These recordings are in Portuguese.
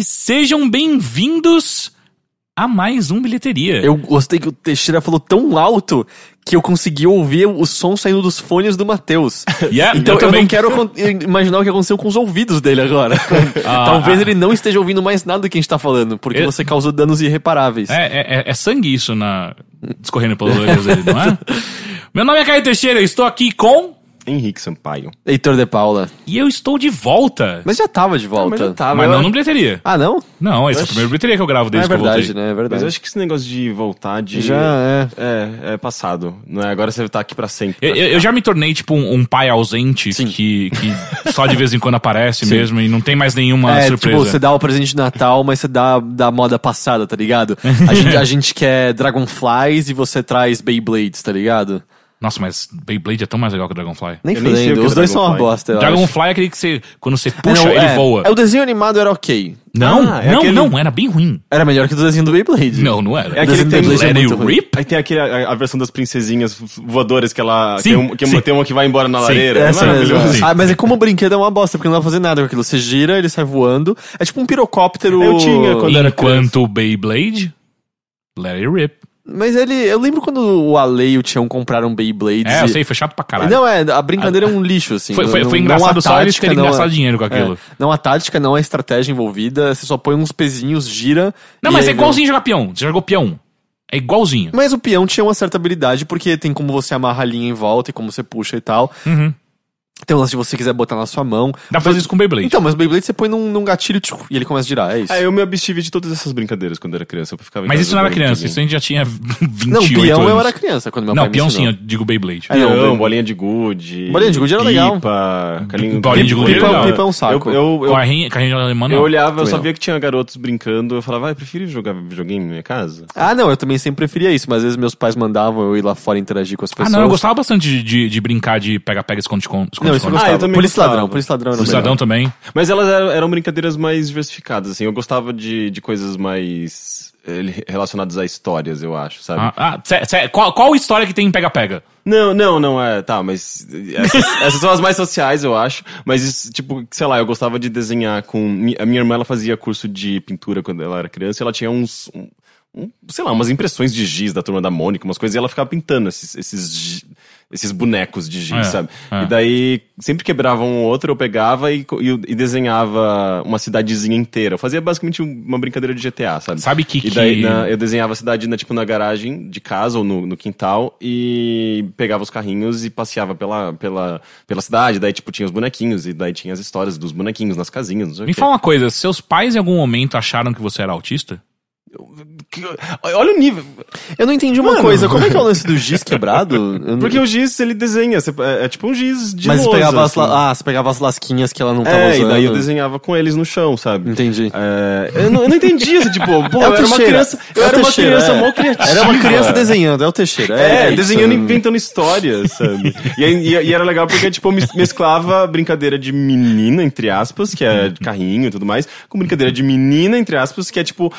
E sejam bem-vindos a mais um bilheteria. Eu gostei que o Teixeira falou tão alto que eu consegui ouvir o som saindo dos fones do Matheus. Yeah, então eu eu, também. não quero imaginar o que aconteceu com os ouvidos dele agora. Ah, Talvez ah. ele não esteja ouvindo mais nada do que a gente tá falando, porque Eu- você causou danos irreparáveis. É, é, é- é sangue isso na discorrendo pelas orelhas dele, não é? Meu nome é Caio Teixeira, eu estou aqui com Henrique Sampaio. Heitor de Paula. e eu estou de volta. Mas já tava de volta. mas já tava. Mas eu- não no bilheteria. Ah, não? Não, esse é o primeiro bilheteria que eu gravo É desde que eu verdade, voltei. né? É Mas verdade. eu acho que esse negócio de voltar de. Já é. É, é passado. Não é? Agora você tá aqui pra sempre. Eu, eu- eu já me tornei, tipo, um, um pai ausente que, que só de vez em quando aparece mesmo e não tem mais nenhuma É, surpresa. tipo, você dá o presente de Natal, mas você dá da moda passada, tá ligado? A gente, a gente quer Dragonflies e você traz Beyblades, tá ligado? Nossa, mas Beyblade é tão mais legal que o Dragonfly. Nem Eu nem sei é os dois são uma bosta. Dragonfly é aquele que você, quando você É, puxa, não, ele é, voa. É, o desenho animado era ok. Não, Ah, é não, aquele- não, era bem ruim. Era melhor que o desenho do Beyblade. Não, não era. É aquele tem- do Beyblade Let é it muito rip? Aí tem aquele, a, a versão das princesinhas voadoras que ela. Sim, tem, um, que sim. tem uma que vai embora na Sim, lareira. Essa é mesmo. maravilhoso. Sim. Ah, mas é como o brinquedo é uma bosta, porque não dá pra fazer nada com aquilo. Você gira, ele sai voando. É tipo um pirocóptero. Eu tinha quando era Enquanto o Beyblade, Let it rip. Mas ele. Eu lembro quando o Ale e o Tião compraram Beyblades. É, eu sei, foi chato pra caralho. Não, é, a brincadeira é um lixo, assim. Foi- Não- foi- foi não- engraçado não a só eles tática, terem gastado dinheiro com aquilo. É, não a tática, não a estratégia envolvida. Você só põe uns pezinhos, gira. Não, mas é igualzinho jogar peão. Você jogou peão. É igualzinho. Mas o peão tinha uma certa habilidade, porque tem como você amarra a linha em volta e como você puxa e tal. Uhum. Tem um lance de você quiser botar na sua mão. Dá pra fazer isso com Beyblade. Então, mas o Beyblade você põe num, num gatilho tchiu, e ele começa a girar, é isso. É, eu me abstive de todas essas brincadeiras quando era criança. Eu ficava mas isso não era criança, isso a gente já tinha 28 não, peão anos. eu era criança quando meu Não, pai me peão sim, eu digo Beyblade. É, não, Peão, Beyblade. bolinha de gude. Bolinha de gude era legal. Pipa, calinho, Bolinha de gude era legal. pipa, Pipa é um saco. Eu, eu, eu, Carrinho, carrinho alemã não. eu olhava, eu não. via que tinha garotos brincando. Eu falava, ah, eu prefiro jogar videogame na minha casa. Ah, não, eu também sempre preferia isso, mas às vezes meus pais mandavam eu ir lá fora interagir com as Ah, pessoas. não, eu gostava bastante de, de, de brincar de pega-pega, esconde-esconde. Não, isso eu Ah, gostava. eu também Polícia gostava. ladrão, polícia ladrão era O o melhor. Cidadão também. Mas elas eram, eram brincadeiras mais diversificadas, assim. Eu gostava de, de coisas mais eh, relacionadas a histórias, eu acho, sabe? Ah, ah, cê- cê- qual, qual história que tem em pega-pega? Não, não, não é. Tá, mas. Essas, essas são as mais sociais, eu acho. Mas, isso, tipo, sei lá, eu gostava de desenhar com. A minha irmã, ela fazia curso de pintura quando ela era criança e ela tinha uns. um- um, sei lá, umas impressões de giz da turma da Mônica, umas coisas, e ela ficava pintando esses, esses, esses bonecos de giz, É, sabe? é. E daí, sempre quebrava um ou outro, eu pegava e, e, e desenhava uma cidadezinha inteira. Eu fazia basicamente um- uma brincadeira de GTA, sabe? Sabe que. E daí que- na- eu desenhava a cidade na, tipo, na garagem de casa ou no, no quintal e pegava os carrinhos e passeava pela, pela, pela cidade. Daí, tipo, tinha os bonequinhos e daí tinha as histórias dos bonequinhos nas casinhas, não sei Me fala uma coisa, seus pais em algum momento acharam que você era autista? Olha o nível. Eu não entendi uma Mano. coisa, como é que é o lance do giz quebrado? Eu não- Porque o giz, ele desenha. você- É, é tipo um giz de Mas você lousa, pegava, as, assim. la- ah, você pegava as lasquinhas que ela não tava É, usando. e daí eu desenhava com eles no chão, sabe? Entendi. É, eu, não, eu não entendi, assim, tipo, pô, É eu era uma Teixeira. criança, eu É o era uma Teixeira, criança é. mó criativa. Era uma criança desenhando, é o Teixeira. É, isso. desenhando e inventando histórias, sabe? E, aí- e- e era legal porque, tipo, mes- mesclava brincadeira de menina, entre aspas, que é carrinho e tudo mais, com brincadeira de menina, entre aspas, que é, tipo,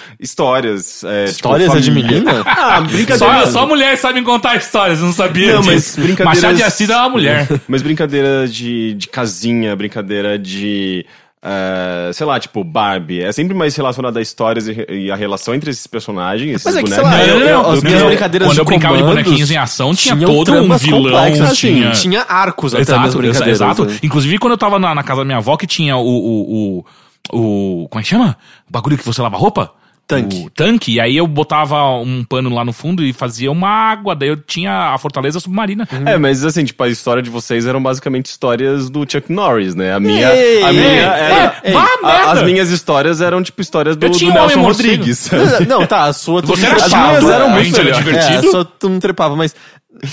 histórias. É, tipo, Histórias é de menina? Ah, brincadeira. Só, só mulheres sabem contar histórias, eu não sabia Não, mas brincadeiras- Machado de Assis é uma mulher. Mas brincadeira de, de casinha, brincadeira de. eh, sei lá, tipo, Barbie. É sempre mais relacionado a histórias e, e a relação entre esses personagens, esses Mas é que, sei bonecos. lá, eu- eu- as Não, minhas não, brincadeiras Quando eu brincava de bonequinhos em ação, tinha tinham todo um vilão. complexas, assim, tinha... tinha arcos até Exato, brincadeiras. exato. né? Inclusive, quando eu tava na, na casa da minha avó, que tinha o, o, o, o- Como é que chama? O bagulho que você lava roupa? Tanque. O tanque. E aí eu botava um pano lá no fundo e fazia uma água. Daí eu tinha a fortaleza submarina. É, mas assim, tipo, a história de vocês eram basicamente histórias do Chuck Norris, né? A minha. Ei, a ei, minha ei, era. ei, vá a- merda! as minhas histórias eram, tipo, histórias do, Eu do tinha um Nelson. Rodrigues. Não, tá, a sua... Você era as minhas eram muito era divertido. É, a sua tu não trepava, mas...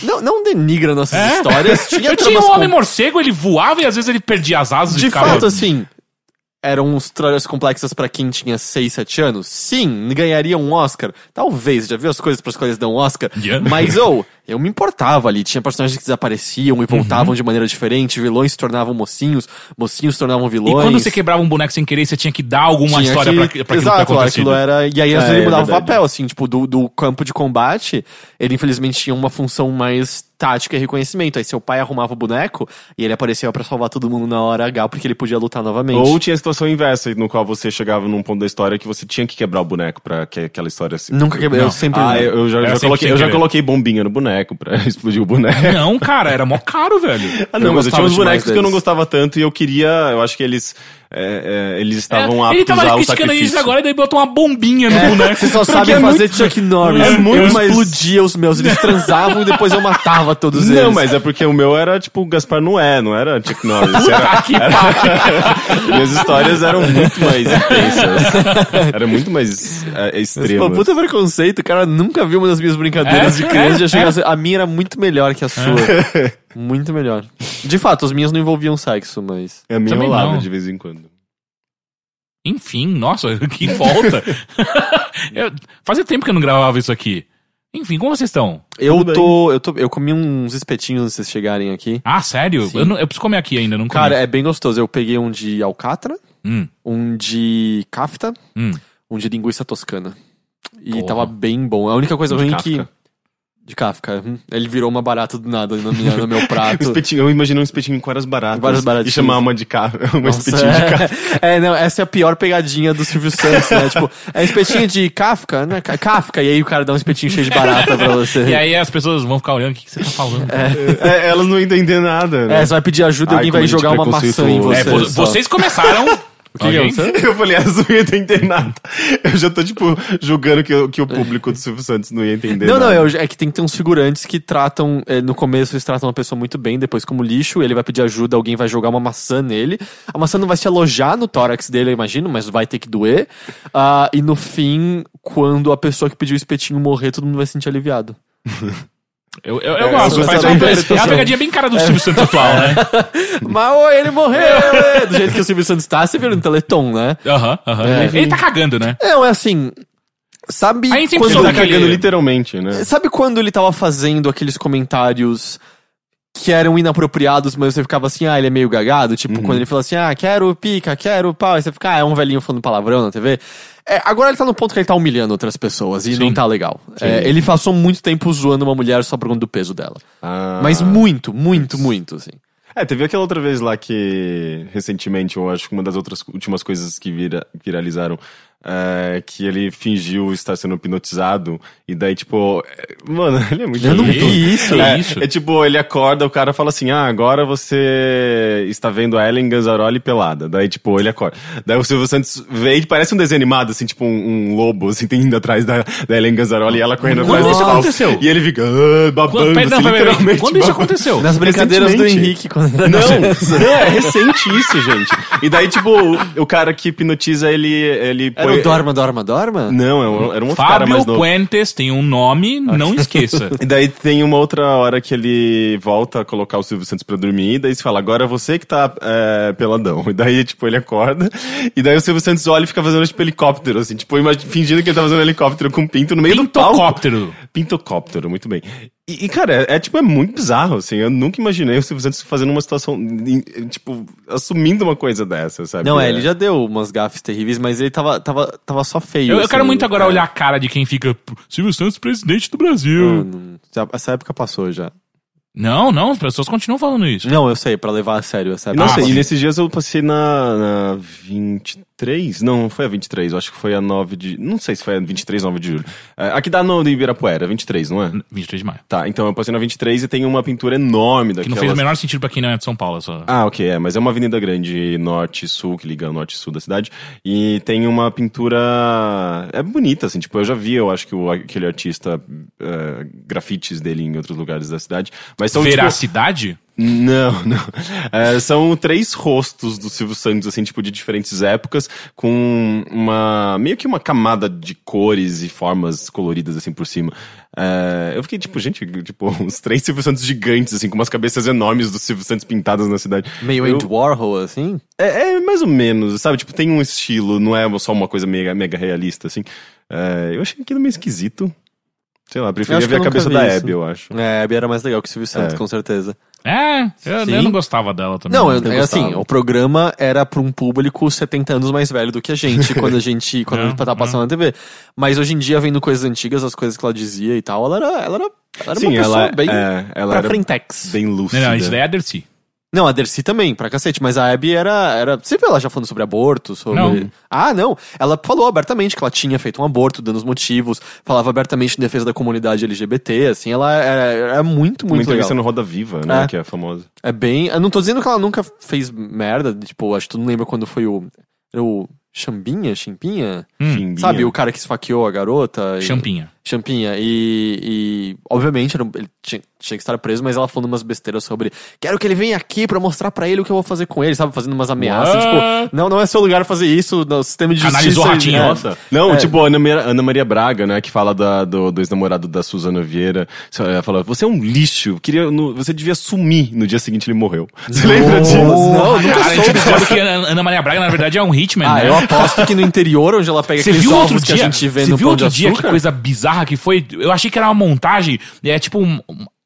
Não, não denigra nossas É? histórias. Tinha eu tinha um com- homem morcego, ele voava e às vezes ele perdia as asas e De ficava... fato, assim, eram histórias complexas pra quem tinha 6, 7 anos? Sim. Ganharia um Oscar? Talvez. Já viu as coisas pras quais dão Oscar? Yeah. Mas, ou, eu me importava ali. Tinha personagens que desapareciam e voltavam de maneira diferente, vilões se tornavam mocinhos, mocinhos se tornavam E vilões. quando você quebrava um boneco sem querer, você tinha que dar alguma Tinha história que- pra, pra aquilo Exato, aquilo era. E aí às É, vezes ele é mudava o verdade. papel, assim, tipo, do, do campo de combate, ele infelizmente tinha uma função mais tática e reconhecimento. Aí seu pai arrumava o boneco e ele aparecia pra salvar todo mundo na hora H, porque ele podia lutar novamente. Ou tinha a situação inversa, no qual você chegava num ponto da história que você tinha que quebrar o boneco pra que aquela história se. Nunca quebrei, eu sempre. Ah, eu, eu já, já sempre coloquei, eu já coloquei bombinha no boneco pra explodir o boneco. Não, cara, era mó caro, velho. Ah, não, Eu mas eu tinha gostava uns bonecos que eu não gostava tanto e eu queria. Eu acho que eles. É, é, eles estavam É, ele aptos tava ao criticando sacrifício. isso agora e daí botou uma bombinha no boneco. Você só sabe é fazer muito- Chuck Norris. é muito eu mais- explodia os meus, eles transavam e depois eu matava todos eles. Não, mas é porque o meu era tipo Gaspar Noé, não era Chuck Norris. Era, que pariu. minhas histórias eram muito mais intensas. Era muito mais é, Mas, pô, puta preconceito, o cara nunca viu uma das minhas brincadeiras É? de criança. É? Já chegou a, ser- a minha era muito melhor que a sua. muito melhor. De fato, as minhas não envolviam sexo, mas. A minha Também rolava não. de vez em quando. Enfim, nossa, que volta. Eu- fazia tempo que eu não gravava isso aqui. Enfim, como vocês estão? Eu Tudo tô, eu tô. Eu comi uns espetinhos antes de vocês chegarem aqui. Ah, sério? Eu, não- eu preciso comer aqui ainda, não comi. Cara, é bem gostoso. Eu peguei um de alcatra, Hum, um de kafta, hum. um de linguiça toscana. E Porra. tava bem bom. A única coisa De ruim Kafka. que. De Kafka. hum. Ele virou uma barata do nada no, minha- no meu Um prato. espetinho, eu imagino um espetinho com várias baratas. Várias E baratinhas. chamar uma de cá, uma Nossa, espetinho de cá. é, é, não, essa é a pior pegadinha do Silvio Santos, né? tipo, é espetinho de Kafka, né? Ka- Kafka, e aí o cara dá um espetinho cheio de barata pra você. E aí as pessoas vão ficar olhando o que, que você tá falando. É, elas não entendem nada, né? É, você vai pedir ajuda e alguém vai jogar uma maçã em você. É, vo- só. vocês começaram. O que que Ok? aconteceu? Eu falei, elas não iam entender nada. Eu já tô, tipo, julgando que, o- que o público do Silvio Santos não ia entender Não, não, nada. eu- é que tem que ter uns figurantes que tratam, é, no começo eles tratam a pessoa muito bem, depois como lixo, ele vai pedir ajuda, alguém vai jogar uma maçã nele, a maçã não vai se alojar no tórax dele, eu imagino, mas vai ter que doer, Ah, e no fim, quando a pessoa que pediu o espetinho morrer, todo mundo vai se sentir aliviado. Eu, eu, eu É, gosto. Faz é a uma, é uma pegadinha bem cara do Silvio Santos atual, né? Mas ele morreu! é. Do jeito que o Silvio Santos tá, você viu no Teleton, né? Aham, aham. É. Ele tá cagando, né? Não, é assim. Sabe quando, Ele tá cagando literalmente, né? sabe quando ele tava fazendo aqueles comentários que eram inapropriados, mas você ficava assim, ah, ele é meio gagado? Tipo, quando ele falou assim, ah, quero pica, quero pau, aí você fica, ah, é um velhinho falando palavrão na TV. É, agora ele tá no ponto que ele tá humilhando outras pessoas e Sim. não tá legal. É, ele passou muito tempo zoando uma mulher só por conta do peso dela. Ah. Mas muito, muito, muito, assim. É, teve aquela outra vez lá que, recentemente, eu acho que uma das outras últimas coisas que vira- viralizaram, é, que ele fingiu estar sendo hipnotizado, e daí, tipo, é, mano, ele é muito Eu não vi isso. É, isso? é tipo, ele acorda, o cara fala assim: Ah, agora você está vendo a Ellen Ganzaroli pelada. Daí, tipo, ele acorda. Daí o Silvio Santos vê e parece um desenho animado, assim, tipo um, um lobo, assim, indo atrás da, da Ellen Ganzaroli e ela correndo Quando atrás do isso palco. aconteceu? E ele fica ah, babando, Quando, pera, não, assim, pera, pera, literalmente. quando isso aconteceu? Nas brincadeiras do. Henrique, quando Não, não, é recente isso, gente. E daí, tipo, o, o cara que hipnotiza, ele. ele Era o Dorma, Dorma, Dorma? Não, é um- era um outro cara Fábio mais novo. Puentes tem um nome, não esqueça. E daí tem uma outra hora que ele volta a colocar o Silvio Santos pra dormir, e daí se fala, agora é você que tá é, peladão. E daí, tipo, ele acorda, e daí o Silvio Santos olha e fica fazendo, tipo, helicóptero, assim, tipo, fingindo que ele tá fazendo helicóptero com pinto no meio do palco. Pintocóptero. Pintocóptero, muito bem. E, e, cara, é, é, tipo, é muito bizarro, assim, eu nunca imaginei o Silvio Santos fazendo uma situação, em- tipo, assumindo uma coisa dessa, sabe? Não, é, ele já deu umas gafes terríveis, mas ele tava, tava, tava só feio. Eu, eu assim. quero muito agora é. olhar a cara de quem fica. Silvio Santos, presidente do Brasil. Essa época passou já. Não, não, as pessoas continuam falando isso. Não, eu sei, pra levar a sério essa época. Nossa, Ah, e nesses dias eu passei na, na 23? Não, não foi a 23, eu acho que foi a 9 de. Não sei se foi a 23, 9 de julho. É, aqui dá no Ibirapuera, 23, não é? 23 de maio. Tá, então eu passei na 23 e tem uma pintura enorme Que daquelas... não fez o menor sentido pra quem não é de São Paulo. Só. Ah, ok, é, mas é uma avenida grande norte e sul, que liga o norte e sul da cidade. E tem uma pintura. É bonita, assim, tipo, eu já vi, eu acho que o, aquele artista, é, grafites dele em outros lugares da cidade. Mas são tipo, Veracidade? Não, não. É, são três rostos do Silvio Santos, assim, tipo, de diferentes épocas, com uma. meio que uma camada de cores e formas coloridas, assim, por cima. É, eu fiquei, tipo, gente, tipo, uns três Silvio Santos gigantes, assim, com umas cabeças enormes do Silvio Santos pintadas na cidade. Meio eu, Andy Warhol, assim? é, é mais ou menos, sabe? Tipo, tem um estilo, não é só uma coisa mega, mega realista, assim. É, eu achei aquilo meio esquisito. Sei lá, preferia ver a cabeça da isso. Abby, eu acho. É, a Abby era mais legal que o Silvio Santos, É. com certeza. É, eu, Sim. eu não gostava dela também. Não, eu, eu é assim, gostava. o programa era pra um público 70 anos mais velho do que a gente, quando a gente, quando Não, a gente tava passando na TV. Mas hoje em dia, vendo coisas antigas, as coisas que ela dizia e tal, ela era, ela era, ela era Sim, uma pessoa ela, bem é, ela pra era frentex. bem Não, lúcida. não, isso daí é a Dercy. Não, a Dercy também, pra cacete, mas a Abby era, era. Você viu ela já falando sobre aborto? Sobre... Não. Ah, não. Ela falou abertamente que ela tinha feito um aborto, dando os motivos, falava abertamente em defesa da comunidade LGBT, assim, ela era, era muito, Uma muito entrevista legal. no Roda Viva, né? É. Que é famosa. É bem. Eu não tô dizendo que ela nunca fez merda, tipo, acho que tu não lembra quando foi o. o Chambinha, Chimpinha? Hum. Sabe, o cara que esfaqueou a garota? e- Champinha. E, e obviamente, ele tinha, tinha que estar preso, mas ela falando umas besteiras sobre quero que ele venha aqui pra mostrar pra ele o que eu vou fazer com ele, sabe? Fazendo umas ameaças. What? Tipo, não, não é seu lugar fazer isso no sistema de justiça. Analisou o ratinho, é. nossa. Não, É. tipo, a Ana, Maria- Ana Maria Braga, né, que fala da- do, do ex-namorado da Suzana Vieira. Ela fala, você é um lixo, queria, no- você devia sumir. No dia seguinte ele morreu. Você lembra disso? Não, nunca cara, a gente soube. descobre que a Ana Maria Braga, na verdade, é um hitman, Ah, né? eu aposto que no interior, onde ela pega Você aqueles viu outro ovos que dia? a gente vê você no viu pão de outro dia que açúcar? coisa bizarra que foi? Eu achei que era uma montagem. É tipo um-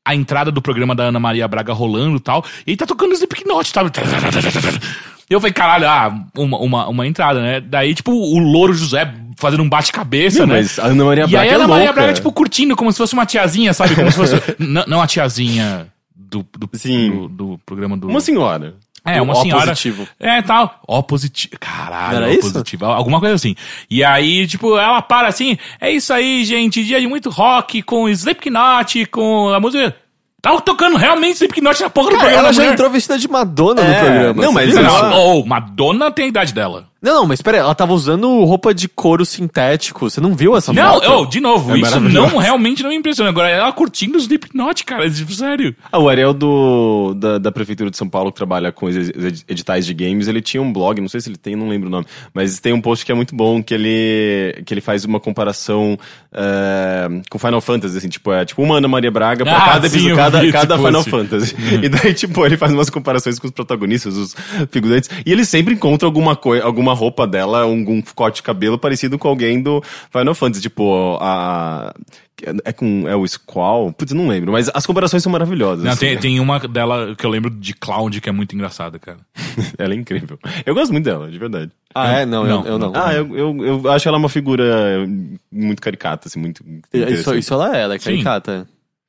a entrada do programa da Ana Maria Braga rolando e tal. E ele tá tocando Slipknot, sabe? Eu falei, caralho, ah, uma, uma, uma entrada, né? Daí, tipo, o Louro José fazendo um bate-cabeça, né? mas a Ana Maria E Braga aí é a Ana Maria louca. Braga, tipo, curtindo, como se fosse uma tiazinha, sabe? Como se fosse. não, não a tiazinha do, do, Sim. do, do programa do. Uma senhora. É, uma O senhora. positivo. É, tal. Ó, positivo. Caralho, Era ó, isso? positivo. Alguma coisa assim. E aí, tipo, ela para assim. É isso aí, gente. Dia de muito rock com Slipknot, com a música. Tava tocando realmente Slipknot na porra do programa. ela já mulher. entrou vestida de Madonna no É, programa. não, você mas ela- oh, Madonna tem a idade dela. Não, não, mas pera aí, ela tava usando roupa de couro sintético. Você não viu essa Não, foto? oh, de novo, É isso não realmente não me impressiona. Agora, ela curtindo o Slipknot, cara, tipo, sério. Ah, o Ariel do, da, da Prefeitura de São Paulo, que trabalha com os ed- editais de games, ele tinha um blog, não sei se ele tem, não lembro o nome, mas tem um post que é muito bom, que ele, que ele faz uma comparação é, com Final Fantasy, assim, tipo, é tipo uma Ana Maria Braga pra Ah, cada sim, episódio, cada, cada. Final Fantasy. E daí, tipo, ele faz umas comparações com os protagonistas, os figurantes, e ele sempre encontra alguma coisa, alguma roupa dela, algum corte de cabelo parecido com alguém do Final Fantasy, tipo, a... É com. É o Squall? Putz, não lembro, mas as comparações são maravilhosas. Não, assim. tem, tem uma dela que eu lembro de Cloud que é muito engraçada, cara. Ela é incrível. Eu gosto muito dela, de verdade. Ah, é? Não, Não, eu, eu não. Ah, eu, eu, eu acho ela uma figura muito caricata, assim, muito. Isso, isso ela é, ela é Sim.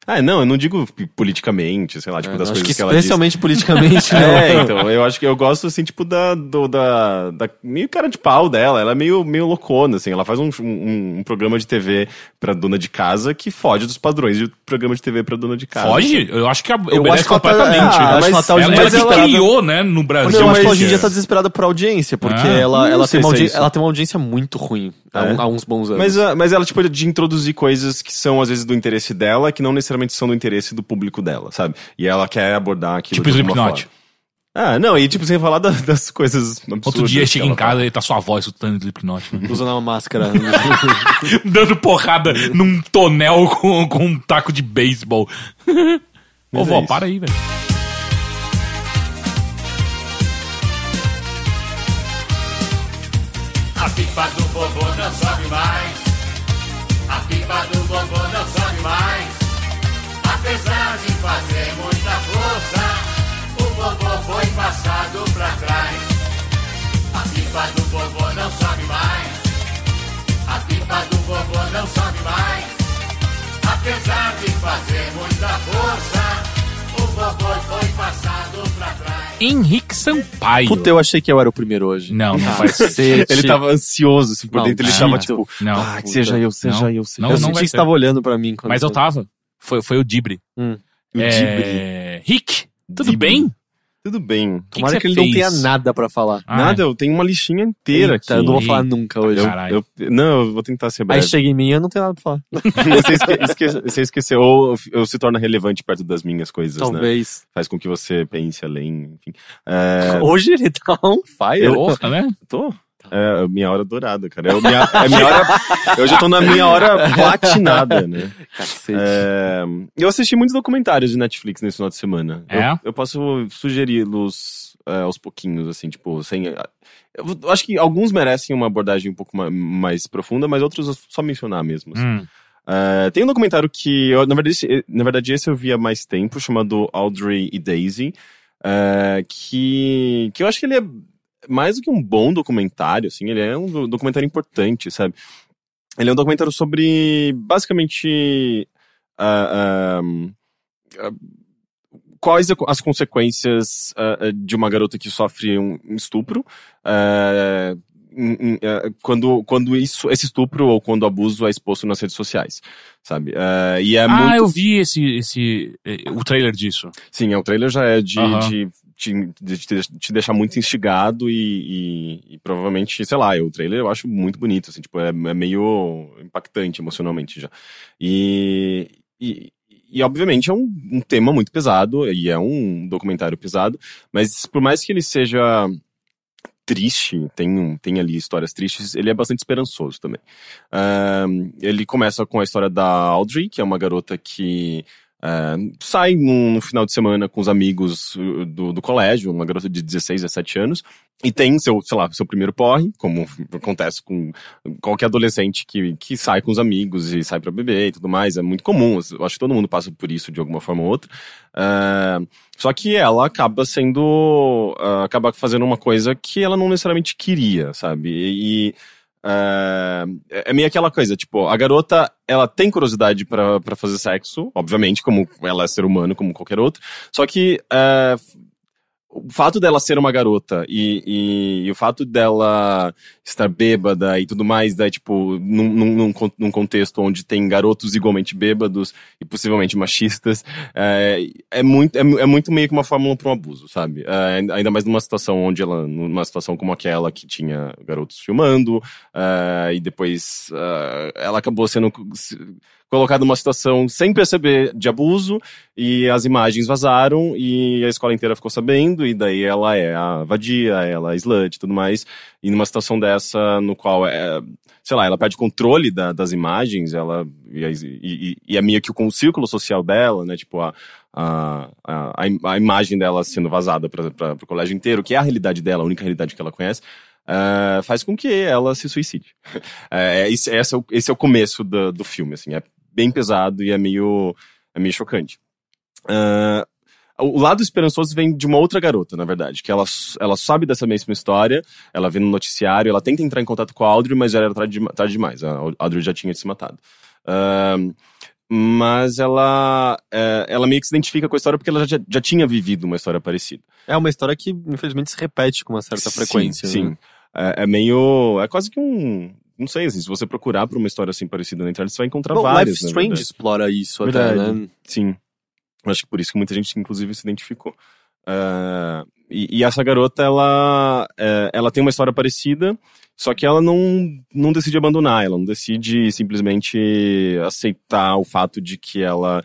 Ah, não, eu não digo politicamente, sei lá, tipo, Eu das coisas que que, ela diz. especialmente politicamente, não. É, então, eu acho que eu gosto, assim, tipo, da, do, da, da meio cara de pau dela. Ela é meio, meio loucona, assim. Ela faz um, um, um programa de TV pra dona de casa que foge dos padrões de programa de TV pra dona de casa. Foge? Eu acho que a, Eu obedece acho que ela tá- completamente. acho que ela tá hoje em ela, que criou, né, no Brasil. Porque eu acho que ela hoje em dia tá desesperada por audiência, porque Ah, ela, não ela, tem uma é audi- isso. ela tem uma audiência muito ruim há, É. um- há uns bons anos. Mas, ah, mas ela, tipo, de introduzir coisas que são, às vezes, do interesse dela, que não necessariamente são do interesse do público dela, sabe? E ela quer abordar aquilo Tipo de Slipknot. Ah, não, e tipo, sem falar da- das coisas absurdas. Outro dia chega em casa e tá sua avó escutando Slipknot. Né? Usando uma máscara. Dando porrada num tonel com, com um taco de beisebol. Ô, é vó, isso. para aí, velho. A pipa do vovô não sobe mais. A pipa do vovô não sobe mais. Apesar de fazer muita força, o vovô foi passado pra trás. A pipa do vovô não sobe mais. A pipa do vovô não sobe mais. Apesar de fazer muita força, o vovô foi passado pra trás. Henrique Sampaio. Puta, eu achei que eu era o primeiro hoje. Não, não vai ser. Ele tava ansioso, assim, por Não, dentro ele tava, Muito. tipo, Não, ah, que seja eu, seja Não. eu, seja Não, eu eu. não senti que você tava olhando pra mim. Mas eu tava. Foi, foi o Dibre. Hum. O Dibre. É... Rick, tudo Dibre. bem? Tudo bem. que Tomara você que, ele não fez? tenha nada pra falar. Ah, Nada, eu tenho uma listinha inteira Eita, aqui. eu não vou falar nunca hoje. Eu- Caralho. eu- não, eu vou tentar ser Aí breve. chega em mim eu não tenho nada pra falar. você, esque, esque, você esqueceu, ou eu se torna relevante perto das minhas coisas, né? Talvez. Faz com que você pense além, enfim. É, Hoje ele tá on fire. Eu- Porra, né? tô. É minha hora dourada, cara. É minha, é minha hora, eu já tô na minha hora platinada, né? Cacete. É, eu assisti muitos documentários de Netflix nesse final de semana. É? Eu, eu posso sugeri-los é, aos pouquinhos, assim, tipo, sem. Eu acho que alguns merecem uma abordagem um pouco ma- mais profunda, mas outros eu só mencionar mesmo. assim. Hum. É, tem um documentário que, eu, na, verdade, esse, na verdade, esse eu vi há mais tempo, chamado Audrey e Daisy, é, que, que eu acho que ele é mais do que um bom documentário, assim, ele é um do- documentário importante, sabe? Ele é um documentário sobre, basicamente, ah, ah, ah, quais as consequências ah, de uma garota que sofre um estupro, quando, quando isso, esse estupro ou quando o abuso é exposto nas redes sociais, sabe? Ah, e é ah, muito... eu vi esse, esse, eh, o trailer disso. Sim, é, o trailer já é de, de, de te, te deixar muito instigado e, e- e provavelmente, sei lá, o trailer eu acho muito bonito, assim, tipo, é, é meio impactante emocionalmente já. E, e, e obviamente é um, um tema muito pesado e é um documentário pesado, mas por mais que ele seja triste, tem, um- tem ali histórias tristes, ele é bastante esperançoso também. Ahn, ele começa com a história da Audrey, que é uma garota que ah, sai no, final de semana com os amigos uh, do, do colégio, uma garota de 16, 17 anos, e tem seu, sei lá, seu primeiro porre, como acontece com qualquer adolescente que, que sai com os amigos e sai pra beber e tudo mais, é muito comum, eu acho que todo mundo passa por isso de alguma forma ou outra. Ah, só que ela acaba sendo. ah, acaba fazendo uma coisa que ela não necessariamente queria, sabe? E. ah, é meio aquela coisa, tipo, a garota, ela tem curiosidade pra fazer sexo, obviamente, como ela é ser humano, como qualquer outro, só que ah, o fato dela ser uma garota e, e- e o fato dela estar bêbada e tudo mais, daí, tipo, num, num, num con- num contexto onde tem garotos igualmente bêbados e possivelmente machistas, é, é, muito, é, é muito meio que uma fórmula para um abuso, sabe? É, ainda mais numa situação onde ela, numa situação como aquela que tinha garotos filmando, é, e depois é, ela acabou sendo colocada numa situação sem perceber de abuso, e as imagens vazaram, e a escola inteira ficou sabendo, e daí ela é a vadia, ela é a slut e tudo mais, e numa situação dessa, no qual é, sei lá, ela perde controle da- das imagens, ela, e, e- e- é meio que o círculo social dela, né, tipo, a, a, a, a im- a imagem dela sendo vazada para o colégio inteiro, que é a realidade dela, a única realidade que ela conhece, ah, faz com que ela se suicide. É, esse, esse é o, esse é o começo do, do filme, assim, é bem pesado e é meio, é meio chocante. Ah, o lado esperançoso vem de uma outra garota, na verdade, que ela, ela sabe dessa mesma história, ela vê no noticiário, ela tenta entrar em contato com a Audrey, mas já era tarde, tarde demais, a Audrey já tinha se matado. Ah, mas ela, é, ela meio que se identifica com a história porque ela já, já tinha vivido uma história parecida. É uma história que, infelizmente, se repete com uma certa frequência. Sim, né? sim. É, é meio. É quase que um. Não sei, assim, se você procurar por uma história assim parecida na internet, você vai encontrar Bom, várias. Life na Strange verdade. explora isso até, Verdade. né? Sim. Acho que por isso que muita gente, inclusive, se identificou. Ah, e, e essa garota, ela, é, ela tem uma história parecida, só que ela não, não decide abandonar, ela não decide simplesmente aceitar o fato de que ela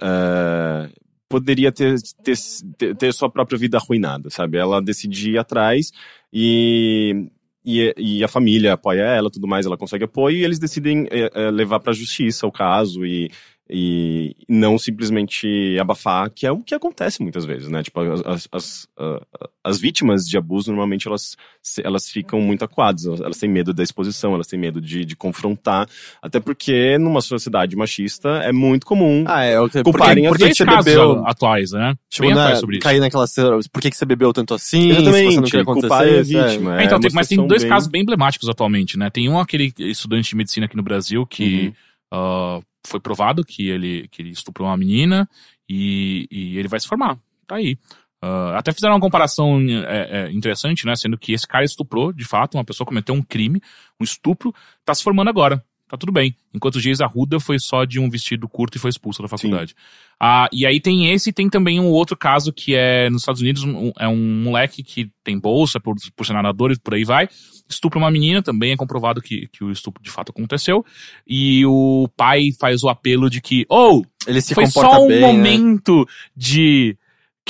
ah, poderia ter, ter, ter, ter sua própria vida arruinada, sabe? Ela decide ir atrás e, e, e a família apoia ela tudo mais, ela consegue apoio e eles decidem é, levar pra justiça o caso e e não simplesmente abafar, que é o que acontece muitas vezes, né? Tipo, as, as, as, as vítimas de abuso, normalmente, elas, elas ficam muito acuadas, elas, têm medo da exposição, elas têm medo de, de confrontar, até porque numa sociedade machista é muito comum. Ah, é. o que- Culparem por as que, Dois que você bebeu? atuais, né? Tipo, Bem né, atuais sobre isso. cair naquela cena, por que, que você bebeu tanto assim? se Exatamente, você não quer culparem a acontecer, é. vítima. É, então, tem- mas tem dois bem- casos bem emblemáticos atualmente, né? Tem um, aquele estudante de medicina aqui no Brasil que Uhum. ah, foi provado que ele, que ele estuprou uma menina e, e ele vai se formar. Tá aí. Ah, até fizeram uma comparação é, é, interessante, né? Sendo que esse cara estuprou, de fato, uma pessoa cometeu um crime, um estupro, tá se formando agora. Tá tudo bem. Enquanto o Geis Arruda foi só de um vestido curto e foi expulso da faculdade. Ah, e aí tem esse e tem também um outro caso que é nos Estados Unidos, um- é um moleque que tem bolsa por, por ser nadador e por aí vai, estupra uma menina, também é comprovado que, que o estupro de fato aconteceu, e o pai faz o apelo de que, oh, Ele se foi comporta só um bem, né? momento de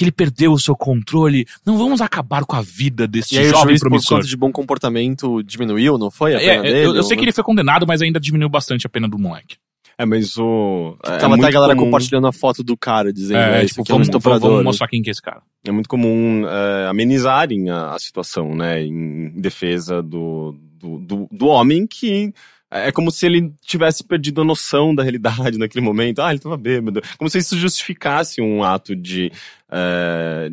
que ele perdeu o seu controle, não vamos acabar com a vida deste E aí o jovem juiz, por promissor. conta de bom comportamento, diminuiu, não foi? A É, pena dele? eu, eu sei que ele foi condenado, mas ainda diminuiu bastante a pena do moleque. É, mas o. É, Tava até muito a galera comum- compartilhando a foto do cara, dizendo, É, é, tipo, isso aqui é um vamos, estuprador. vamos mostrar quem que é esse cara. é muito comum é, amenizarem a, a situação, né, em defesa do, do, do, do homem que é como se ele tivesse perdido a noção da realidade naquele momento. Ah, ele tava bêbado. Como se isso justificasse um ato de. é,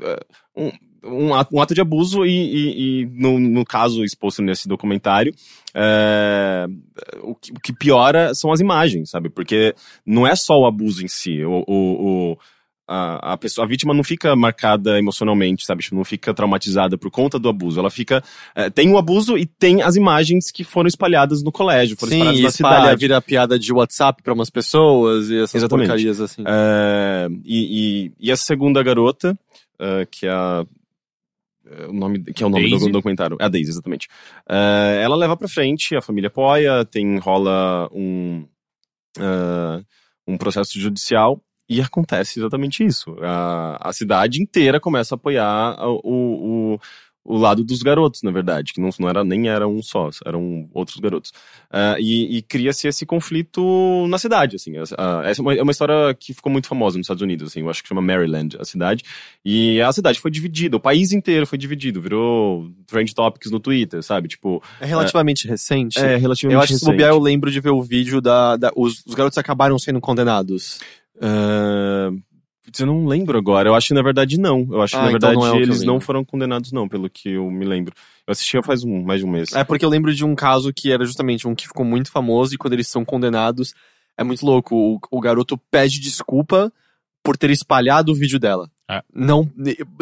é, um, um ato, um ato de abuso e, e- e no, no caso exposto nesse documentário, é, o, que, o que piora são as imagens, sabe? Porque não é só o abuso em si. O- o- a, a pessoa, a vítima não fica marcada emocionalmente, sabe? Tipo, Não fica traumatizada por conta do abuso. Ela fica. é, tem o abuso e tem as imagens que foram espalhadas no colégio, foram Sim, espalhadas e na espalha, cidade. vira piada de WhatsApp pra umas pessoas e essas Exatamente. porcarias assim. É, e, e, e a segunda garota, é, que é a. é, O nome, que é o nome do Daisy? documentário. É a Daisy, exatamente. É, ela leva pra frente, a família apoia, tem, rola um, é, um processo judicial e acontece exatamente isso. A, a cidade inteira começa a apoiar o, o, o lado dos garotos, na verdade, que não, não era, nem era um só, eram outros garotos. Ah, e e cria-se esse conflito na cidade, assim. Essa, ah, essa é uma, é uma história que ficou muito famosa nos Estados Unidos, assim. Eu acho que chama Maryland, a cidade. E a cidade foi dividida, o país inteiro foi dividido, virou trend topics no Twitter, sabe? Tipo, É relativamente recente. é relativamente Eu acho que se recente. bobear, eu lembro de ver o vídeo da. da- os, os garotos acabaram sendo condenados. Putz, eu não lembro agora. Eu acho que na verdade não. Eu acho que Ah, na então verdade não é que eles não foram condenados, não, pelo que eu me lembro. Eu assisti faz um, mais de um mês. É porque eu lembro de um caso que era justamente um que ficou muito famoso e quando eles são condenados, é muito louco. O, o garoto pede desculpa por ter espalhado o vídeo dela. É. Não,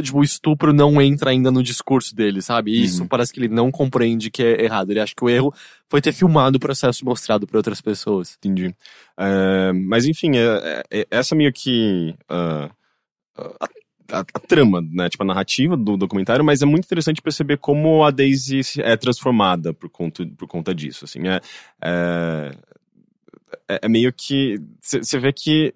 tipo, o estupro não entra ainda no discurso dele, sabe? E Isso Uhum. parece que ele não compreende que é errado. Ele acha que o erro foi ter filmado o processo e mostrado para outras pessoas. Entendi. É, mas enfim, é, é- é- essa meio que ah, a, a- a trama, né? Tipo, a narrativa do documentário, mas é muito interessante perceber como a Daisy é transformada por conta, por conta disso. Assim, é- é meio que. Você vê que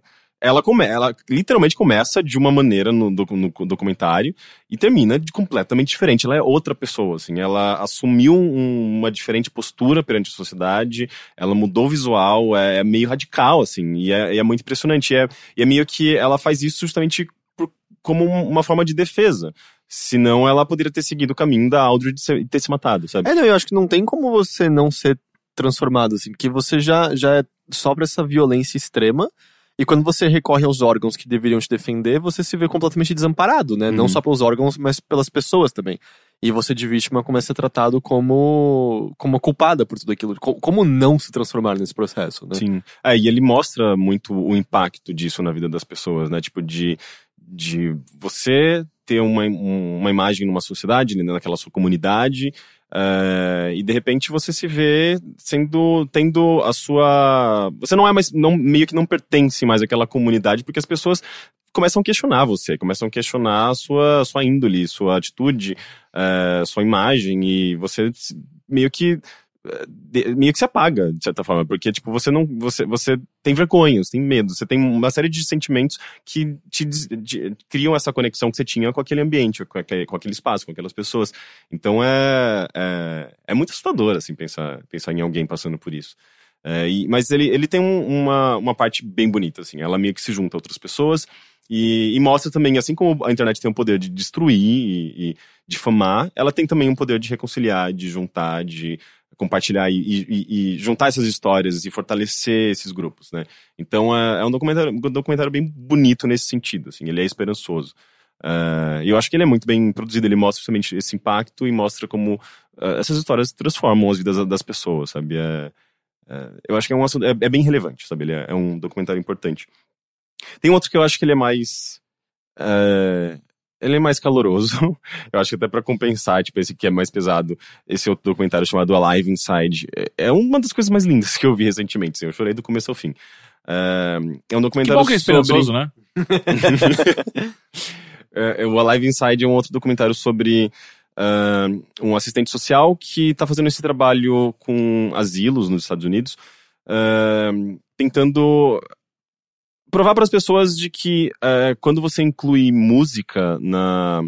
ela, come, ela literalmente começa de uma maneira no, no documentário e termina de completamente diferente. Ela é outra pessoa, assim. Ela assumiu um- uma diferente postura perante a sociedade, ela mudou o visual, é, é meio radical, assim, e é, é muito impressionante. E é, e é meio que ela faz isso justamente por- como um- uma forma de defesa. Senão ela poderia ter seguido o caminho da Aldred e ter se matado, sabe? É, não, eu acho que não tem como você não ser transformado, assim, porque você já, já sofre essa violência extrema. E quando você recorre aos órgãos que deveriam te defender, você se vê completamente desamparado, né? Não Uhum. só pelos órgãos, mas pelas pessoas também. E você de vítima começa a ser tratado como, como culpada por tudo aquilo. Co- Como não se transformar nesse processo, né? Sim. É, e ele mostra muito o impacto disso na vida das pessoas, né? Tipo, de, de você ter uma, um- uma imagem numa sociedade, né, naquela sua comunidade, eh, e de repente você se vê sendo, tendo a sua. Você não é mais, não, meio que não pertence mais àquela comunidade, porque as pessoas começam a questionar você, começam a questionar a sua, sua índole, sua atitude, eh, sua imagem, e você meio que meio que se apaga, de certa forma, porque, tipo, você não, você, você tem vergonha, você tem medo, você tem uma série de sentimentos que te de- criam essa conexão que você tinha com aquele ambiente, com aquele, com aquele espaço, com aquelas pessoas. Então é, é, é muito assustador, assim, pensar, pensar em alguém passando por isso. É, e- mas ele, ele tem um- uma, uma parte bem bonita, assim, ela meio que se junta a outras pessoas e, e mostra também, assim como a internet tem o poder de destruir e, e difamar, ela tem também um poder de reconciliar, de juntar, de compartilhar e, e- e juntar essas histórias e fortalecer esses grupos, né? Então é, é um documentário, um documentário bem bonito nesse sentido, assim, ele é esperançoso. E eu acho que ele é muito bem produzido, ele mostra justamente esse impacto e mostra como ah, essas histórias transformam as vidas das pessoas, sabe? É- é, eu acho que é um assunto, é, é bem relevante, sabe? Ele é, é um documentário importante. Tem outro que eu acho que ele é mais. é, ele é mais caloroso. Eu acho que até pra compensar, tipo, esse que é mais pesado, esse outro documentário chamado Alive Inside. É, é uma das coisas mais lindas que eu vi recentemente, assim, eu chorei do começo ao fim. É, é um Que documentário bom que é sobre... né? É, o Alive Inside é um outro documentário sobre ah, um assistente social que está fazendo esse trabalho com asilos nos Estados Unidos, ah, tentando provar para as pessoas de que ah, quando você inclui música na,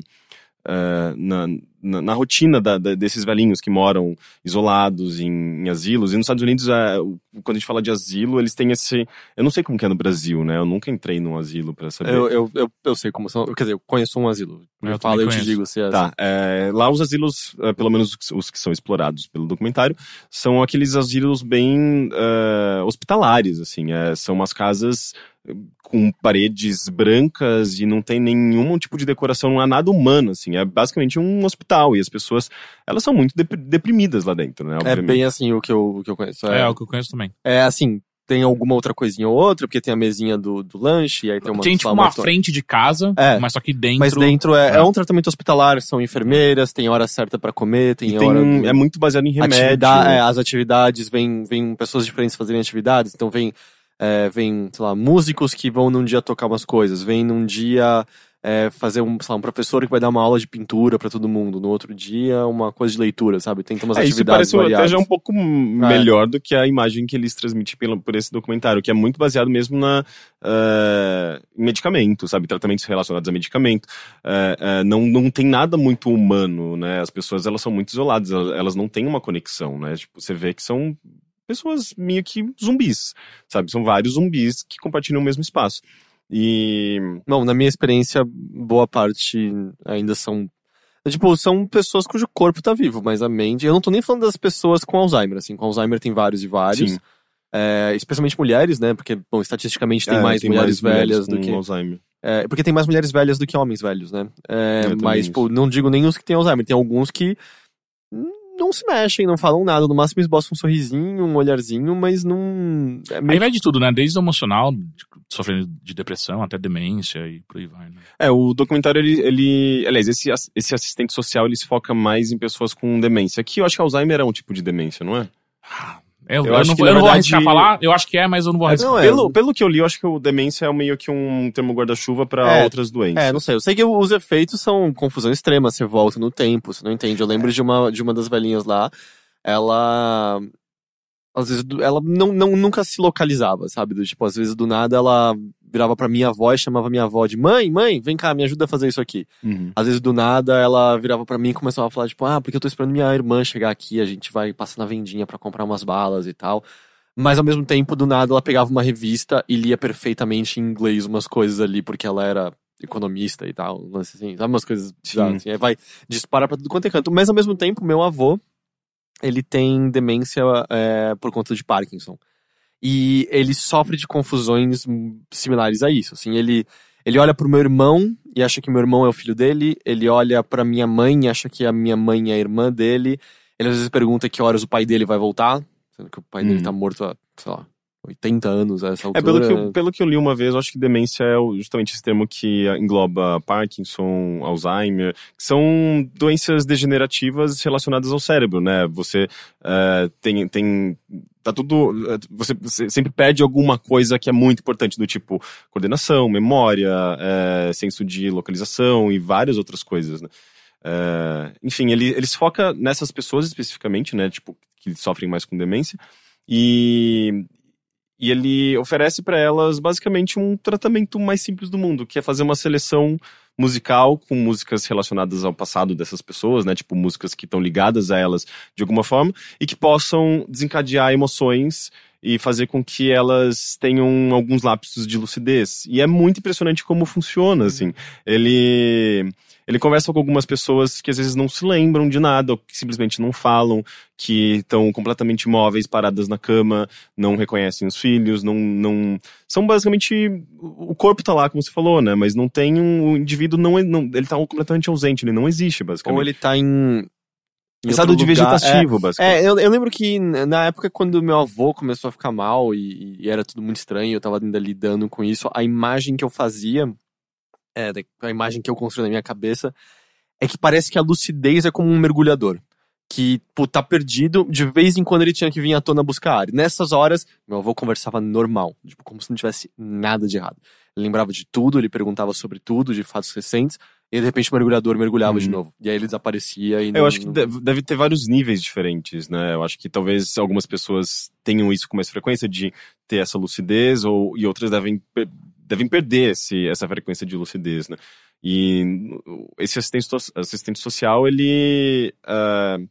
ah, na- na, na rotina da- da- desses velhinhos que moram isolados em, em asilos. E nos Estados Unidos, é, quando a gente fala de asilo, eles têm esse. Eu não sei como que é no Brasil, né? Eu nunca entrei num asilo pra saber. Eu, eu, eu, eu sei como são. Quer dizer, eu conheço um asilo. Eu Eu falo, eu te digo se é. Tá, é, lá os asilos, é, pelo menos os que- são explorados pelo documentário, são aqueles asilos bem é, hospitalares, assim, é, são umas casas é, com paredes brancas e não tem nenhum tipo de decoração, não há nada humano, assim, é basicamente um hospital e as pessoas, elas são muito dep- deprimidas lá dentro, né, É obviamente. bem assim o que eu, o que eu conheço. É, É, é o que eu conheço também. é assim, tem alguma outra coisinha ou outra, porque tem a mesinha do, do lanche, e aí tem uma. Tem tipo uma frente de casa, É. mas só que dentro. Mas dentro é, É. é um tratamento hospitalar, são enfermeiras, tem hora certa pra comer, tem, E tem hora. do- é muito baseado em remédio. Atividade, é, as atividades, vem, vem pessoas diferentes fazerem atividades, então vem, é, vem, sei lá, músicos que vão num dia tocar umas coisas, vem num dia é, fazer um, lá, um professor que vai dar uma aula de pintura pra todo mundo, no outro dia uma coisa de leitura, sabe? Tem umas É, isso atividades parece até variadas. já um pouco melhor do que a imagem que eles transmitem pelo, por esse documentário, que é muito baseado mesmo na em medicamento, sabe? Tratamentos relacionados a medicamento. Eh, eh, não, não tem nada muito humano, né? As pessoas elas são muito isoladas, elas, elas não têm uma conexão, né? Tipo, você vê que são pessoas meio que zumbis, sabe? São vários zumbis que compartilham o mesmo espaço. E Não, na minha experiência, boa parte ainda são. Tipo, são pessoas cujo corpo tá vivo, mas a mente. Eu não tô nem falando das pessoas com Alzheimer, assim. Com Alzheimer tem vários e vários. sim, É, especialmente mulheres, né? Porque, bom, estatisticamente tem é, mais mulheres velhas do com que. Alzheimer. É, porque tem mais mulheres velhas do que homens velhos, né? É, É, mas, isso. tipo, não digo nem os que têm Alzheimer, tem alguns que não se mexem, não falam nada, no máximo esboçam um sorrisinho, um olharzinho, mas não. É Aí meio... vai de tudo, né? Desde o emocional, de- sofrendo de depressão, até demência e por aí vai, né? É, o documentário, ele, ele aliás, esse, esse assistente social, ele se foca mais em pessoas com demência. Aqui eu acho que Alzheimer é um tipo de demência, não é? Eu, Eu eu acho não, que, vou- eu não vou verdade- arriscar falar, eu acho que é, mas eu não vou arriscar. Não, é. Pelo, pelo que eu li, eu acho que o demência é meio que um termo guarda-chuva pra É, outras doenças. É, não sei. Eu sei que os efeitos são confusão extrema, você volta no tempo, você não entende. Eu lembro de uma, de uma das velhinhas lá, ela. Às vezes, ela não, não, nunca se localizava, sabe? Do, tipo, às vezes do nada ela virava pra minha avó e chamava minha avó de mãe, mãe, vem cá, me ajuda a fazer isso aqui. Uhum. Às vezes do nada ela virava pra mim e começava a falar, tipo, ah, porque eu tô esperando minha irmã chegar aqui, a gente vai passar na vendinha pra comprar umas balas e tal. Mas ao mesmo tempo, do nada, ela pegava uma revista e lia perfeitamente em inglês umas coisas ali, porque ela era economista e tal, assim, sabe umas coisas bizarras, assim, aí vai disparar pra tudo quanto é canto. Mas ao mesmo tempo, meu avô, ele tem demência é, por conta de Parkinson. E ele sofre de confusões hum, similares a isso, assim, ele... Ele olha pro meu irmão e acha que meu irmão é o filho dele. Ele olha pra minha mãe e acha que a minha mãe é a irmã dele. Ele às vezes pergunta que horas o pai dele vai voltar. Sendo que o pai dele Uhum. tá morto há, sei lá, 80 anos a essa É, altura. pelo que, eu, pelo que eu li uma vez, eu acho que demência é justamente esse termo que engloba Parkinson, Alzheimer, que são doenças degenerativas relacionadas ao cérebro, né? Você eh, tem, tem. Tá tudo. eh, Você, você sempre perde alguma coisa que é muito importante, do tipo coordenação, memória, eh, senso de localização e várias outras coisas, né? Eh, enfim, ele, ele se foca nessas pessoas especificamente, né? Tipo, que sofrem mais com demência. E, e ele oferece para elas basicamente um tratamento mais simples do mundo, que é fazer uma seleção musical com músicas relacionadas ao passado dessas pessoas, né? Tipo músicas que estão ligadas a elas de alguma forma e que possam desencadear emoções e fazer com que elas tenham alguns lapsos de lucidez. E é muito impressionante como funciona, assim. Ele ele conversa com algumas pessoas que às vezes não se lembram de nada, ou que simplesmente não falam, que estão completamente imóveis, paradas na cama, não reconhecem os filhos, não. não são basicamente. O corpo tá lá, como você falou, né? Mas não tem um. O indivíduo não, é- não. Ele tá completamente ausente, ele não existe, basicamente. Ou ele tá em. Em Estado de lugar. vegetativo, basicamente. É, eu, eu lembro que na época quando meu avô começou a ficar mal e, e era tudo muito estranho, eu tava ainda lidando com isso, a imagem que eu fazia, é, a imagem que eu construí na minha cabeça, é que parece que a lucidez é como um mergulhador. Que, pô, tá perdido, de vez em quando ele tinha que vir à tona buscar ar. E nessas horas, meu avô conversava normal, tipo, como se não tivesse nada de errado. Ele lembrava de tudo, ele perguntava sobre tudo, de fatos recentes, e de repente o mergulhador mergulhava de Uhum. novo. E aí ele desaparecia e Eu não- acho que não- deve, ter vários níveis diferentes, né? Eu acho que talvez algumas pessoas tenham isso com mais frequência de ter essa lucidez, ou, e outras devem, devem perder esse, essa frequência de lucidez, né? E esse assistente, assistente social, ele, uh,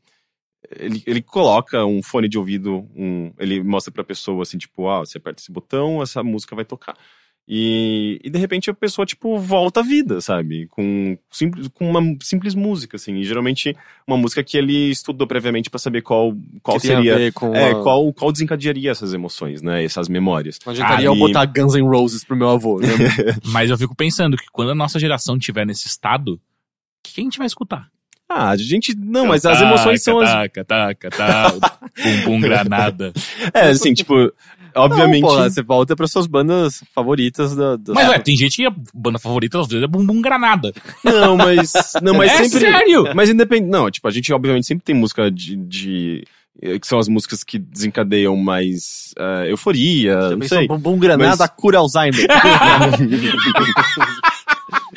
ele, ele coloca um fone de ouvido, um, ele mostra pra pessoa assim, tipo, ah, você aperta esse botão, essa música vai tocar. E, e de repente a pessoa, tipo, volta à vida, sabe? Com, simples, com uma simples música, assim. E geralmente uma música que ele estudou previamente para saber qual, qual Que seria. É, a- qual, qual desencadearia essas emoções, né? Essas memórias. Não adiantaria eu Aí- botar Guns N' Roses pro meu avô. Né? Mas eu fico pensando que quando a nossa geração tiver nesse estado, o que que a gente vai escutar? Ah, a gente. Não, mas as emoções são as. Taca, taca, taca, bum, bum, granada. É, assim, tipo, obviamente. Não, porra, você volta para suas bandas favoritas da. da- Mas, ué, tem gente que a banda favorita às vezes é Bum Bum Granada. Não, mas. Não, mas É sempre. sério? Mas independente. Não, tipo, a gente obviamente sempre tem música de. de- eh, que são as músicas que desencadeiam mais eh, euforia, não Também sei. são Bumbum Granada Mas- cura Alzheimer.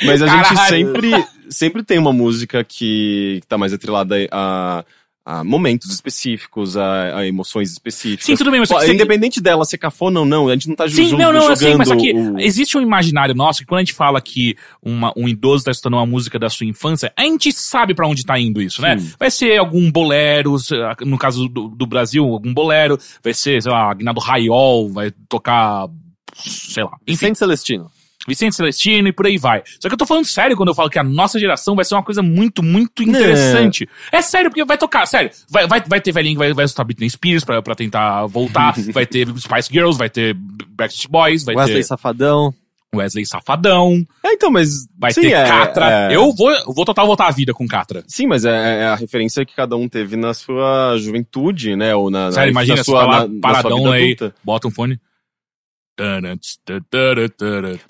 Mas a gente Caralho. sempre, sempre tem uma música que, que tá mais atrelada a, a momentos específicos, a, a emoções específicas. Sim, tudo bem, mas Pô, você- independente dela ser cafona ou não, a gente não tá Sim, ju- não, não, sei, julgando mas só que o- existe um imaginário nosso que quando a gente fala que uma, um idoso tá escutando uma música da sua infância, a gente sabe pra onde tá indo isso, né? Sim. Vai ser algum bolero, se- no caso do, do Brasil, algum bolero, vai ser, sei lá, Aguinaldo Raiol, vai tocar, sei lá, enfim, Vicente Celestino. Vicente Celestino e por aí vai. Só que eu tô falando sério quando eu falo que a nossa geração vai ser uma coisa muito, muito interessante. É, sério, porque vai tocar, sério. Vai, vai, vai ter velhinho que vai, vai escutar Britney Spears pra, pra tentar voltar, vai ter Spice Girls, vai ter Backstreet Boys, vai Wesley ter Safadão. Wesley Safadão, É, então, mas. vai sim, ter é- Catra. é- Eu vou, vou total voltar a vida com Catra. Sim, mas é, é a referência que cada um teve na sua juventude, né? Ou na, Sério, na, imagina, na sua, tá lá na- na paradão sua vida aí, adulta. bota um fone.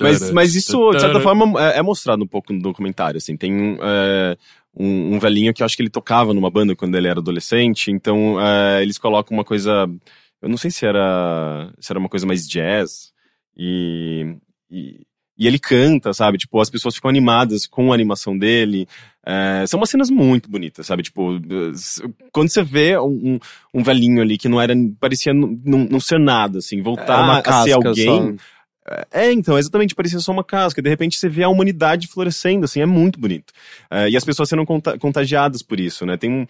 Mas, mas isso, de certa forma, é, é mostrado um pouco no documentário, assim. Tem é, um, um velhinho que eu acho que ele tocava numa banda quando ele era adolescente, então é, eles colocam uma coisa... Eu não sei se era, se era uma coisa mais jazz, e e ele canta, sabe? Tipo, as pessoas ficam animadas com a animação dele. É, são umas cenas muito bonitas, sabe? Tipo, quando você vê um, um- velhinho ali que não era. parecia não, não- ser nada, assim, voltar É a ser alguém. só. É, então, exatamente, parecia só uma casca. De repente você vê a humanidade florescendo, assim, é muito bonito. É, e as pessoas sendo conta- contagiadas por isso, né? Tem um.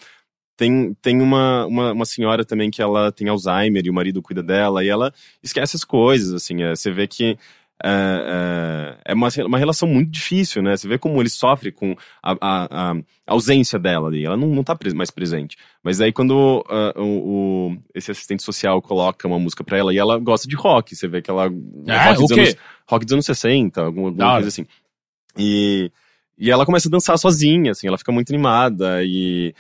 Tem, tem uma, uma, uma senhora também que ela tem Alzheimer e o marido cuida dela, e ela esquece as coisas, assim. é, você vê que é, é, é uma, uma relação muito difícil, né? Você vê como ele sofre com a, a- a ausência dela ali. Ela não, não tá mais presente. Mas aí quando ah, o, o- esse assistente social coloca uma música pra ela, e ela gosta de rock, você vê que ela... Ah, rock, dos anos, rock dos anos 60, alguma, alguma coisa assim. E, e ela começa a dançar sozinha, assim, ela fica muito animada e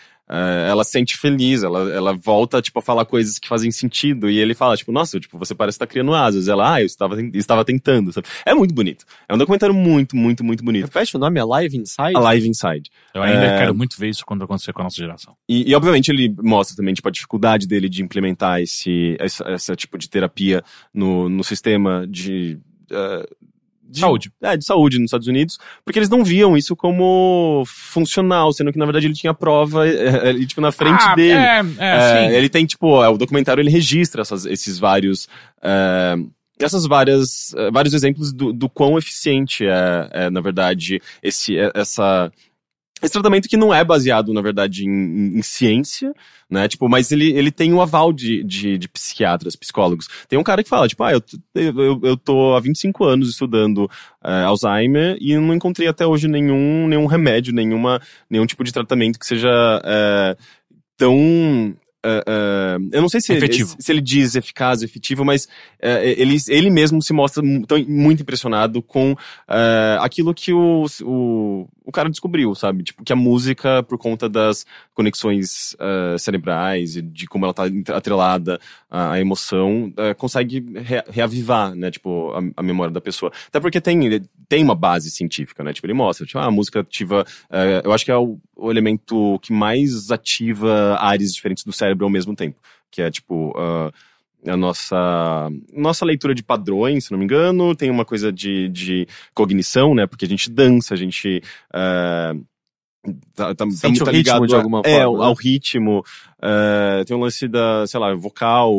ela se sente feliz, ela, ela volta, tipo, a falar coisas que fazem sentido. E ele fala, tipo, nossa, tipo, você parece estar criando asas. Ela, ah, eu estava, estava tentando, sabe? É muito bonito. É um documentário muito, muito, muito bonito. Repete o nome, é Live Inside? Alive Inside. Eu ainda É. quero muito ver isso quando acontecer com a nossa geração. E, e, obviamente ele mostra também tipo, a dificuldade dele de implementar esse, essa, essa tipo de terapia no, no sistema de, eh, de Saúde. É, de saúde nos Estados Unidos, porque eles não viam isso como funcional, sendo que na verdade ele tinha prova tipo, na frente ah, dele. É, é, É, ele tem, tipo, é, o documentário ele registra essas- esses vários. é, essas várias. é, vários exemplos do, do quão eficiente é, é, na verdade, esse, é, essa. Esse tratamento que não é baseado, na verdade, em, em- ciência, né? Tipo, mas ele, ele tem o aval de, de, de psiquiatras, psicólogos. Tem um cara que fala, tipo, ah, eu, eu, eu tô há 25 anos estudando é, Alzheimer e não encontrei até hoje nenhum, nenhum remédio, nenhuma, nenhum tipo de tratamento que seja é, tão. é, é, eu não sei se ele, se ele diz eficaz, efetivo, mas é, ele, ele mesmo se mostra muito impressionado com aquilo que o, o, o cara descobriu, sabe? Tipo, que a música, por conta das conexões é, cerebrais e de como ela tá atrelada à, emoção, é, consegue re- reavivar, né? Tipo, a, a memória da pessoa. Até porque tem, tem uma base científica, né? Tipo, ele mostra, tipo, ah, a música ativa. é, eu acho que é o, o elemento que mais ativa áreas diferentes do cérebro ao mesmo tempo. Que é, tipo. ah, a nossa, nossa leitura de padrões, se não me engano, tem uma coisa de, de cognição, né? Porque a gente dança, a gente. é, tá, tá, Sente tá o ligado de alguma é, forma, ao né? ritmo. é, tem um lance da, sei lá, vocal,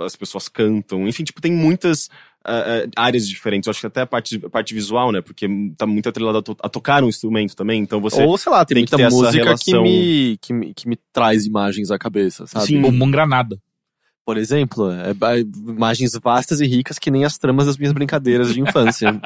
as pessoas cantam, enfim, tipo, tem muitas ah, áreas diferentes. Eu acho que até a parte, a parte visual, né? Porque tá muito atrelado a, to- a tocar um instrumento também. Então você. Ou, sei lá, tem, tem que muita música que relação. me, que, me, que me traz imagens à cabeça, sabe? Sim. Bombom granada. Por exemplo, é, é, imagens vastas e ricas que nem as tramas das minhas brincadeiras de infância.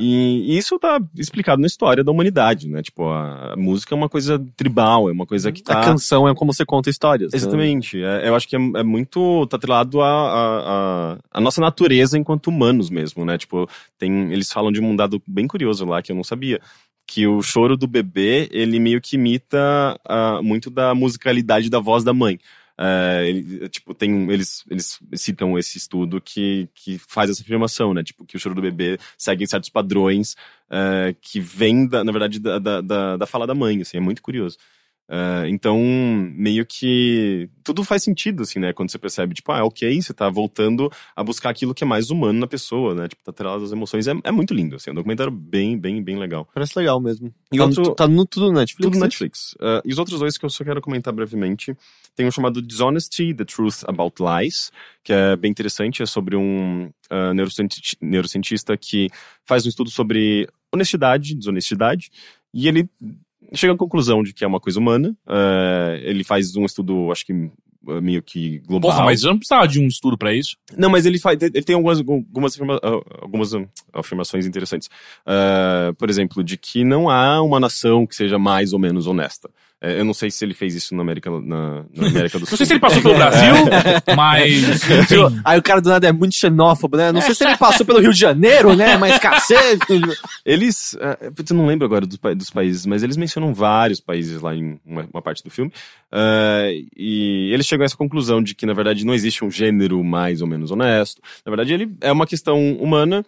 E, e isso tá explicado na história da humanidade, né? Tipo, a, a música é uma coisa tribal, é uma coisa que tá. A canção é como você conta histórias. né? Exatamente. É, eu acho que é, é muito. tá atrelado à a, a, a nossa natureza enquanto humanos mesmo, né? Tipo, tem, eles falam de um dado bem curioso lá que eu não sabia. Que o choro do bebê, ele meio que imita ah, muito da musicalidade da voz da mãe. É, ele, tipo, tem, eles, eles citam esse estudo que, que faz essa afirmação, né? Tipo, que o choro do bebê segue certos padrões é, que vem, da, na verdade, da, da, da, da fala da mãe, assim, é muito curioso. É, então, meio que tudo faz sentido, assim, né? Quando você percebe, tipo, ah, ok, você tá voltando a buscar aquilo que é mais humano na pessoa, né? Tipo, tá atrelado às emoções. É, é muito lindo, assim, é um documentário bem, bem, bem legal. Parece legal mesmo. E tá, outro- no, tá no tudo no Netflix. Tudo né? Netflix. Uh, e os outros dois que eu só quero comentar brevemente. Tem um chamado Dishonesty, The Truth About Lies, que é bem interessante, é sobre um uh, neurocienti- neurocientista que faz um estudo sobre honestidade, desonestidade, e ele chega à conclusão de que é uma coisa humana. Uh, ele faz um estudo, acho que uh, meio que global. Porra, mas eu não precisava de um estudo pra isso. Não, mas ele faz. Ele tem algumas, algumas, afirma- ah, algumas afirmações interessantes. Ah, por exemplo, de que não há uma nação que seja mais ou menos honesta. Eh, eu não sei se ele fez isso na América, na, na América do Sul. Não sei se ele passou pelo Brasil, mas. Enfim, Aí o cara do nada é muito xenófobo, né? Não sei se ele passou pelo Rio de Janeiro, né? Mas cacete. Eles. putz, eu não lembro agora dos, dos países, mas eles mencionam vários países lá em uma, uma parte do filme. Ah, e eles chegam a essa conclusão de que, na verdade, não existe um gênero mais ou menos honesto. Na verdade, ele é uma questão humana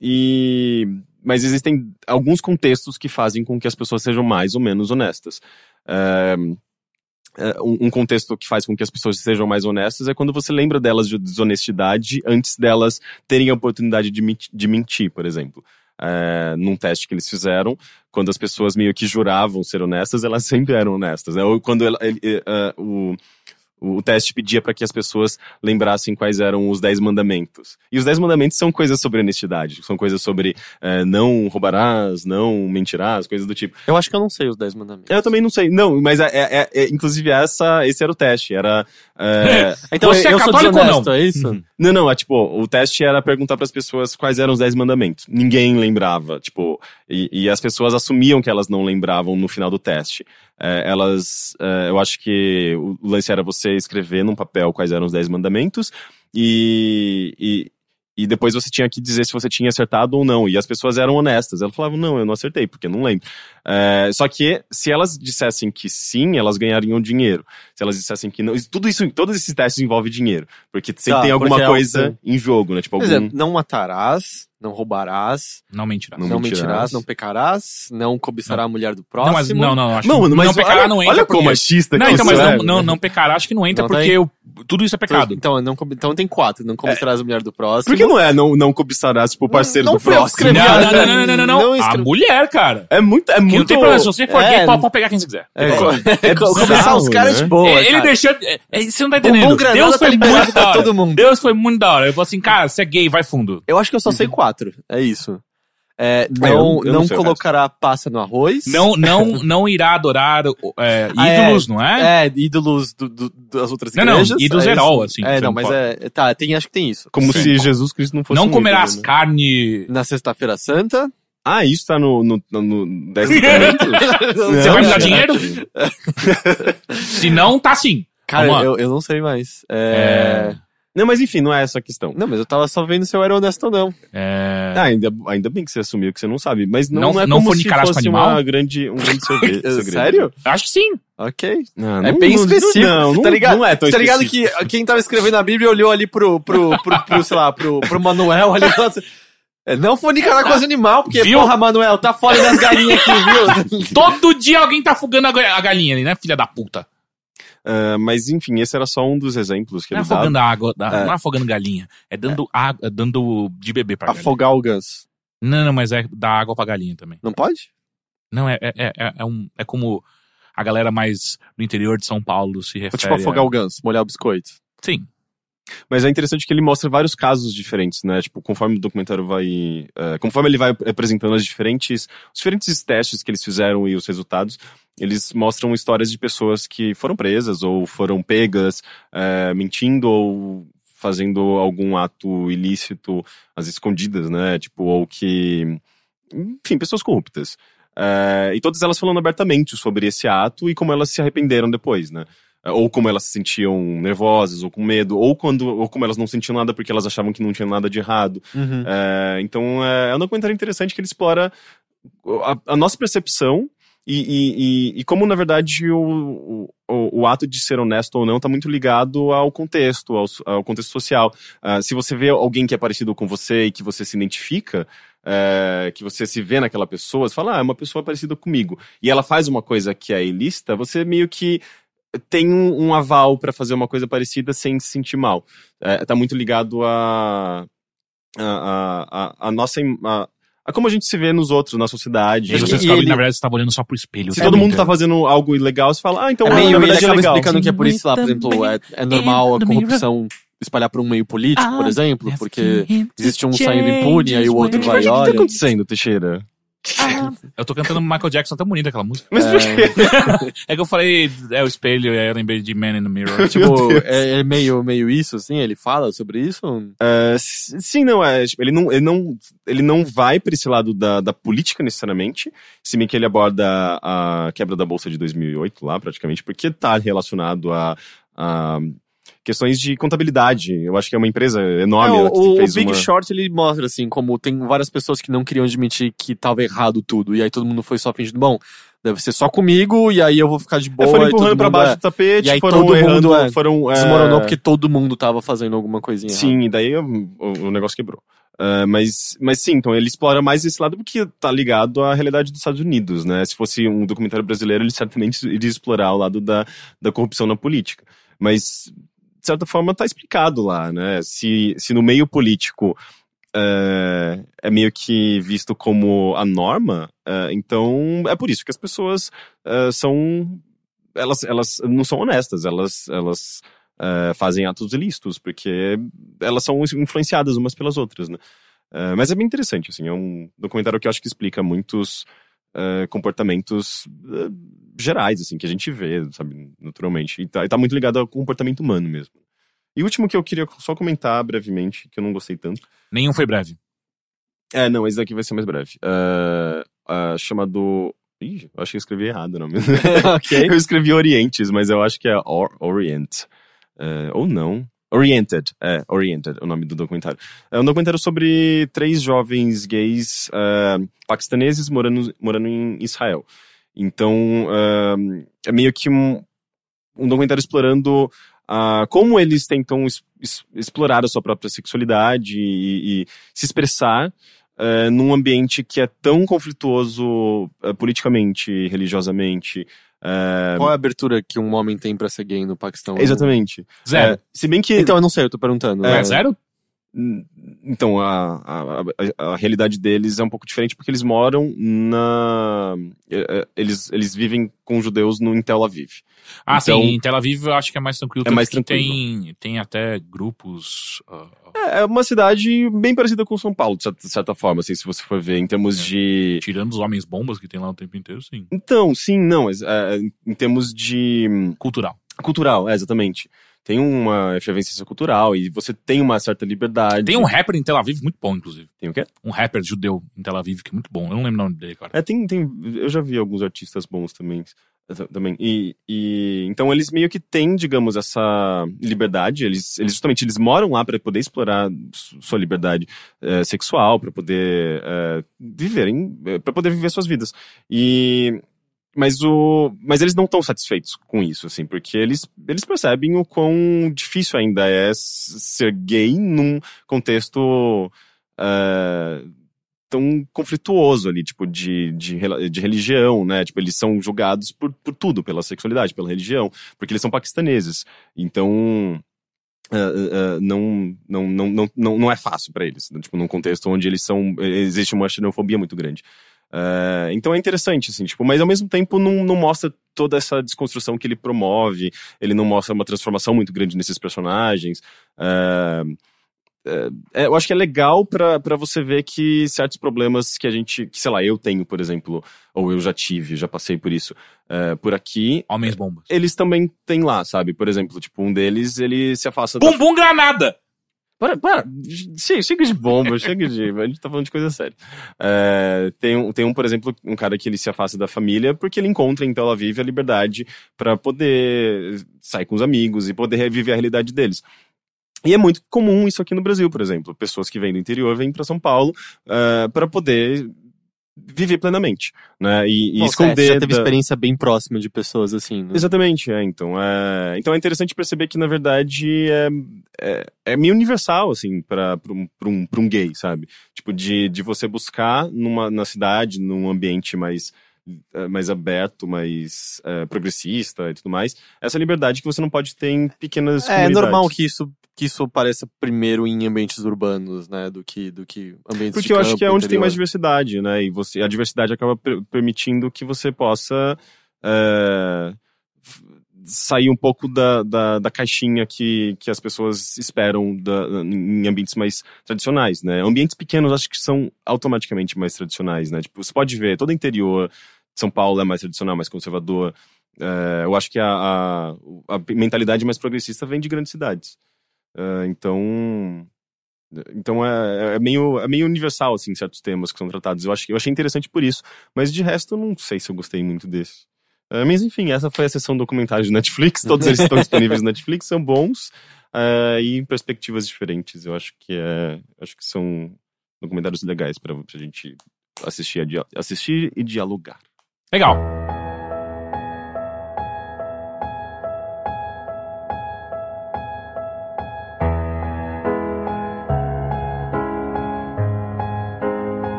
e. Mas existem alguns contextos que fazem com que as pessoas sejam mais ou menos honestas. É, um contexto que faz com que as pessoas sejam mais honestas é quando você lembra delas de desonestidade antes delas terem a oportunidade de, menti- de mentir, por exemplo. É, num teste que eles fizeram, quando as pessoas meio que juravam ser honestas, elas sempre eram honestas. né? Ou quando ele- eh, ah, o, o teste pedia para que as pessoas lembrassem quais eram os dez mandamentos. E os dez mandamentos são coisas sobre honestidade, são coisas sobre eh, não roubarás, não mentirás, coisas do tipo. Eu acho que eu não sei os 10 mandamentos. Eu também não sei. Não, mas é, é- é- inclusive essa, esse era o teste. Era. é, Então Você é eu sou católico ou desonesto, não? é isso? Uhum. não, não, é tipo, o teste era perguntar para as pessoas quais eram os dez mandamentos. Ninguém lembrava, tipo, e, e as pessoas assumiam que elas não lembravam no final do teste. É, elas, é, eu acho que o lance era você escrever num papel quais eram os dez mandamentos e, e, e depois você tinha que dizer se você tinha acertado ou não. E as pessoas eram honestas. Elas falavam, não, eu não acertei, porque não lembro. É, só que se elas dissessem que sim, elas ganhariam dinheiro. Se elas dissessem que não. Tudo isso, todos esses testes envolvem dinheiro. Porque sempre Tá, tem alguma é coisa algo- em jogo, né? Tipo, Por algum. exemplo, não matarás, não roubarás, não mentirá. Não não, mentirás. mentirás, não pecarás, não cobiçará a mulher do próximo. Não, mas não, não, acho Não, que mano, mas não pecará olha, não entra olha porque... como machista Não, que então, mas é. não, não, não pecará, acho que não entra Não porque tem? o- tudo isso é pecado. Então, não, então tem quatro. Não cobiçarás a mulher do próximo. Por que não é não, não cobiçarás, tipo, o parceiro Não do eu que próximo? Não, Não, não, não, não, não, não, não. não A escre- mulher, cara. É muito. É muito. não tem problema, se você for é, gay, pode, pode pegar quem você quiser. É. É co- começar bizarro, os caras né? de boa. ele deixou. é, é, você não tá entendendo. Deus foi muito da hora. Deus foi muito da hora. Eu falei assim, cara, você é gay, vai fundo. Eu acho que eu só sei quatro. É isso. É, eu- não eu não não sei o colocará passa no arroz. Não, não, não irá adorar é, Ah, é. ídolos, não é? É, ídolos do- do- das outras Não, não, igrejas. ídolos é herol, isso. assim, É, não, não mas pode. é. Tá, tem, acho que tem isso. Como Sim. se Jesus Cristo não fosse Não um comerás ídolo, né? carne. Na Sexta-feira Santa. Ah, isso tá no, no, no, no Dez Mandamentos? Você Não, vai me dar dinheiro? Se não, tá sim. Cara, eu, eu não sei mais. É... Não, mas enfim, não é essa a questão. Não, mas eu tava só vendo se eu era honesto ou não. É... Ah, ainda, ainda bem que você assumiu que você não sabe, mas não, Não- não é não como se fosse animal? uma grande, um grande sorve- segredo. Sério? Acho que sim. Ok. Não, É não- bem específico. Não, não, tá ligado? não é tão tá ligado específico. que quem tava escrevendo a Bíblia olhou ali pro, pro, pro, pro, sei lá, pro, pro Manuel ali e falou assim, "É, não fornicar com os animal, porque, Viu? porra, Manuel, tá fora das galinhas aqui, viu? Todo dia alguém tá afogando a ga- a galinha ali, né, filha da puta? Ah, mas enfim, esse era só um dos exemplos que Não é ele dava. afogando a água, É. não é afogando galinha. É dando água, é dando de beber galinha. Afogar o ganso. Não, não, mas é dar água pra galinha também. Não pode? Não, é, é, é, é, um, é como a galera mais do interior de São Paulo se refere. tipo afogar a... o ganso, molhar o biscoito. Sim. Mas é interessante que ele mostra vários casos diferentes, né? Tipo, conforme o documentário vai. eh, conforme ele vai apresentando as diferentes. Os diferentes testes que eles fizeram e os resultados, eles mostram histórias de pessoas que foram presas ou foram pegas eh, mentindo ou fazendo algum ato ilícito às escondidas, né? Tipo, ou que. Enfim, pessoas corruptas. Eh, e todas elas falando abertamente sobre esse ato e como elas se arrependeram depois, né? Ou como elas se sentiam nervosas, ou com medo, ou quando, ou como elas não sentiam nada porque elas achavam que não tinha nada de errado. Uhum. É, então é, é um documentário interessante que ele explora a, a nossa percepção e, e, e, como, na verdade, o, o, o ato de ser honesto ou não está muito ligado ao contexto, ao, ao contexto social. Ah, se você vê alguém que é parecido com você e que você se identifica, é, que você se vê naquela pessoa, você fala, ah, é uma pessoa parecida comigo, e ela faz uma coisa que é ilícita, você meio que tem um, um aval para fazer uma coisa parecida sem se sentir mal. É, tá muito ligado a a, a, a, nossa a, a como a gente se vê nos outros, na sociedade. E aí você E descobre ele- na verdade, você tava olhando só pro espelho. Se tá todo mundo brincando. tá fazendo algo ilegal, você fala, ah, então É ah, meio, na ele verdade é acaba legal. explicando que é por isso lá, por exemplo, é, é normal a corrupção espalhar para um meio político, por exemplo, porque existe um saindo impune, aí o outro vai Mas e o que tá olha. acontecendo, Teixeira? Eu tô cantando Michael Jackson, tá bonita aquela música. Mas por quê? É que eu falei, é o espelho, e aí eu lembrei de Man in the Mirror. Tipo, é, é meio, meio isso, assim, ele fala sobre isso? É, s- sim, não, é. tipo, ele, não, ele, não, ele não vai pra esse lado da, da política necessariamente, se bem que ele aborda a quebra da Bolsa de 2008 lá, praticamente, porque tá relacionado a. a questões de contabilidade. Eu acho que é uma empresa enorme É, o, o Big uma... Short, ele mostra, assim, como tem várias pessoas que não queriam admitir que tava errado tudo, e aí todo mundo foi só fingindo, bom, deve ser só comigo, e aí eu vou ficar de É, boa. foram e todo empurrando pra mundo baixo é, do tapete, E aí foram todo errando, mundo, é, foram... é, desmoronou porque todo mundo tava fazendo alguma coisinha errada. Sim, e daí o, o- negócio quebrou. Ah, mas, mas sim, então ele explora mais esse lado porque tá ligado à realidade dos Estados Unidos, né? Se fosse um documentário brasileiro, ele certamente iria explorar o lado da, da corrupção na política. Mas, de certa forma, tá explicado lá, né? Se, se no meio político é, é meio que visto como a norma, é, então é por isso que as pessoas é, são. Elas, elas não são honestas, elas, elas fazem atos ilícitos, porque elas são influenciadas umas pelas outras, né? Mas é bem interessante, assim, é um documentário que eu acho que explica muitos é, comportamentos é, gerais, assim, que a gente vê, sabe, naturalmente. E tá, e tá muito ligado ao comportamento humano mesmo. E o último que eu queria só comentar brevemente, que eu não gostei tanto. Nenhum foi breve. É, não, esse daqui vai ser mais breve. É, chamado. Ih, eu acho que eu escrevi errado o nome. ok. Eu escrevi Orientes, mas eu acho que é Or Orient. É, ou não. Oriented, é, Oriented, é o nome do documentário. É um documentário sobre três jovens gays é, paquistaneses morando, morando em Israel. Então, é, é meio que um, um documentário explorando ah, como eles tentam es- es- explorar a sua própria sexualidade e, e se expressar num ambiente que é tão conflituoso politicamente, religiosamente. Qual é a abertura que um homem tem pra ser gay no Paquistão? exatamente. Zero. Eh, se bem que. Então, eu não sei, eu tô perguntando. É, É, zero? Então, a, a, a, a realidade deles é um pouco diferente porque eles moram na. eh, eh, Eles, eles vivem com judeus no, em Tel Aviv. Ah, Então- sim, em Tel Aviv eu acho que é mais tranquilo. É mais que tranquilo. Tem, tem até grupos. ah, É uma cidade bem parecida com São Paulo, de certa, de certa forma, assim, se você for ver, em termos É. de. tirando os homens bombas que tem lá o tempo inteiro, sim. Então, sim, não, é, em termos de. Cultural. Cultural, é, exatamente. Tem uma efervescência cultural e você tem uma certa liberdade. Tem um rapper em Tel Aviv muito bom, inclusive. Tem o quê? Um rapper judeu em Tel Aviv que é muito bom. Eu não lembro o nome dele, cara. É, tem, tem. Eu já vi alguns artistas bons também. Também. E, e então eles meio que têm, digamos, essa liberdade. Eles, eles justamente eles moram lá para poder explorar su- sua liberdade eh, sexual, para poder eh, viverem, para poder viver suas vidas. E mas o mas eles não estão satisfeitos com isso, assim, porque eles eles percebem o quão difícil ainda é ser gay num contexto eh, tão conflituoso ali, tipo, de, de, de religião, né? Tipo, eles são julgados por, por tudo, pela sexualidade, pela religião, porque eles são paquistaneses. Então, ah, ah, não, não, não, não, não, é fácil pra eles, né? tipo, num contexto onde eles são, existe uma xenofobia muito grande. Ah, então é interessante, assim, tipo, mas ao mesmo tempo não, não mostra toda essa desconstrução que ele promove. Ele não mostra uma transformação muito grande nesses personagens. É, é, é, eu acho que é legal pra pra você ver que certos problemas que a gente, que sei lá, eu tenho, por exemplo, ou eu já tive, já passei por isso, é, por aqui, Homens bombas. eles também têm lá, sabe? Por exemplo, tipo, um deles, ele se afasta da Bumbum granada! para, para. Chega, chega de bomba, chega de. A gente tá falando de coisa séria. É, tem, um, tem um, por exemplo, um cara que ele se afasta da família porque ele encontra em Tel Aviv a liberdade pra poder sair com os amigos e poder reviver a realidade deles. E é muito comum isso aqui no Brasil, por exemplo. Pessoas que vêm do interior vêm pra São Paulo uh, para poder viver plenamente, né? E, e Bom, esconder. Você já teve da- experiência bem próxima de pessoas assim, né? Exatamente, é. Então é, então é interessante perceber que, na verdade, é, é, é meio universal, assim, para um, pra um, pra um gay, sabe? Tipo, de, de você buscar numa, na cidade, num ambiente mais, eh, mais aberto, mais eh, progressista e tudo mais, essa liberdade que você não pode ter em pequenas É comunidades. normal que isso, que isso apareça primeiro em ambientes urbanos, né? Do que, do que ambientes Porque de eu acho campo, que é onde tem interior. mais diversidade, né? E você, a diversidade acaba per- permitindo que você possa é, sair um pouco da, da, da caixinha que, que as pessoas esperam da- em ambientes mais tradicionais, né? Ambientes pequenos acho que são automaticamente mais tradicionais, né? Tipo, você pode ver, todo o interior, São Paulo é mais tradicional, mais conservador. É, eu acho que a, a, a mentalidade mais progressista vem de grandes cidades. É, então, então é, é meio, é meio universal, assim, certos temas que são tratados. Eu, acho, eu achei interessante por isso. Mas de resto, eu não sei se eu gostei muito desse. É, mas enfim, essa foi a sessão documentários do Netflix. Todos eles estão disponíveis no Netflix, são bons. é, e em perspectivas diferentes. Eu acho que é. Acho que são documentários legais pra, pra gente assistir, a assistir e dialogar. Legal.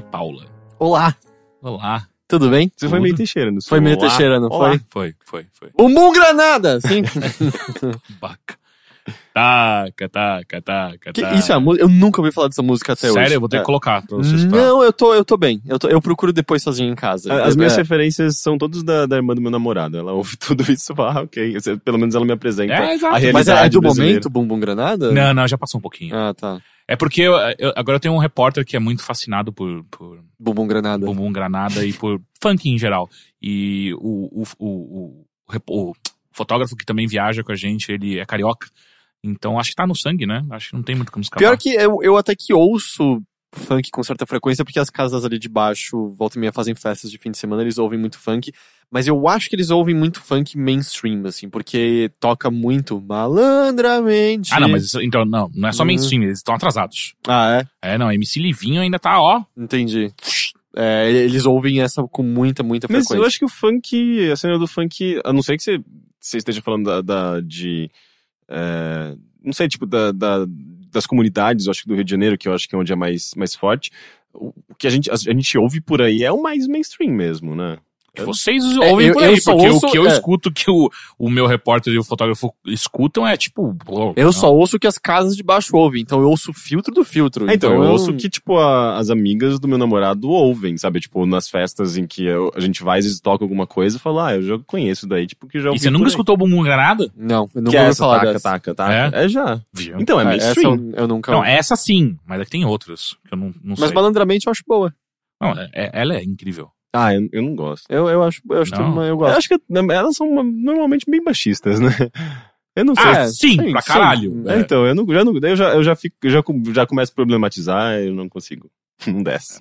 De Paula. Olá, Olá. tudo bem? Você foi Tudo. meio Teixeira, não Foi meio. Teixeira, não Olá. foi? Foi, foi, foi. Bumbum Granada! Sim. Baca. Taca, taca, taca, Que taca. isso é a música? Eu nunca ouvi falar dessa música até hoje. Sério, eu vou ter É. que colocar pra vocês. pra- Não, eu tô, eu tô bem. Eu, tô- eu procuro depois sozinho em casa. As minhas é. referências são todas da, da irmã do meu namorado. Ela ouve tudo isso e fala, ah, ok. Pelo menos ela me apresenta É, exato. a realidade Mas é, é do brasileira. momento, Bumbum Granada? Não, não, já passou um pouquinho. Ah, tá. É porque eu, eu- agora eu tenho um repórter que é muito fascinado por, por Bumbum Granada. bumbum granada e por funk em geral. E o, o, o, o, fotógrafo que também viaja com a gente, ele é carioca. Então acho que tá no sangue, né? Acho que não tem muito como escapar. Pior que eu, eu até que ouço funk com certa frequência, porque as casas ali de baixo, volta e meia, fazem festas de fim de semana, eles ouvem muito funk. Mas eu acho que eles ouvem muito funk mainstream, assim, porque toca muito malandramente. Ah, não, mas isso- então, não, não é só Hum. mainstream, eles estão atrasados. Ah, é? É, não, MC Livinho ainda tá, ó. Entendi. É, eles ouvem essa com muita, muita Mas frequência. eu acho que o funk, a cena do funk, a não ser que você, você esteja falando da, da- de. é, não sei, tipo, da, da- das comunidades, eu acho que do Rio de Janeiro, que eu acho que é onde é mais, mais forte. O que a gente, a gente ouve por aí é o mais mainstream mesmo, né? Que vocês ouvem eu- por eu aí, só porque ouço- o que eu é. escuto que o, o meu repórter e o fotógrafo escutam é tipo. Eu só ouço o que as casas de baixo ouvem, então eu ouço o filtro do filtro. É, então, eu ouço que, tipo, a- as amigas do meu namorado ouvem, sabe? Tipo, nas festas em que eu- a gente vai, vezes toca alguma coisa e fala, ah, eu já conheço daí, tipo, que já E ouvi você nunca escutou o Bumbum Granada? Não, eu nunca Que é ouvi essa, falar taca, dessa. taca, taca. É, já. Viu? Então, é essa mainstream. eu, eu nunca Não, essa sim, mas é que tem outras que eu não, não Mas sei. malandramente eu acho boa. Não, é- é- ela é incrível. Ah, eu, eu não gosto. Eu, eu acho, eu acho que Não. uma- eu Eu gosto. acho que elas são uma- normalmente bem machistas, né? Eu não sei. Ah, É, sim, sim, pra sim. caralho. É, então, eu não, já não, daí eu já, eu já fico, eu já, com- já começo a problematizar, eu não consigo. Não desce.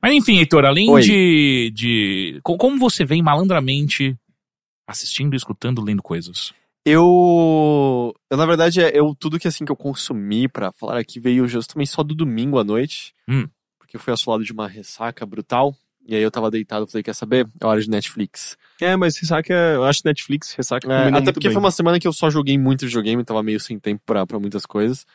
Mas enfim, Heitor, além Oi. de, de. co- Como você vem malandramente assistindo, escutando, lendo coisas? Eu, eu, na verdade, é- eu tudo que assim que eu consumi pra falar aqui veio justamente só do domingo à noite. Hum. Porque eu fui assolado de uma ressaca brutal. E aí eu tava deitado, falei, quer saber? É hora de Netflix. É, mas ressaca, eu acho Netflix, ressaca É, até porque bem. foi uma semana que eu só joguei muito videogame, tava meio sem tempo pra, pra muitas coisas.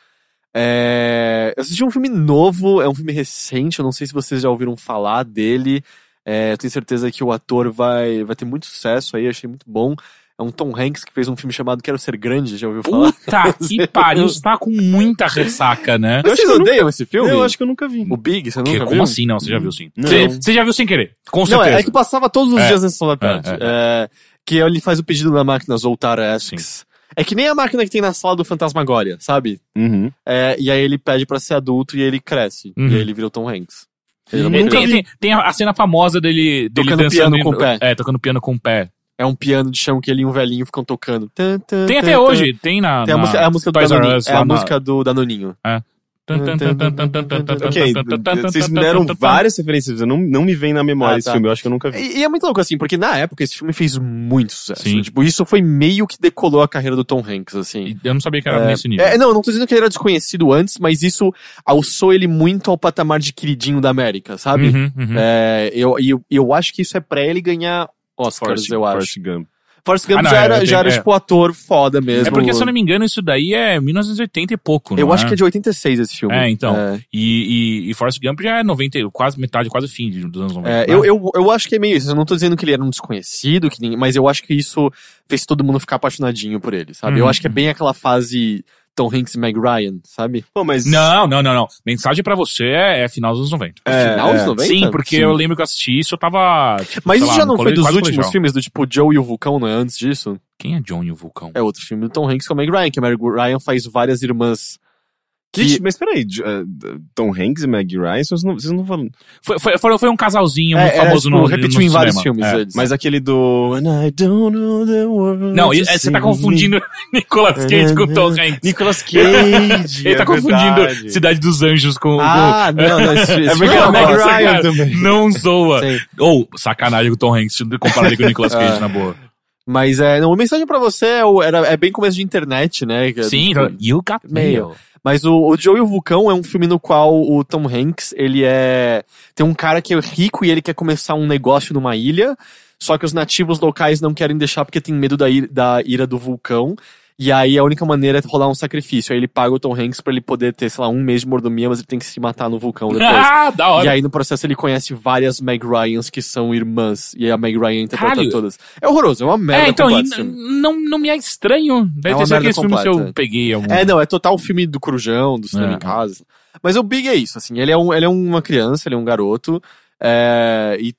É, eu assisti um filme novo, é um filme recente, eu não sei se vocês já ouviram falar dele. É, eu tenho certeza que o ator vai, vai ter muito sucesso aí, achei muito bom. É um Tom Hanks que fez um filme chamado Quero Ser Grande, já ouviu falar? Puta que pariu, você tá com muita ressaca, né? Eu acho que vocês odeiam esse filme? Eu acho que eu nunca vi. O Big, você Que- nunca como viu? assim? Não, você já viu sim. Não. Você, você já viu sem querer, com Não, certeza. é, é que passava todos os É. dias na sessão da tarde. É, É, que ele faz o pedido da máquina Zoltar Essex. É que nem a máquina que tem na sala do Fantasmagória, sabe? Uhum. É, e aí ele pede pra ser adulto e ele cresce. Uhum. E aí ele vira o Tom Hanks. Ele não nunca tem, vi. tem- tem a a cena famosa dele, dele Tocando dançando. piano com o pé. É, tocando piano com o pé. É um piano de chão que ele e um velhinho ficam tocando. Tan, tan, Tem até tan. hoje, tem na. Tem a na música, é a música do Danoninho. Us É a na- música do Danoninho. Tan, Ok, vocês me deram várias referências, eu não, não me vem na memória Ah, esse tá. filme, eu acho que eu nunca vi. E, e é muito louco, assim, porque na época esse filme fez muito sucesso. Sim. Tipo, isso foi meio que decolou a carreira do Tom Hanks, assim. E Eu não sabia que era nesse nível. É, não, não tô dizendo que ele era desconhecido antes, mas isso alçou ele muito ao patamar de queridinho da América, sabe? Uhum, uhum. É, eu, e eu, eu acho que isso é pra ele ganhar Oscars, Forrest- eu acho. Forrest Gump. Forrest Gump Ah, não, já é, era, eu já era tenho- é. tipo, ator foda mesmo. É porque, se eu não me engano, isso daí é 1980 e pouco, não Eu acho que é de 86 esse filme. É, então. É, E, e, e Forrest Gump já é 90, quase metade, quase fim de- dos anos 90. é, né? eu, eu, eu acho que é meio isso. Eu não tô dizendo que ele era um desconhecido, que ninguém, mas eu acho que isso fez todo mundo ficar apaixonadinho por ele, sabe? Eu Uhum. acho que é bem aquela fase Tom Hanks e Meg Ryan, sabe? Pô, mas... Não, não, não, não. Mensagem pra você é, é final dos anos 90. É, Final dos é. 90? Sim, porque Sim. eu lembro que eu assisti isso, eu tava. Tipo, Mas isso lá, já não foi dos últimos colegial. filmes do tipo Joe e o Vulcão, não é antes disso? Quem é John e o Vulcão? É outro filme do Tom Hanks com a Meg Ryan, que a Meg Ryan faz várias irmãs. Que... Gente, mas peraí, eh, Tom Hanks e Meg Ryan, vocês não, vocês não falam... Foi, foi, foi, um casalzinho muito É, famoso tipo, no repetiu no em vários cinema. filmes É. Mas aquele do... And I don't know the words Não, é, você tá confundindo Nicolas Cage com Tom Hanks. Nicolas Cage. Ele tá é confundindo verdade. Cidade dos Anjos com. Ah, não, não, esse, esse É porque é uma Meg bosta. Ryan cara. também. Não zoa. Ou, sacanagem com o Tom Hanks, comparar ele com o Nicolas Cage, Ah. na boa. Mas é, não, a mensagem pra você é, era, é bem começo de internet, né? é Sim, tipo- You Got Mail. Mail. Mas o, o Joe e o Vulcão é um filme no qual o Tom Hanks, ele é. Tem um cara que é rico e ele quer começar um negócio numa ilha, só que os nativos locais não querem deixar porque tem medo da, da ira do vulcão. E aí a única maneira é rolar um sacrifício. Aí ele paga o Tom Hanks pra ele poder ter, sei lá, um mês de mordomia, mas ele tem que se matar no vulcão depois. Ah, da E hora. aí, no processo, ele conhece várias Meg Ryans que são irmãs. E a Meg Ryan interpreta Caralho. todas. É horroroso, é uma merda É, então, completa e filme. n- não, não me é estranho. Deve É uma ter sido filmes que eu completa. peguei. Algum... É, não, é total o filme do Corujão, do cinema É. em casa. Mas o Big é isso, assim, ele é, um, ele é uma criança, ele é um garoto, é, e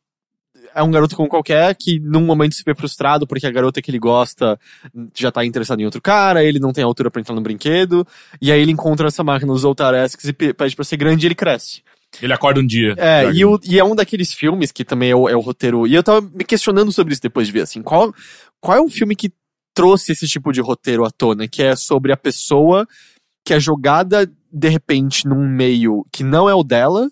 é um garoto como qualquer que num momento se vê frustrado porque a garota que ele gosta já tá interessada em outro cara, ele não tem altura pra entrar no brinquedo, e aí ele encontra essa máquina dos Zoltaresks e pe- pede pra ser grande e ele cresce. Ele acorda um dia. É, e, o- e é um daqueles filmes que também é o, é o roteiro. E eu tava me questionando sobre isso depois de ver, assim, qual, qual é o filme que trouxe esse tipo de roteiro à tona? Que é sobre a pessoa que é jogada, de repente, num meio que não é o dela,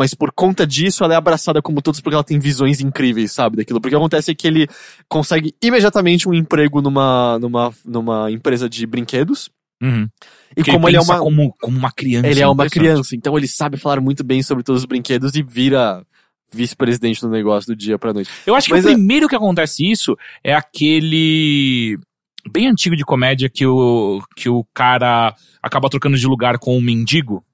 mas por conta disso ela é abraçada como todos porque ela tem visões incríveis, sabe, daquilo. Porque acontece que ele consegue imediatamente um emprego numa, numa, numa empresa de brinquedos. Uhum. E como ele é pensa uma. como, como uma criança. Ele é uma criança, então ele sabe falar muito bem sobre todos os brinquedos e vira vice-presidente do negócio do dia pra noite. Eu acho que Mas o é- primeiro que acontece isso é aquele bem antigo de comédia que o, que o cara acaba trocando de lugar com um mendigo.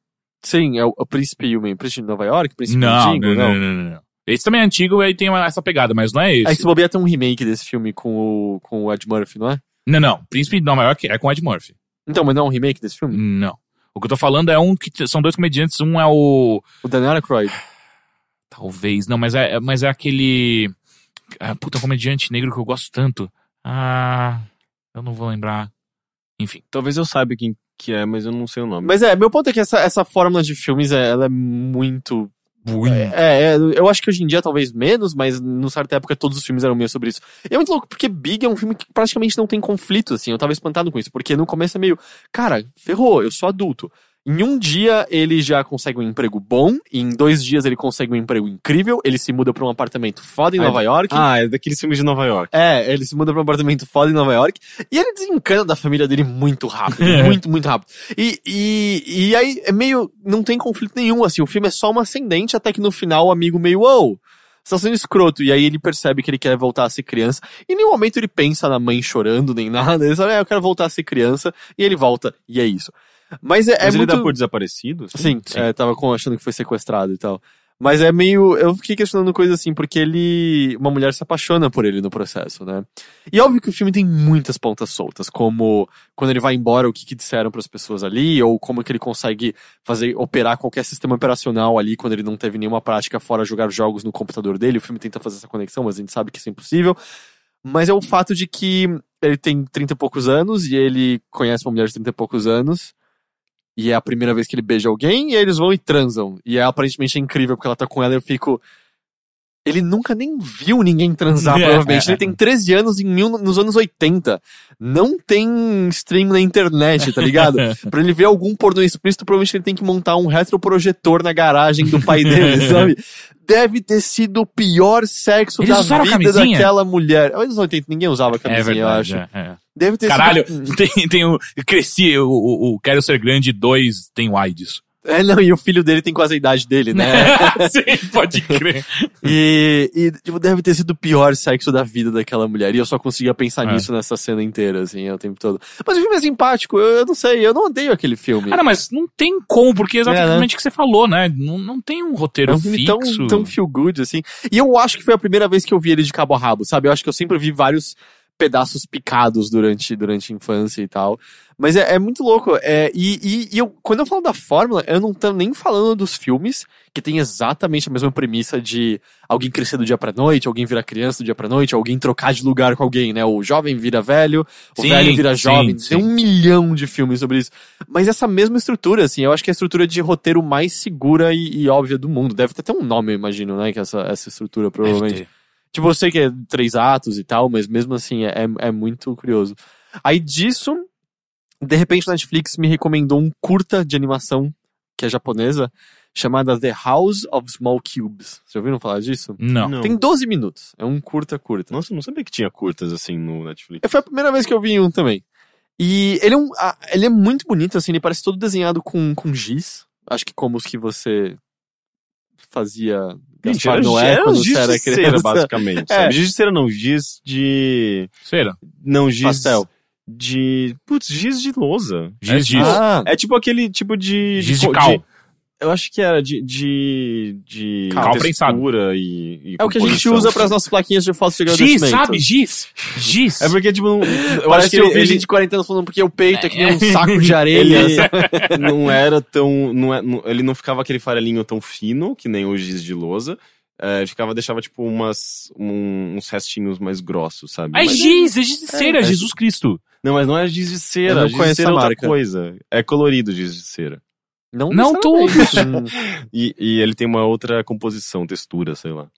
Sim, é o, o Príncipe o Men- Príncipe de Nova York, Príncipe Não, não, não. não, não. Esse também é antigo e tem uma- essa pegada, mas não é esse. Aí se bobear tem um remake desse filme com o, com o Ed Murphy, não é? Não, não. Príncipe de Nova York é com Ed Murphy. Então, mas não é um remake desse filme? Não. O que eu tô falando é um que são dois comediantes, um é o O Daniel Aykroyd. talvez, não, mas é, é- mas é aquele ah, puta comediante negro que eu gosto tanto. Ah, eu não vou lembrar. Enfim. Talvez eu saiba quem que é, mas eu não sei o nome. Mas é, meu ponto é que essa, essa fórmula de filmes, é, ela é muito... Muito. É, é, eu acho que hoje em dia talvez menos, mas numa certa época todos os filmes eram meio sobre isso. E é muito louco, porque Big é um filme que praticamente não tem conflito, assim, eu tava espantado com isso, porque no começo é meio, cara, ferrou, eu sou adulto. Em um dia ele já consegue um emprego bom, e em dois dias ele consegue um emprego incrível, ele se muda pra um apartamento foda em Ah, Nova York. Ah, é daqueles filmes de Nova York. É, ele se muda pra um apartamento foda em Nova York. E ele desencana da família dele muito rápido. É. muito, muito rápido. E, e, e aí é meio. Não tem conflito nenhum, assim. O filme é só uma ascendente, até que no final o amigo meio, uou, você tá sendo escroto. E aí ele percebe que ele quer voltar a ser criança. E em nenhum momento ele pensa na mãe chorando nem nada. Ele sabe, é, eu quero voltar a ser criança. E ele volta, e é isso. Mas é, é Mas ele muito... dá por desaparecido? assim? Sim, Sim. é, tava achando que foi sequestrado e tal. Mas é meio. Eu fiquei questionando coisa assim, porque ele. Uma mulher se apaixona por ele no processo, né? E óbvio que o filme tem muitas pontas soltas, como quando ele vai embora, o que, que disseram pras pessoas ali, ou como que ele consegue fazer operar qualquer sistema operacional ali quando ele não teve nenhuma prática fora jogar jogos no computador dele. O filme tenta fazer essa conexão, mas a gente sabe que isso é impossível. Mas é o fato de que ele tem 30 e poucos anos e ele conhece uma mulher de 30 e poucos anos. E é a primeira vez que ele beija alguém, e aí eles vão e transam. E é aparentemente incrível, porque ela tá com ela e eu fico. Ele nunca nem viu ninguém transar, É, provavelmente. é. Ele tem 13 anos em mil, nos anos 80. Não tem stream na internet, tá ligado? pra ele ver algum pornô explícito, provavelmente ele tem que montar um retroprojetor na garagem do pai dele, sabe? Deve ter sido o pior sexo Eles da vida daquela mulher. Nos anos 80 ninguém usava É camisinha, eu verdade. acho. é, é. Deve ter Caralho, sido. tem, tem o. eu Cresci, o, o, o Quero Ser Grande 2 tem o AIDS. É, não, e o filho dele tem quase a idade dele, né? Sim, pode crer. E, e tipo, deve ter sido o pior sexo da vida daquela mulher. E eu só conseguia pensar É. nisso nessa cena inteira, assim, o tempo todo. Mas o filme é simpático, eu, eu não sei, eu não odeio aquele filme. Ah, não, mas não tem como, porque é exatamente É, né? o que você falou, né? Não, não tem um roteiro É um filme tão, fixo. tão feel good, assim. E eu acho que foi a primeira vez que eu vi ele de cabo a rabo, sabe? Eu acho que eu sempre vi vários pedaços picados durante, durante a infância e tal. Mas é, é muito louco. É, e, e, e eu, quando eu falo da fórmula, eu não tô nem falando dos filmes, que tem exatamente a mesma premissa de alguém crescer do dia pra noite, alguém virar criança do dia pra noite, alguém trocar de lugar com alguém, né? O jovem vira velho, o Sim, velho vira sim, jovem. sim. Tem um milhão de filmes sobre isso. Mas essa mesma estrutura, assim, eu acho que é a estrutura de roteiro mais segura e, e óbvia do mundo. Deve ter até um nome, eu imagino, né? Que essa, essa estrutura, provavelmente. Tipo, eu sei que é três atos e tal, mas mesmo assim é, é muito curioso. Aí disso, de repente, Netflix me recomendou um curta de animação, que é japonesa, chamada The House of Small Cubes. Vocês já ouviram falar disso? Não. Não. Tem 12 minutos. É um curta curta. Nossa, eu não sabia que tinha curtas assim no Netflix. Foi a primeira vez que eu vi um também. E ele é, um, ele é muito bonito, assim, ele parece todo desenhado com, com giz. Acho que como os que você fazia Gente, era, Noé era quando giz você era de cera, basicamente. É. sabe? Giz de cera não, giz de... Cera. Não, giz... Pastel. De... Putz, giz de lousa. Giz, é, giz. tipo- Ah, É tipo aquele tipo de... Giz de co- cal. eu acho que era de... De, de Cal textura e, e é o que a gente usa para as nossas plaquinhas de foto de Giz, sabe? Giz. Giz. É porque, tipo, não- eu acho Parece que que eu vi ele, gente de 40 anos falando porque o peito é que nem um saco de areia. ele sabe? não era tão... Não é, não- ele não ficava aquele farelinho tão fino, que nem o giz de lousa. É, ficava, deixava, tipo, umas, um- uns restinhos mais grossos, sabe? É Mas- giz, é giz de cera, é- Jesus Cristo. Não, mas não é giz de cera. Eu não giz de conheço cera a é outra marca. coisa. É colorido giz de cera. Não, Não necessariamente. E, e ele tem uma outra composição, textura, sei lá.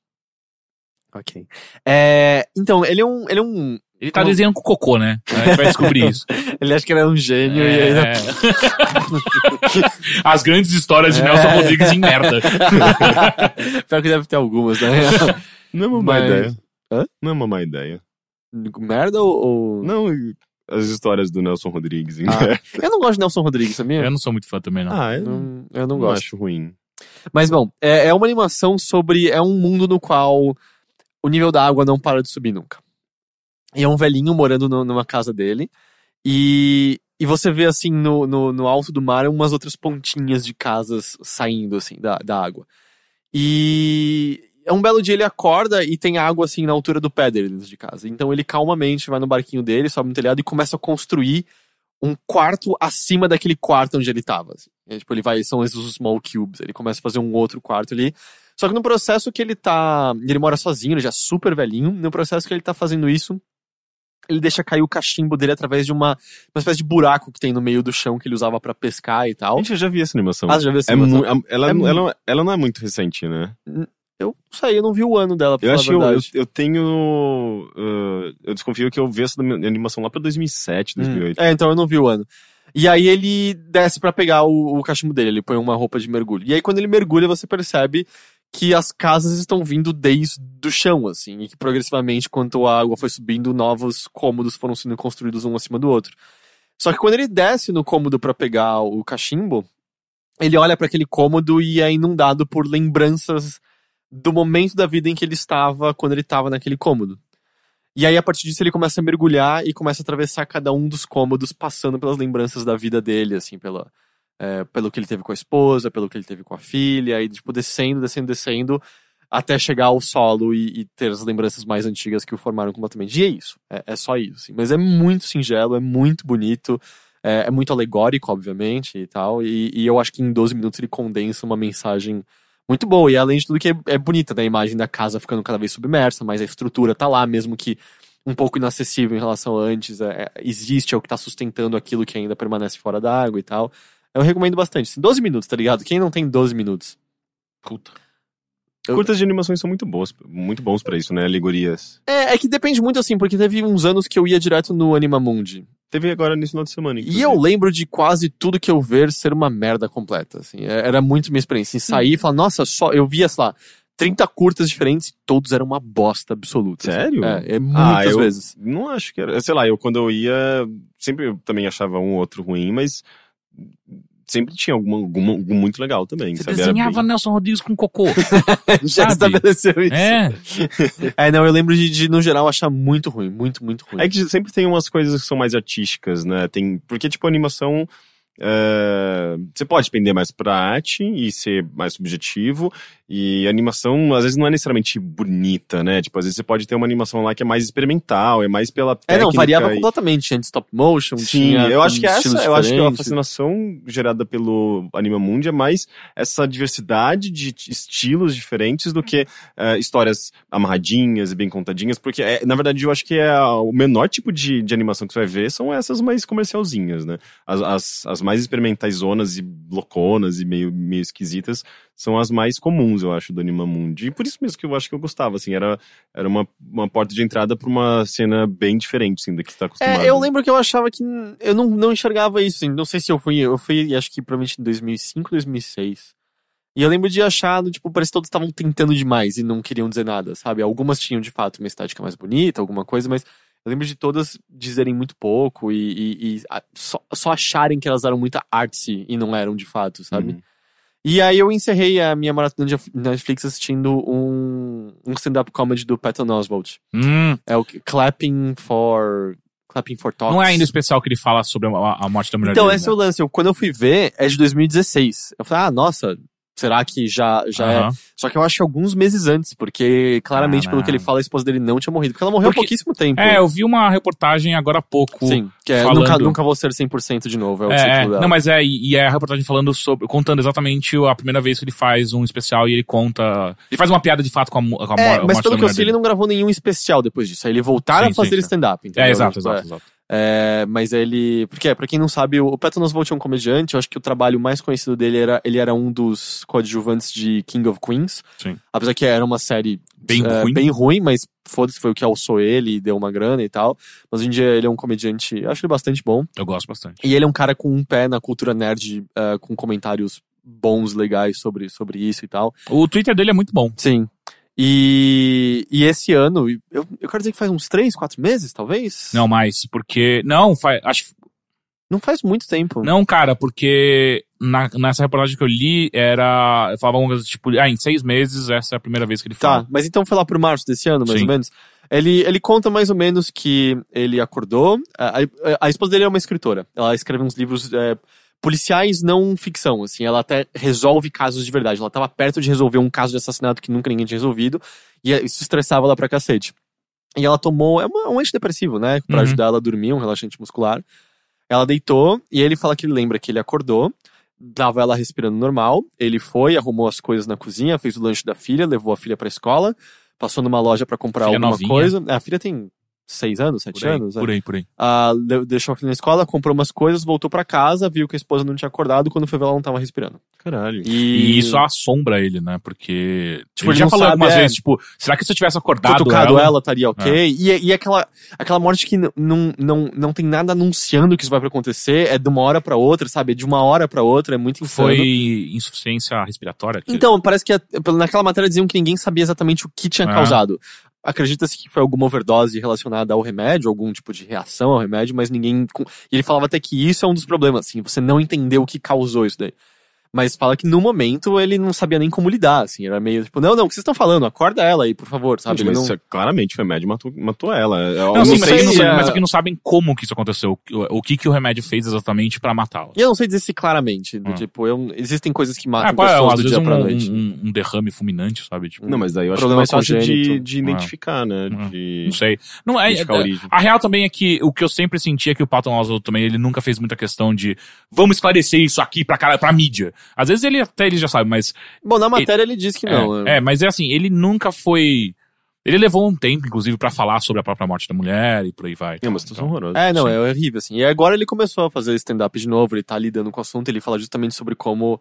ok. É, então, ele é um. Ele é um. Ele tá Como- desenhando com cocô, né? A gente vai descobrir isso. Ele acha que ele é um gênio e aí. É. As grandes histórias de É. Nelson Rodrigues em merda. Pior que deve ter algumas, né? Não é uma má Mas- ideia. Hã? Não é uma má ideia. Merda ou. ou- Não, as histórias do Nelson Rodrigues. hein? Ah, Eu não gosto de Nelson Rodrigues, sabia? Eu não sou muito fã também, não. Ah, eu não, Não- eu não não gosto. acho ruim. Mas bom, é, é uma animação sobre. É um mundo no qual o nível da água não para de subir nunca. E é um velhinho morando no- numa casa dele. E, e você vê assim no, no, no alto do mar umas outras pontinhas de casas saindo assim da, da água. E um belo dia ele acorda e tem água assim na altura do pé dele dentro de casa. Então ele calmamente vai no barquinho dele, sobe no telhado e começa a construir um quarto acima daquele quarto onde ele tava. assim. É, tipo, ele vai, são esses small cubes. Ele começa a fazer um outro quarto ali. Só que no processo que ele tá. Ele mora sozinho, ele já é super velhinho. No processo que ele tá fazendo isso, ele deixa cair o cachimbo dele através de uma, uma espécie de buraco que tem no meio do chão que ele usava pra pescar e tal. Gente, eu já vi essa animação. Ah, já viu essa é animação? mu- ela, É ela, ela não é muito recente, né? Eu não sei, eu não vi o ano dela, pra Eu falar acho eu, eu, tenho. uh, eu desconfio que eu vi essa animação lá pra 2007, 2008. Hum, É, então eu não vi o ano. E aí ele desce pra pegar o, o cachimbo dele, ele põe uma roupa de mergulho. E aí quando ele mergulha, você percebe que as casas estão vindo desde o chão, assim, e que progressivamente, quanto a água foi subindo, novos cômodos foram sendo construídos um acima do outro. Só que quando ele desce no cômodo pra pegar o cachimbo, ele olha pra aquele cômodo e é inundado por lembranças do momento da vida em que ele estava quando ele estava naquele cômodo. E aí, a partir disso, ele começa a mergulhar e começa a atravessar cada um dos cômodos, passando pelas lembranças da vida dele, assim, pela, é, pelo que ele teve com a esposa, pelo que ele teve com a filha, e, tipo, descendo, descendo, descendo, até chegar ao solo e, e ter as lembranças mais antigas que o formaram completamente. E é isso, é, é só isso. Assim. Mas é muito singelo, é muito bonito, é, é muito alegórico, obviamente, e tal, e, e eu acho que em 12 minutos ele condensa uma mensagem muito boa. E além de tudo que é, é bonita, né? A imagem da casa ficando cada vez submersa, mas a estrutura tá lá, mesmo que um pouco inacessível em relação a antes. É, existe, é o que tá sustentando aquilo que ainda permanece fora da água e tal. Eu recomendo bastante. Assim, 12 minutos, tá ligado? Quem não tem 12 minutos? Puta. Eu- Curtas de animações são muito boas, muito bons pra isso, né? Alegorias. É, é que depende muito assim, porque teve uns anos que eu ia direto no Animamundi. Teve agora nesse final de semana. E inclusive. eu lembro de quase tudo que eu ver ser uma merda completa, assim. É- Era muito minha experiência. Em sair e falar, nossa, só. Eu via, sei lá, 30 curtas diferentes e todos eram uma bosta absoluta. assim. Sério? É, é Ah, muitas eu vezes. Não acho que era. Sei lá, eu quando eu ia, sempre eu também achava um ou outro ruim, mas sempre tinha alguma, alguma, algum muito legal também. Você sabe? Desenhava bem- Nelson Rodrigues com cocô. Já sabe? estabeleceu isso. é. É, não, eu lembro de, de, no geral, achar muito ruim. Muito, muito ruim. É que sempre tem umas coisas que são mais artísticas, né? Tem, porque, tipo, animação. é, você pode pender mais pra arte e ser mais subjetivo. E animação, às vezes, não é necessariamente bonita, né? Tipo, às vezes você pode ter uma animação lá que é mais experimental, é mais pela É, não, variava e- completamente. Tinha de stop motion, Sim, tinha eu acho que essa, estilos eu acho que a diferentes. fascinação gerada pelo Anima Mundi é mais essa diversidade de estilos diferentes do que eh, histórias amarradinhas e bem contadinhas, porque é, na verdade eu acho que é a- o menor tipo de, de animação que você vai ver são essas mais comercialzinhas, né? As, as, as mais experimentais zonas e louconas e meio, meio esquisitas são as mais comuns, eu acho, do Anima Mundi. E por isso mesmo que eu acho que eu gostava, assim, era, era uma, uma porta de entrada pra uma cena bem diferente, assim, da que você tá acostumado. É, eu lembro que eu achava que eu não, não enxergava isso, assim. Não sei se eu fui, eu fui, acho que provavelmente em 2005, 2006. E eu lembro de achar, tipo, parece que todos estavam tentando demais e não queriam dizer nada, sabe? Algumas tinham, de fato, uma estética mais bonita, alguma coisa, mas eu lembro de todas dizerem muito pouco e, e- e a- só, só acharem que elas eram muito artsy e não eram de fato, sabe? Uhum. E aí eu encerrei a minha maratona de Netflix assistindo um, um stand-up comedy do Patton Oswalt. Hum, É o Clapping for... Clapping for Talks. não é ainda o especial que ele fala sobre a, a morte da mulher Então, dele, esse é né? o lance. Eu, quando eu fui ver, é de 2016. Eu falei, ah, nossa, será que já, já é? Aham. Só que eu acho que alguns meses antes, porque claramente, pelo que ele fala, a esposa dele não tinha morrido. Porque ela morreu há Porque- pouquíssimo tempo. É, eu vi uma reportagem agora há pouco. Sim, que é falando- nunca, nunca vou ser 100% de novo, é o É, é. título dela. não, mas é, e é a reportagem falando sobre, contando exatamente a primeira vez que ele faz um especial e ele conta. Ele faz uma piada de fato com a, com a, É, mas pelo que eu sei, ele dele. não gravou nenhum especial depois disso. Aí ele voltaram Sim, a fazer stand-up, entendeu? É, exato, Tipo, exato, é. exato. É, mas ele. Porque, pra quem não sabe, o, Patton Oswalt é um comediante. Eu acho que o trabalho mais conhecido dele era. Ele era um dos coadjuvantes de King of Queens. Sim. Apesar que era uma série Bem é, ruim. bem ruim, mas foda-se, foi o que alçou ele e deu uma grana e tal. Mas hoje em dia ele é um comediante, eu acho ele bastante bom. Eu gosto bastante. E ele é um cara com um pé na cultura nerd, é, com comentários bons, legais sobre, sobre isso e tal. O Twitter dele é muito bom. Sim. E, e esse ano, eu, eu quero dizer que faz uns três, quatro meses, talvez? Não mais, porque. Não, faz, acho Não faz muito tempo. Não, cara, porque na, nessa reportagem que eu li, era. Eu falava alguma coisa tipo, ah, em seis meses, essa é a primeira vez que ele Tá, fala. mas então foi lá pro março desse ano, mais Sim. ou menos. Ele, ele conta mais ou menos que ele acordou. A, a, a esposa dele é uma escritora. Ela escreve uns livros é, policiais, não ficção. Assim, ela até resolve casos de verdade. Ela tava perto de resolver um caso de assassinato que nunca ninguém tinha resolvido. E isso estressava ela pra cacete. E ela tomou. É uma- um antidepressivo, né? Pra Uhum. ajudar ela a dormir, um relaxante muscular. Ela deitou e ele fala que ele lembra que ele acordou. Tava ela respirando normal. Ele foi, arrumou as coisas na cozinha, fez o lanche da filha, levou a filha pra escola, passou numa loja pra comprar Filha alguma novinha. coisa. É, A filha tem seis anos, sete Por aí, anos. né? por aí, por aí. Ah, de- deixou a filha na escola, comprou umas coisas, voltou pra casa, viu que a esposa não tinha acordado, quando foi ver ela não tava respirando. Caralho. E, E, isso assombra ele, né? Porque. Tipo, Ele já não falou sabe, algumas é. vezes, tipo, será que se eu tivesse acordado cutucado ela... ela, estaria ok. E, e aquela, aquela morte que n- não, não, não tem nada anunciando que isso vai pra acontecer, é de uma hora pra outra, sabe? De uma hora pra outra, é muito insano. Foi insuficiência respiratória? que- Então, parece que naquela matéria diziam que ninguém sabia exatamente o que tinha Ah. causado. Acredita-se que foi alguma overdose relacionada ao remédio, algum tipo de reação ao remédio, mas ninguém. E ele falava até que isso é um dos problemas, assim, você não entendeu o que causou isso daí. Mas fala que no momento ele não sabia nem como lidar, assim. Era meio tipo, não, não, o que vocês estão falando? Acorda ela aí, por favor, sabe? Gente, mas não- isso é- claramente o remédio matou, matou ela. Eu Não, sim, mas, sei não, sabem- é- mas aqui não sabem como que isso aconteceu, o, o que, que o remédio fez exatamente pra matá-la. E eu não sei dizer se claramente, do Ah. tipo, eu- existem coisas que matam Ah, pô, é, pessoas às do dia um, pra noite. um- um derrame fulminante, sabe? Tipo, Não, mas daí eu acho que é Problema mais fácil de, de identificar, né? Ah. De não sei. Não, é, identificar a origem. a real também é que o que eu sempre senti é que o Patton Oswalt também, ele nunca fez muita questão de vamos esclarecer isso aqui pra, cara, pra mídia. Às vezes ele até ele já sabe, mas Bom, na matéria ele diz que não. É, é, mas é assim, ele nunca foi. Ele levou um tempo, inclusive, pra falar sobre a própria morte da mulher e por aí vai. É uma situação Então, horrorosa. É, não, Sim. é horrível, assim. E agora ele começou a fazer stand-up de novo, ele tá lidando com o assunto, ele fala justamente sobre como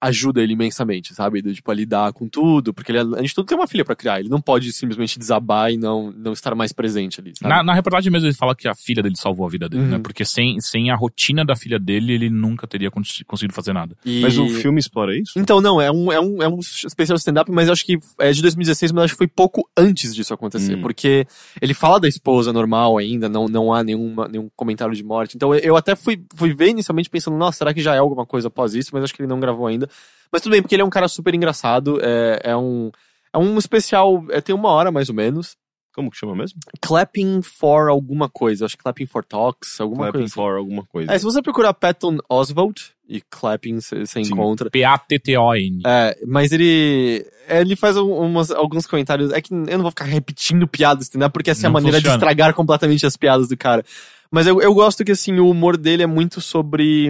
ajuda ele imensamente, sabe? Do, tipo, a lidar com tudo, porque ele, a gente tudo tem uma filha pra criar, ele não pode simplesmente desabar e não, não estar mais presente ali, sabe? Na, na reportagem mesmo ele fala que a filha dele salvou a vida dele, Uhum. né? Porque sem, sem a rotina da filha dele, ele nunca teria cons- conseguido fazer nada. E- Mas o filme explora isso? Então, não, é um, é um, é um especial stand-up, mas eu acho que é de 2016, mas acho que foi pouco antes disso acontecer. Hum. Porque ele fala da esposa normal ainda, não, não há nenhuma, nenhum comentário de morte. Então eu, eu até fui, fui ver inicialmente pensando, nossa, será que já é alguma coisa após isso? Mas acho que ele não gravou ainda. Mas tudo bem, porque ele é um cara super engraçado. É, é um. É um especial. É, tem uma hora mais ou menos. Como que chama mesmo? Clapping for alguma coisa. Acho que Clapping for Talks, alguma Clapping coisa. assim. for alguma coisa. É, se você procurar Patton Oswald e Clapping, você encontra. P-A-T-T-O-N. É, mas ele. Ele faz um- umas, alguns comentários. É que eu não vou ficar repetindo piadas, entendeu? Porque essa é a Não maneira funciona. de estragar completamente as piadas do cara. Mas eu, eu gosto que, assim, o humor dele é muito sobre.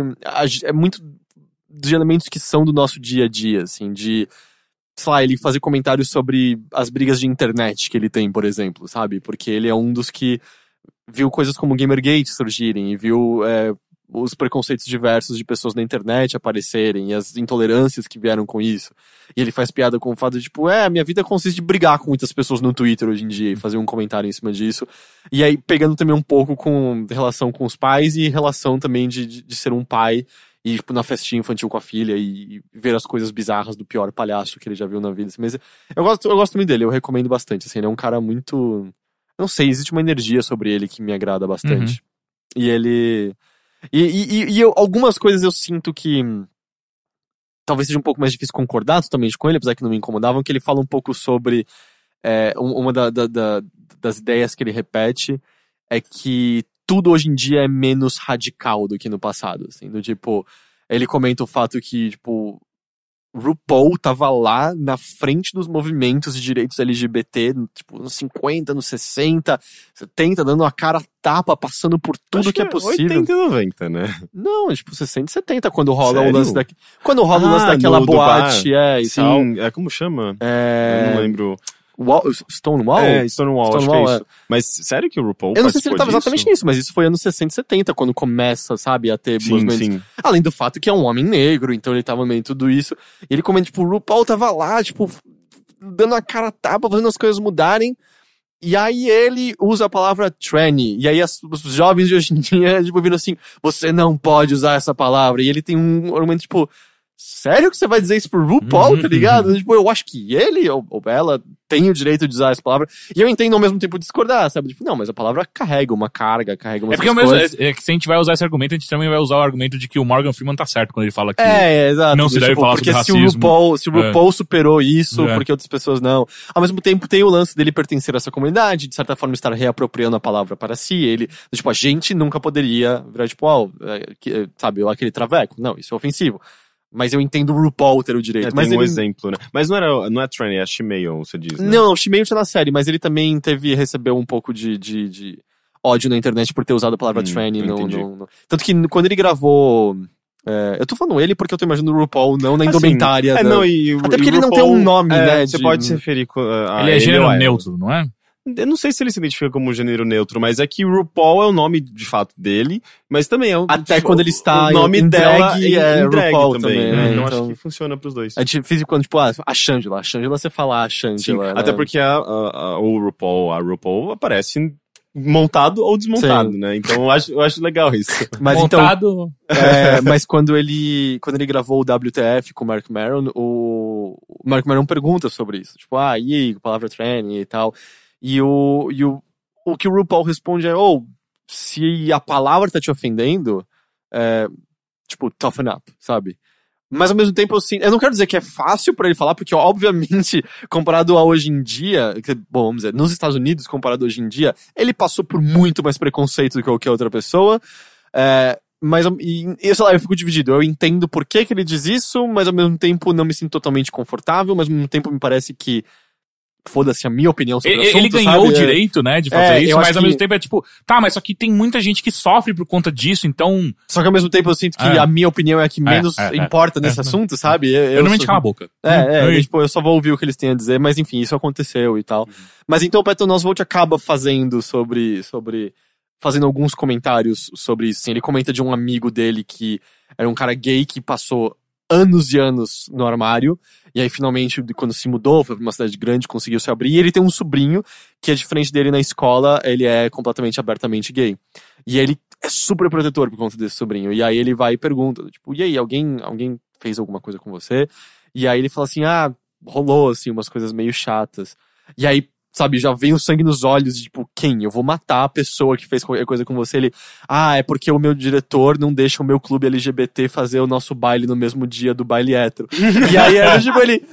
É muito dos elementos que são do nosso dia a dia, assim, de. Sei lá, ele fazer comentários sobre as brigas de internet que ele tem, por exemplo, sabe? Porque ele é um dos que viu coisas como Gamergate surgirem e viu é, os preconceitos diversos de pessoas na internet aparecerem e as intolerâncias que vieram com isso. E ele faz piada com o fato de, tipo, é, minha vida consiste de brigar com muitas pessoas no Twitter hoje em dia e fazer um comentário em cima disso. E aí, pegando também um pouco com relação com os pais e relação também de, de, de ser um pai e, tipo, na festinha infantil com a filha e, e ver as coisas bizarras do pior palhaço que ele já viu na vida. assim. Mas eu gosto, eu gosto muito dele, eu recomendo bastante, assim, ele é um cara muito... Não sei, existe uma energia sobre ele que me agrada bastante. E ele... E, e, e- eu- algumas coisas eu sinto que talvez seja um pouco mais difícil concordar totalmente com ele, apesar que não me incomodavam, que ele fala um pouco sobre é, um- uma da- da- da- das ideias que ele repete é que tudo hoje em dia é menos radical do que no passado, assim, do tipo, ele comenta o fato que, tipo, RuPaul tava lá na frente dos movimentos de direitos LGBT, tipo, nos 50, nos 60, 70, dando a cara tapa, passando por tudo Acho que é possível. 80 e 90, né? Não, tipo, 60 e 70, quando rola o Sério? lance da... Quando rola o lance Ah, daquela boate, é, e tal. Sim, é como chama? É... Eu não lembro. Wall, Stonewall? É, Stonewall, Stonewall, acho que é isso. Mas sério que o RuPaul Eu não sei se ele participou tava exatamente nisso, mas isso foi anos 60 e 70, quando começa, sabe, a ter Sim, movimentos. sim. Além do fato que é um homem negro, então ele tava meio em tudo isso. E ele comenta, tipo, o RuPaul tava lá, tipo, dando a cara a tapa, fazendo as coisas mudarem. E aí ele usa a palavra tranny. E aí as- os jovens de hoje em dia, tipo, viram assim, você não pode usar essa palavra. E ele tem um argumento, tipo, sério que você vai dizer isso pro RuPaul, Uhum, tá ligado? Tipo, eu acho que ele ou, ou ela tem o direito de usar essa palavra. E eu entendo ao mesmo tempo discordar, sabe? Tipo, não, mas a palavra carrega uma carga, carrega uma É porque é, mesmo, é, é que se a gente vai usar esse argumento, a gente também vai usar o argumento de que o Morgan Freeman tá certo quando ele fala que. É, exato. não se Do deve falar porque sobre se o racismo. RuPaul, se o É. RuPaul superou isso, É. porque outras pessoas não. Ao mesmo tempo, tem o lance dele pertencer a essa comunidade, de certa forma estar reapropriando a palavra para si. Ele, tipo, a gente nunca poderia virar, tipo, é, que- sabe, aquele traveco. Não, isso é ofensivo. Mas eu entendo o RuPaul ter o direito. É, mas tem um ele... exemplo, né? Mas não, era, não é Tranny, é Shimeo, você diz, né? Não, o Shimeio tá na série, mas ele também teve, recebeu um pouco de, de, de ódio na internet por ter usado a palavra Hum, tranny. No, no- no- Tanto que quando ele gravou. é, eu tô falando ele porque eu tô imaginando o RuPaul, não na Assim, indumentária. É, da- não, e, Até e porque o ele não tem RuPaul, um nome, é, né, Você de- pode se referir a ele é ou gênero neutro, não é? Eu não sei se ele se identifica como gênero neutro, mas é que RuPaul é o nome de fato dele, mas também é o. Até quando ele está o nome em dela drag, em, é em drag RuPaul também, também, né? né? Então, Então- acho que funciona pros dois. É difícil quando, tipo, ah, a Shangela. A Shangela você fala a Sim, Shangela. né? até porque a, a- a- o RuPaul, a RuPaul aparece montado ou desmontado, Sim. né? Então eu acho, eu acho legal isso. Mas então, Montado. É, mas quando ele, quando ele gravou o WTF com o Mark Maron, o, Mark Maron pergunta sobre isso. Tipo, ah, e aí, a palavra tranny e tal. E o, e o, o que o RuPaul responde é, ou, se a palavra tá te ofendendo, é, tipo, toughen up, sabe? Mas ao mesmo tempo, assim, eu não quero dizer que é fácil pra ele falar, porque obviamente, comparado a hoje em dia, bom, vamos dizer, nos Estados Unidos, comparado a hoje em dia, ele passou por muito mais preconceito do que qualquer outra pessoa. É, mas, e, sei lá, eu fico dividido. Eu entendo por que, que ele diz isso, mas ao mesmo tempo não me sinto totalmente confortável, mas ao mesmo tempo me parece que foda-se a minha opinião sobre Ele, assunto, ele ganhou sabe? o direito, né, de fazer É, isso, mas ao que- mesmo tempo é tipo, tá, mas só que tem muita gente que sofre por conta disso, então. Só que ao mesmo tempo eu sinto que É. a minha opinião é a que menos é, é. importa nesse assunto, sabe? Eu, Eu, normalmente sou- calo a boca. É, é, Hum, eu, tipo, eu só vou ouvir o que eles têm a dizer, mas enfim, isso aconteceu e tal. Uhum. Mas então o Patton Oswalt acaba fazendo sobre, sobre, fazendo alguns comentários sobre isso. Assim, ele comenta de um amigo dele que era um cara gay que passou anos e anos no armário, e aí finalmente, quando se mudou, foi pra uma cidade grande, conseguiu se abrir, e ele tem um sobrinho que é diferente dele na escola, ele é completamente abertamente gay. E ele é super protetor por conta desse sobrinho. E aí ele vai e pergunta, tipo, e aí, alguém, alguém fez alguma coisa com você? E aí ele fala assim, ah, rolou, assim, umas coisas meio chatas. E aí, sabe, já vem o sangue nos olhos, tipo, quem? Eu vou matar a pessoa que fez qualquer coisa com você. Ele, ah, é porque o meu diretor não deixa o meu clube LGBT fazer o nosso baile no mesmo dia do baile hétero. e aí, era, tipo, ele...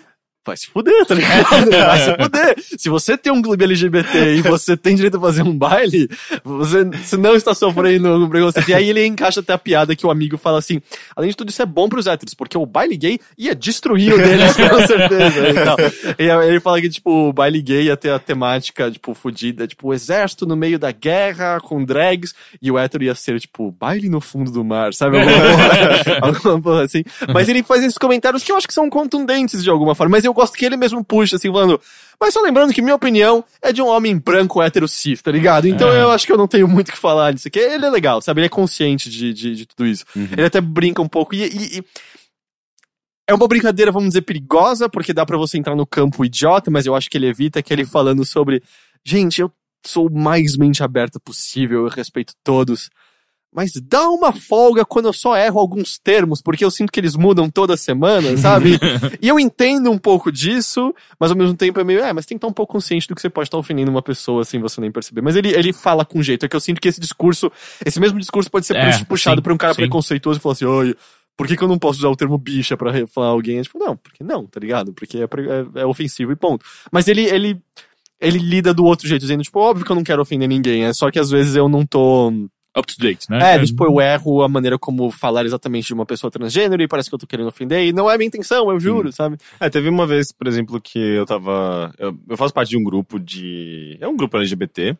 Vai se fuder, tá ligado? Vai se fuder. Se você tem um clube LGBT e você tem direito a fazer um baile, você, você não está sofrendo um preconceito. E aí ele encaixa até a piada que o amigo fala assim: além de tudo, isso é bom pros héteros, porque o baile gay ia destruir o deles, com certeza. E, tal. e aí ele fala que, tipo, o baile gay ia ter a temática, tipo, fodida, tipo, o exército no meio da guerra, com drags, e o hétero ia ser, tipo, baile no fundo do mar, sabe? Alguma porra, alguma porra assim. Mas ele faz esses comentários que eu acho que são contundentes de alguma forma, mas eu gosto que ele mesmo puxa, assim, falando. Mas só lembrando que minha opinião é de um homem branco hétero cis, tá ligado? Então eu acho que eu não tenho muito o que falar disso aqui. Ele é legal, sabe? Ele é consciente de, de, de tudo isso. Ele até brinca um pouco e- e- e é uma brincadeira, vamos dizer, perigosa, porque dá pra você entrar no campo idiota, mas eu acho que ele evita que ele falando sobre, gente, eu sou o mais mente aberta possível, eu respeito todos. Mas dá uma folga quando eu só erro alguns termos, porque eu sinto que eles mudam toda semana, sabe? e eu entendo um pouco disso, mas ao mesmo tempo é meio, é, mas tem que estar um pouco consciente do que você pode estar ofendendo uma pessoa sem você nem perceber. Mas ele, ele fala com jeito, é que eu sinto que esse discurso, esse mesmo discurso pode ser É, puxado pra um cara sim. preconceituoso e falar assim, olha, por que, que eu não posso usar o termo bicha pra re- falar alguém? É tipo, não, porque não, tá ligado? Porque é, é- é ofensivo e ponto. Mas ele, ele, ele lida do outro jeito, dizendo, tipo, óbvio que eu não quero ofender ninguém, é só que às vezes eu não tô. Up to date, né? É, tipo, eu erro a maneira como falar exatamente de uma pessoa transgênero e parece que eu tô querendo ofender, e não é minha intenção, eu juro, sabe? É, teve uma vez, por exemplo, que eu tava. Eu, eu faço parte de um grupo de. É um grupo LGBT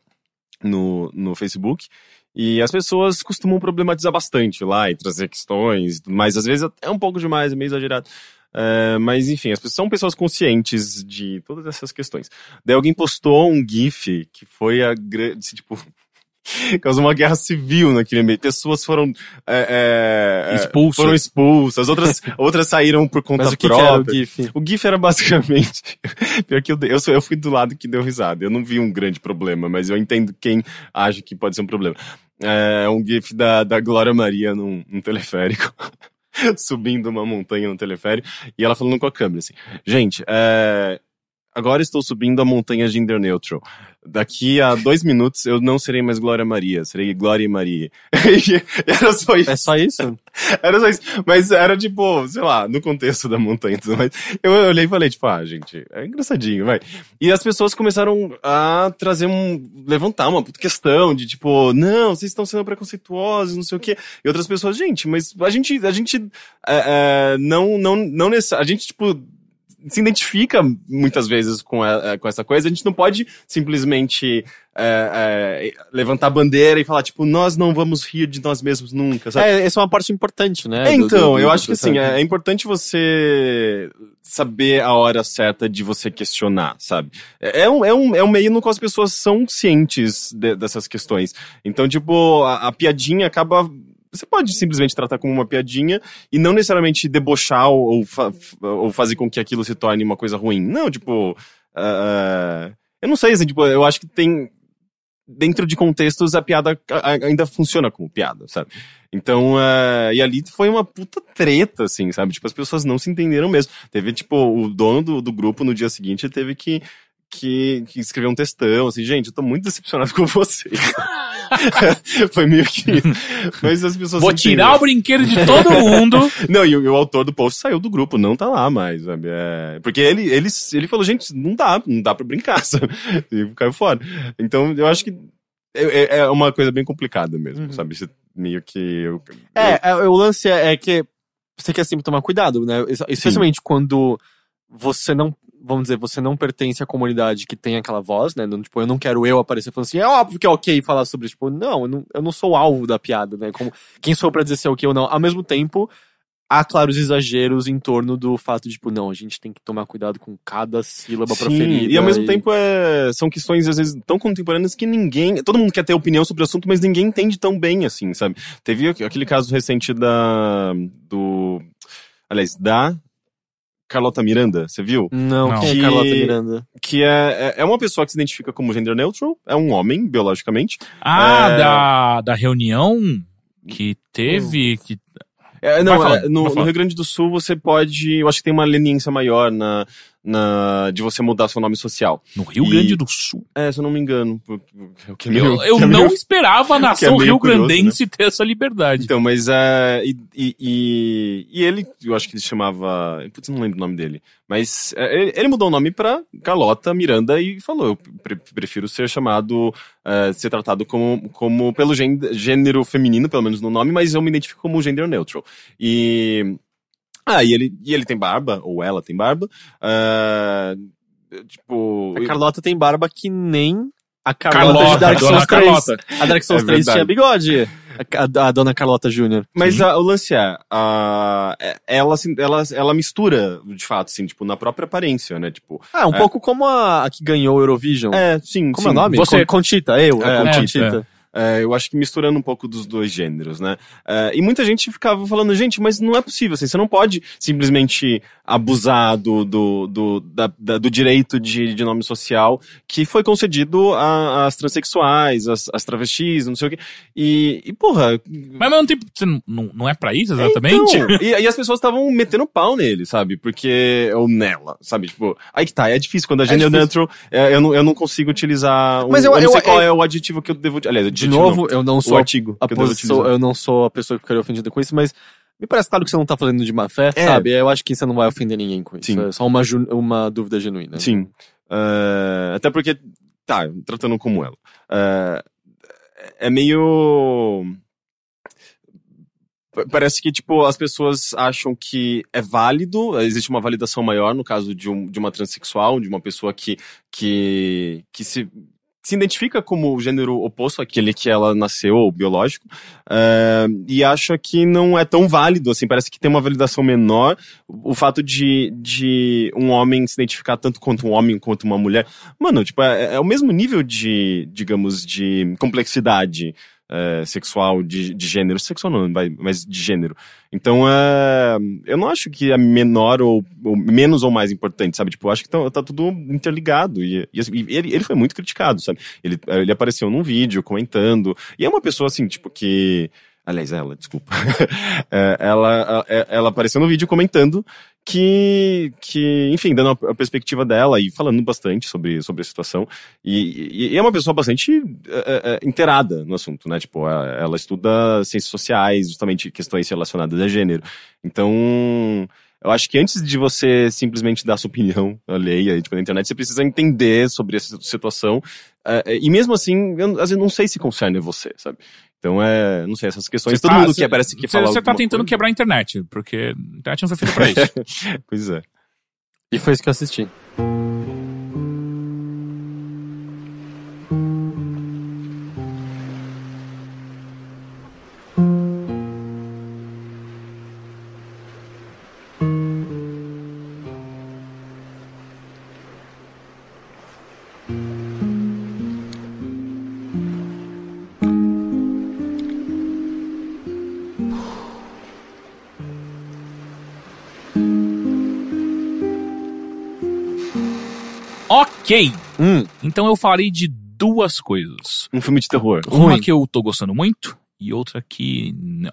no, no Facebook. E as pessoas costumam problematizar bastante lá e trazer questões, mas às vezes é um pouco demais, é meio exagerado. É, mas enfim, as pessoas são pessoas conscientes de todas essas questões. Daí alguém postou um GIF que foi a grande. Tipo. Causou uma guerra civil naquele meio. Pessoas foram. É, é, é, Expulsas. Foram expulsas, outras, outras saíram por conta Mas o que, que própria. era o GIF? O GIF era basicamente. Pior que eu, eu, eu fui do lado que deu risada. Eu não vi um grande problema, mas eu entendo quem acha que pode ser um problema. É um GIF da, da Glória Maria num, num teleférico. Subindo uma montanha no teleférico. E ela falando com a câmera assim: Gente, é, agora estou subindo a montanha Gender Neutral. Daqui a dois minutos eu não serei mais Glória Maria, serei Glória e Maria. Era só isso. É só isso? Era só isso. Mas era tipo, sei lá, no contexto da montanha e tudo mais. Eu olhei e falei, tipo, ah, gente, é engraçadinho, vai. E as pessoas começaram a trazer um. levantar uma questão de tipo, não, vocês estão sendo preconceituosos, não sei o quê. E outras pessoas, gente, mas a gente. A gente. é, é, não, não, não necessariamente. A gente, tipo. Se identifica muitas vezes com, a- é, com essa coisa, a gente não pode simplesmente é, é, levantar a bandeira e falar, tipo, nós não vamos rir de nós mesmos nunca, sabe? É, essa é uma parte importante, né? É, então, do- eu do- acho que assim, é, é importante você saber a hora certa de você questionar, sabe? É, é um, é, um, é um meio no qual as pessoas são cientes de- dessas questões. Então, tipo, a, a piadinha acaba. Você pode simplesmente tratar como uma piadinha e não necessariamente debochar ou, ou, fa- ou fazer com que aquilo se torne uma coisa ruim. Não, tipo. ah, eu não sei, assim, tipo, eu acho que tem. Dentro de contextos, a piada ainda funciona como piada, sabe? Então, eh, e ali foi uma puta treta, assim, sabe? Tipo, as pessoas não se entenderam mesmo. Teve, tipo, o dono do, do grupo no dia seguinte teve que, que, que escrever um textão, assim, gente, eu tô muito decepcionado com vocês. Foi meio que. Mas as pessoas. Vou tirar o brinquedo de todo mundo. Não, e, o- e o autor do post saiu do grupo, não tá lá mais, sabe? É, porque ele, ele, ele falou, gente, não dá, não dá pra brincar, sabe? E caiu fora. Então, eu acho que é, é- é uma coisa bem complicada mesmo, Uhum. sabe? Você meio que. eu- É, é, o lance é, é que você quer sempre tomar cuidado, né? Es- Especialmente quando você não, vamos dizer, você não pertence à comunidade que tem aquela voz, né? Não, tipo, eu não quero eu aparecer falando assim, é óbvio que é ok falar sobre isso. Tipo, não, eu não, eu não sou o alvo da piada, né? Como, quem sou eu pra dizer se é ok ou não? Ao mesmo tempo, há claros exageros em torno do fato de, tipo, não, a gente tem que tomar cuidado com cada sílaba Sim, proferida. E ao mesmo tempo é, são questões, às vezes, tão contemporâneas que ninguém. Todo mundo quer ter opinião sobre o assunto, mas ninguém entende tão bem assim, sabe? Teve aqu- aquele caso recente da. do. Aliás, da Carlota Miranda, você viu? Não, Não. quem Que- é Carlota Miranda? Que é, é- é uma pessoa que se identifica como gender neutral, é um homem, biologicamente. Ah, É. da, da reunião que teve. Que... É, não, Vai falando, é, no, no. Rio Grande do Sul você pode. Eu acho que tem uma leniência maior na, na, de você mudar seu nome social. No Rio E- Grande do Sul. É, se eu não me engano. é meio- Eu, eu é meio- não esperava a nação meio rio-grandense ter essa liberdade. Então, mas é. E, e, e- ele, eu acho que ele chamava. Putz, não lembro o nome dele. Mas é, ele, ele mudou o nome pra Carlota Miranda e falou: eu pre- prefiro ser chamado, é, ser tratado como, como pelo gên- gênero feminino, pelo menos no nome, mas eu me identifico como gender neutral. E. Ah, e ele, e ele tem barba, ou ela tem barba. é, tipo. A Carlota tem barba que nem a Carlota, Carlota, de Dark Souls 3. Carlota. A Dark Souls É 3 tinha bigode. A, a- a dona Carlota Júnior. Mas a- o lance é, a, é- ela, assim, ela, ela mistura, de fato, assim, tipo, na própria aparência, né? Tipo, Ah, um É. pouco como a, que ganhou o Eurovision. é, sim, Como sim. é o nome? Você- Con- Contita, eu. A É, Conchita. É, eu acho que misturando um pouco dos dois gêneros, né? É, e muita gente ficava falando, gente, mas não é possível, assim, você não pode simplesmente abusar do, do, do, da- da- do direito de, de nome social que foi concedido às transexuais, às, travestis, não sei o quê. E, e porra, Mas ao mesmo tempo, você não, não- não é pra isso exatamente? Então, e, e as pessoas estavam metendo pau nele, sabe? Porque. Ou nela, sabe? Tipo, aí que tá, é difícil. Quando a gender difícil. neutral, é, eu, não, eu não consigo utilizar. Um, Mas eu, eu- não sei eu- qual eu- é o adjetivo que eu devo. Aliás, De novo, não, eu não o sou artigo a posição, eu não sou a pessoa que ficaria ofendida com isso, mas me parece claro que você não tá fazendo de má fé, É. sabe? Eu acho que você não vai ofender ninguém com isso. Sim. É só uma, uma dúvida genuína. Sim. É, até porque. Tá, tratando como ela. É, é meio. Pa- Parece que, tipo, as pessoas acham que é válido, existe uma validação maior no caso de, um, de uma transexual, de uma pessoa que, que, que se, se identifica como o gênero oposto àquele que ela nasceu, biológico, é, e acha que não é tão válido, assim, parece que tem uma validação menor o fato de, de um homem se identificar tanto quanto um homem quanto uma mulher. Mano, tipo, é, é o mesmo nível de, digamos, de complexidade é, sexual, de, de gênero. Sexual não, mas de gênero. Então, é, eu não acho que é menor ou, ou menos ou mais importante, sabe? Tipo, acho que tá, tá tudo interligado. E, e, assim, e ele, ele foi muito criticado, sabe? Ele, ele apareceu num vídeo comentando. E é uma pessoa, assim, tipo, que. Aliás, ela, desculpa. É, ela, ela, ela apareceu no vídeo comentando que, que enfim, dando a, perspectiva dela e falando bastante sobre, sobre a situação. E, e- e é uma pessoa bastante é, é, inteirada no assunto, né? Tipo, ela, ela estuda ciências sociais, justamente questões relacionadas a gênero. Então, eu acho que antes de você simplesmente dar sua opinião alheia tipo, na internet, você precisa entender sobre essa situação. é, e mesmo assim, eu, às vezes não sei se concerne você, sabe? Então, é, não sei, essas questões. Todo mundo que parece que Você fala você tá tentando coisa. quebrar a internet, porque a internet não foi feita pra isso. Pois é. E foi isso que eu assisti. Ok, Hum, então eu falei de duas coisas. Um filme de terror. Uma Ruim. que eu tô gostando muito e outra que não.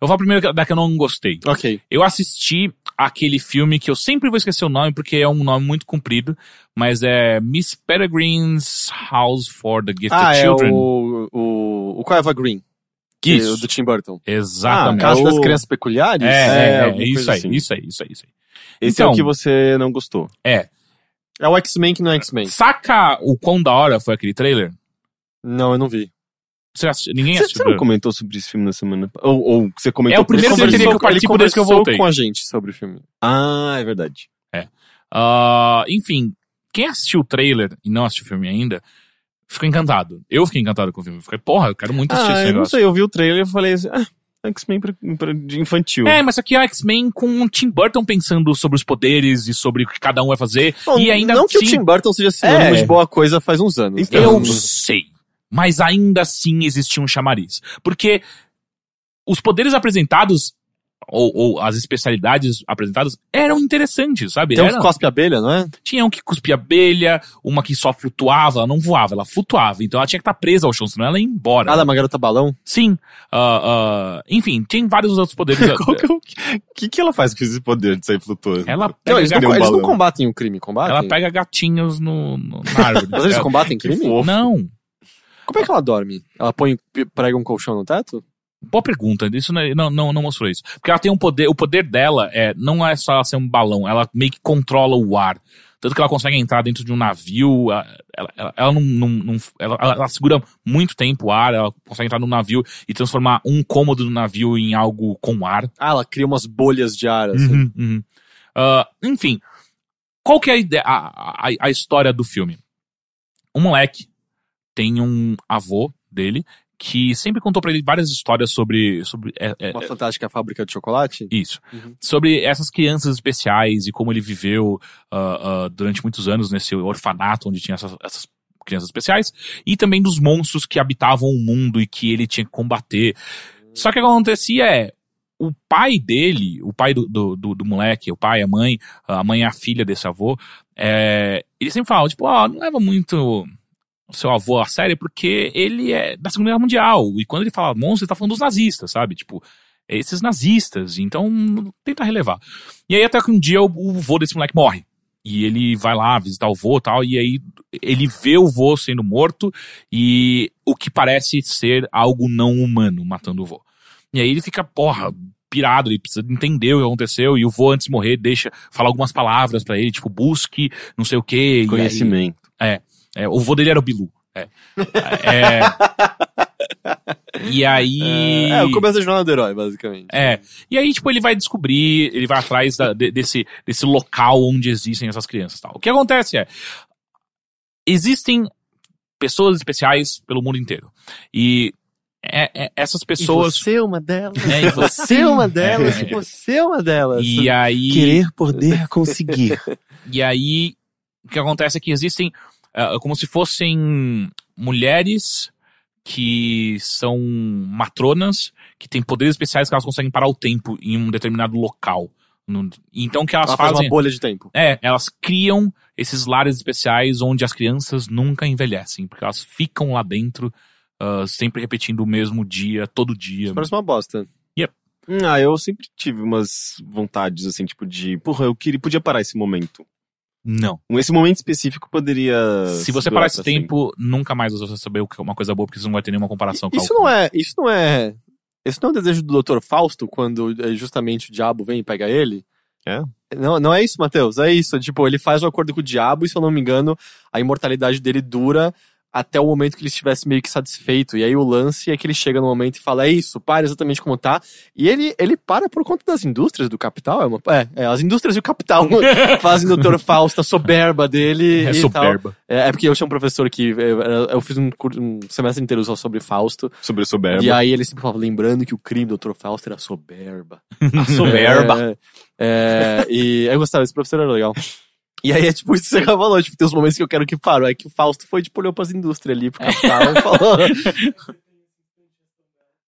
Eu vou falar primeiro da que eu não gostei. ok. Eu assisti aquele filme que eu sempre vou esquecer o nome porque é um nome muito comprido, mas é Miss Peregrine's House for the Gifted Ah, é Children. o, o o, o Eva Green. que é Isso. o do Tim Burton. Exatamente. Casa o- das Crianças Peculiares? É, é, é, alguma isso aí, assim. isso aí, isso aí, isso aí. Esse Então- é o que você não gostou. É. É o X-Men que não é X-Men. Saca o quão da hora foi aquele trailer? Não, eu não vi. Você assistiu- ninguém assistiu. você não comentou sobre esse filme na semana? Ou, ou você comentou É o primeiro que eu participo desde que eu voltei. com a gente sobre o filme. Ah, é verdade. Ah, enfim, quem assistiu o trailer e não assistiu o filme ainda, ficou encantado. Eu fiquei encantado com o filme. Fiquei, porra, eu quero muito assistir Ah, esse eu não negócio. sei, eu vi o trailer e falei assim, ah, X-Men de infantil. É, mas aqui é o X-Men com o Tim Burton pensando sobre os poderes e sobre o que cada um vai fazer. Não, e ainda não que assim, o Tim Burton seja sinônimo É. de boa coisa faz uns anos. Então? Eu sei. Mas ainda assim existia um chamariz. Porque os poderes apresentados, ou, ou as especialidades apresentadas, eram interessantes, sabe? Tem um Era- que cospe abelha, não é? Tinha um que cuspia abelha, uma que só flutuava, ela não voava, ela flutuava. Então ela tinha que estar presa ao chão, senão ela ia embora. Ah, da uma garota balão? Sim. ah, ah, enfim, tem vários outros poderes. Qual que, é o que, que ela faz com esse poder de sair flutuando? Ela Não, pega, eles, não, um eles não combatem o crime, combatem? ela pega gatinhos no, no- na árvore. Mas eles combatem crime? Não. Como é que ela dorme? Ela põe, prega um colchão no teto? Boa pergunta, isso não, não, não, não mostrou isso. Porque ela tem um poder, o poder dela é, não é só ela ser um balão, ela meio que controla o ar. Tanto que ela consegue entrar dentro de um navio, ela, ela, ela não, não, não- ela, ela- segura muito tempo o ar, ela consegue entrar no navio e transformar um cômodo do navio em algo com ar. Ah, ela cria umas bolhas de ar, assim. Uhum, uhum. Ah, enfim, qual que é a, ideia, a, a, a história do filme? Um moleque tem um avô dele que sempre contou pra ele várias histórias sobre, sobre é, é, Uma fantástica fábrica de chocolate? isso. Uhum. Sobre essas crianças especiais e como ele viveu ah, ah, durante muitos anos nesse orfanato onde tinha essas, essas crianças especiais. E também dos monstros que habitavam o mundo e que ele tinha que combater. Só que o que acontecia é. O pai dele, o pai do, do, do, do moleque, o pai, a mãe, a mãe é a filha desse avô, é, ele sempre falava, tipo, ó, não leva muito seu avô a sério porque ele é da Segunda Guerra Mundial. E quando ele fala monstro, ele tá falando dos nazistas, sabe? Tipo, esses nazistas. Então, tenta relevar. E aí, até que um dia o, o vô desse moleque morre. E ele vai lá visitar o vô e tal. E aí, ele vê o vô sendo morto. E o que parece ser algo não humano matando o vô. E aí, ele fica, porra. Pirado, ele precisa entender o que aconteceu. E o vô, antes de morrer, deixa falar algumas palavras pra ele, tipo, busque, não sei o quê. E aí- Conhecimento. É, o vô dele era o Bilu. É. É. e aí. É, o começo da jornada do herói, basicamente. É. E aí, tipo, ele vai descobrir, ele vai atrás da- de- desse, desse local onde existem essas crianças e tal. O que acontece é. Existem pessoas especiais pelo mundo inteiro. E é- é- essas pessoas. E você é uma delas. É, e Você é uma delas. É. E você é uma delas. E aí. Querer, poder, conseguir. E aí, o que acontece é que existem ah, como se fossem mulheres que são matronas, que têm poderes especiais que elas conseguem parar o tempo em um determinado local. No- Então, o que elas Ela faz fazem. uma bolha de tempo. É, elas criam esses lares especiais onde as crianças nunca envelhecem, porque elas ficam lá dentro, ah, sempre repetindo o mesmo dia, todo dia. Parece uma bosta. Hum, ah, eu sempre tive umas vontades, assim, tipo de... Porra, eu queria, podia parar esse momento. Não. Esse momento específico poderia... Se você parar esse sempre. tempo, nunca mais você vai saber o que é uma coisa boa, porque você não vai ter nenhuma comparação com Isso algo. não é. Isso não é. Esse não é o desejo do Dr. Fausto quando eh, justamente o diabo vem e pega ele? É? Não, não é isso, Matheus. É isso. Tipo, ele faz um acordo com o diabo e, se eu não me engano, a imortalidade dele dura até o momento que ele estivesse meio que satisfeito. E aí o lance é que ele chega no momento e fala: É isso, para exatamente como tá. E ele, ele para por conta das indústrias do capital. É, uma, é, é, as indústrias e o capital fazem o Dr. Fausto, a soberba dele. É soberba. É, é porque eu tinha um professor que. eh, Eu fiz um, um semestre inteiro só sobre Fausto. Sobre soberba. E aí ele sempre falava, lembrando que o crime do Dr. Fausto era soberba. A soberba. É, é, e eu gostava, esse professor era legal. E aí é tipo isso que você falou, tipo, tem uns momentos que eu quero que parem. É que o Fausto foi, tipo, olhou pras indústrias ali, pro capital e falou.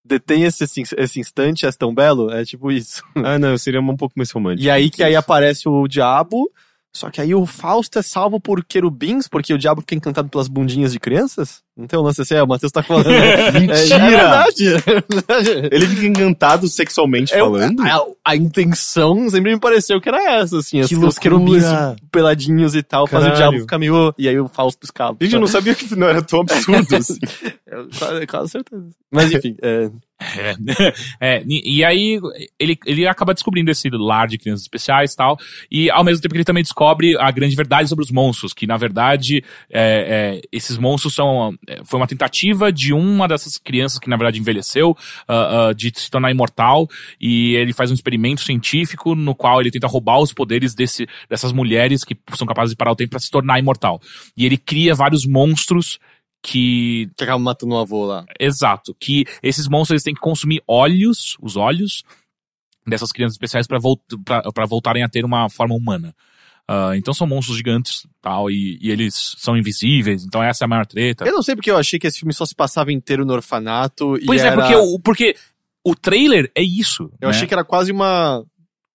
Detém esse, esse, esse instante, és tão belo? É tipo isso. Ah, não, seria um pouco mais romântico. E aí que aí aparece o diabo, Só que aí o Fausto é salvo por querubins, porque o diabo fica encantado pelas bundinhas de crianças? Não tem um lance assim, é, o Matheus tá falando. né? Mentira! É, é verdade. é verdade. Ele fica encantado sexualmente falando? a, a intenção sempre me pareceu que era essa, assim. Que os, os querubins peladinhos e tal, faz o Caralho. diabo ficar meio... E aí o Fausto escapa. Gente, eu não sabia que não era tão absurdo assim. Quase, quase certeza. Mas enfim, é, É, é, e, aí ele, ele acaba descobrindo esse lar de crianças especiais e tal, e ao mesmo tempo que ele também descobre a grande verdade sobre os monstros, que na verdade é, é, esses monstros são é, foi uma tentativa de uma dessas crianças que na verdade envelheceu ah, ah, de se tornar imortal, e ele faz um experimento científico no qual ele tenta roubar os poderes desse, dessas mulheres que são capazes de parar o tempo para se tornar imortal. E ele cria vários monstros que que acaba matando o avô lá. Exato. Que esses monstros eles têm que consumir olhos, os olhos dessas crianças especiais para voltarem a ter uma forma humana. Ah, então são monstros gigantes tal, e, e eles são invisíveis, então essa é a maior treta. Eu não sei porque eu achei que esse filme só se passava inteiro no orfanato e Pois é, era... porque o, porque o trailer é isso. Eu achei que era quase uma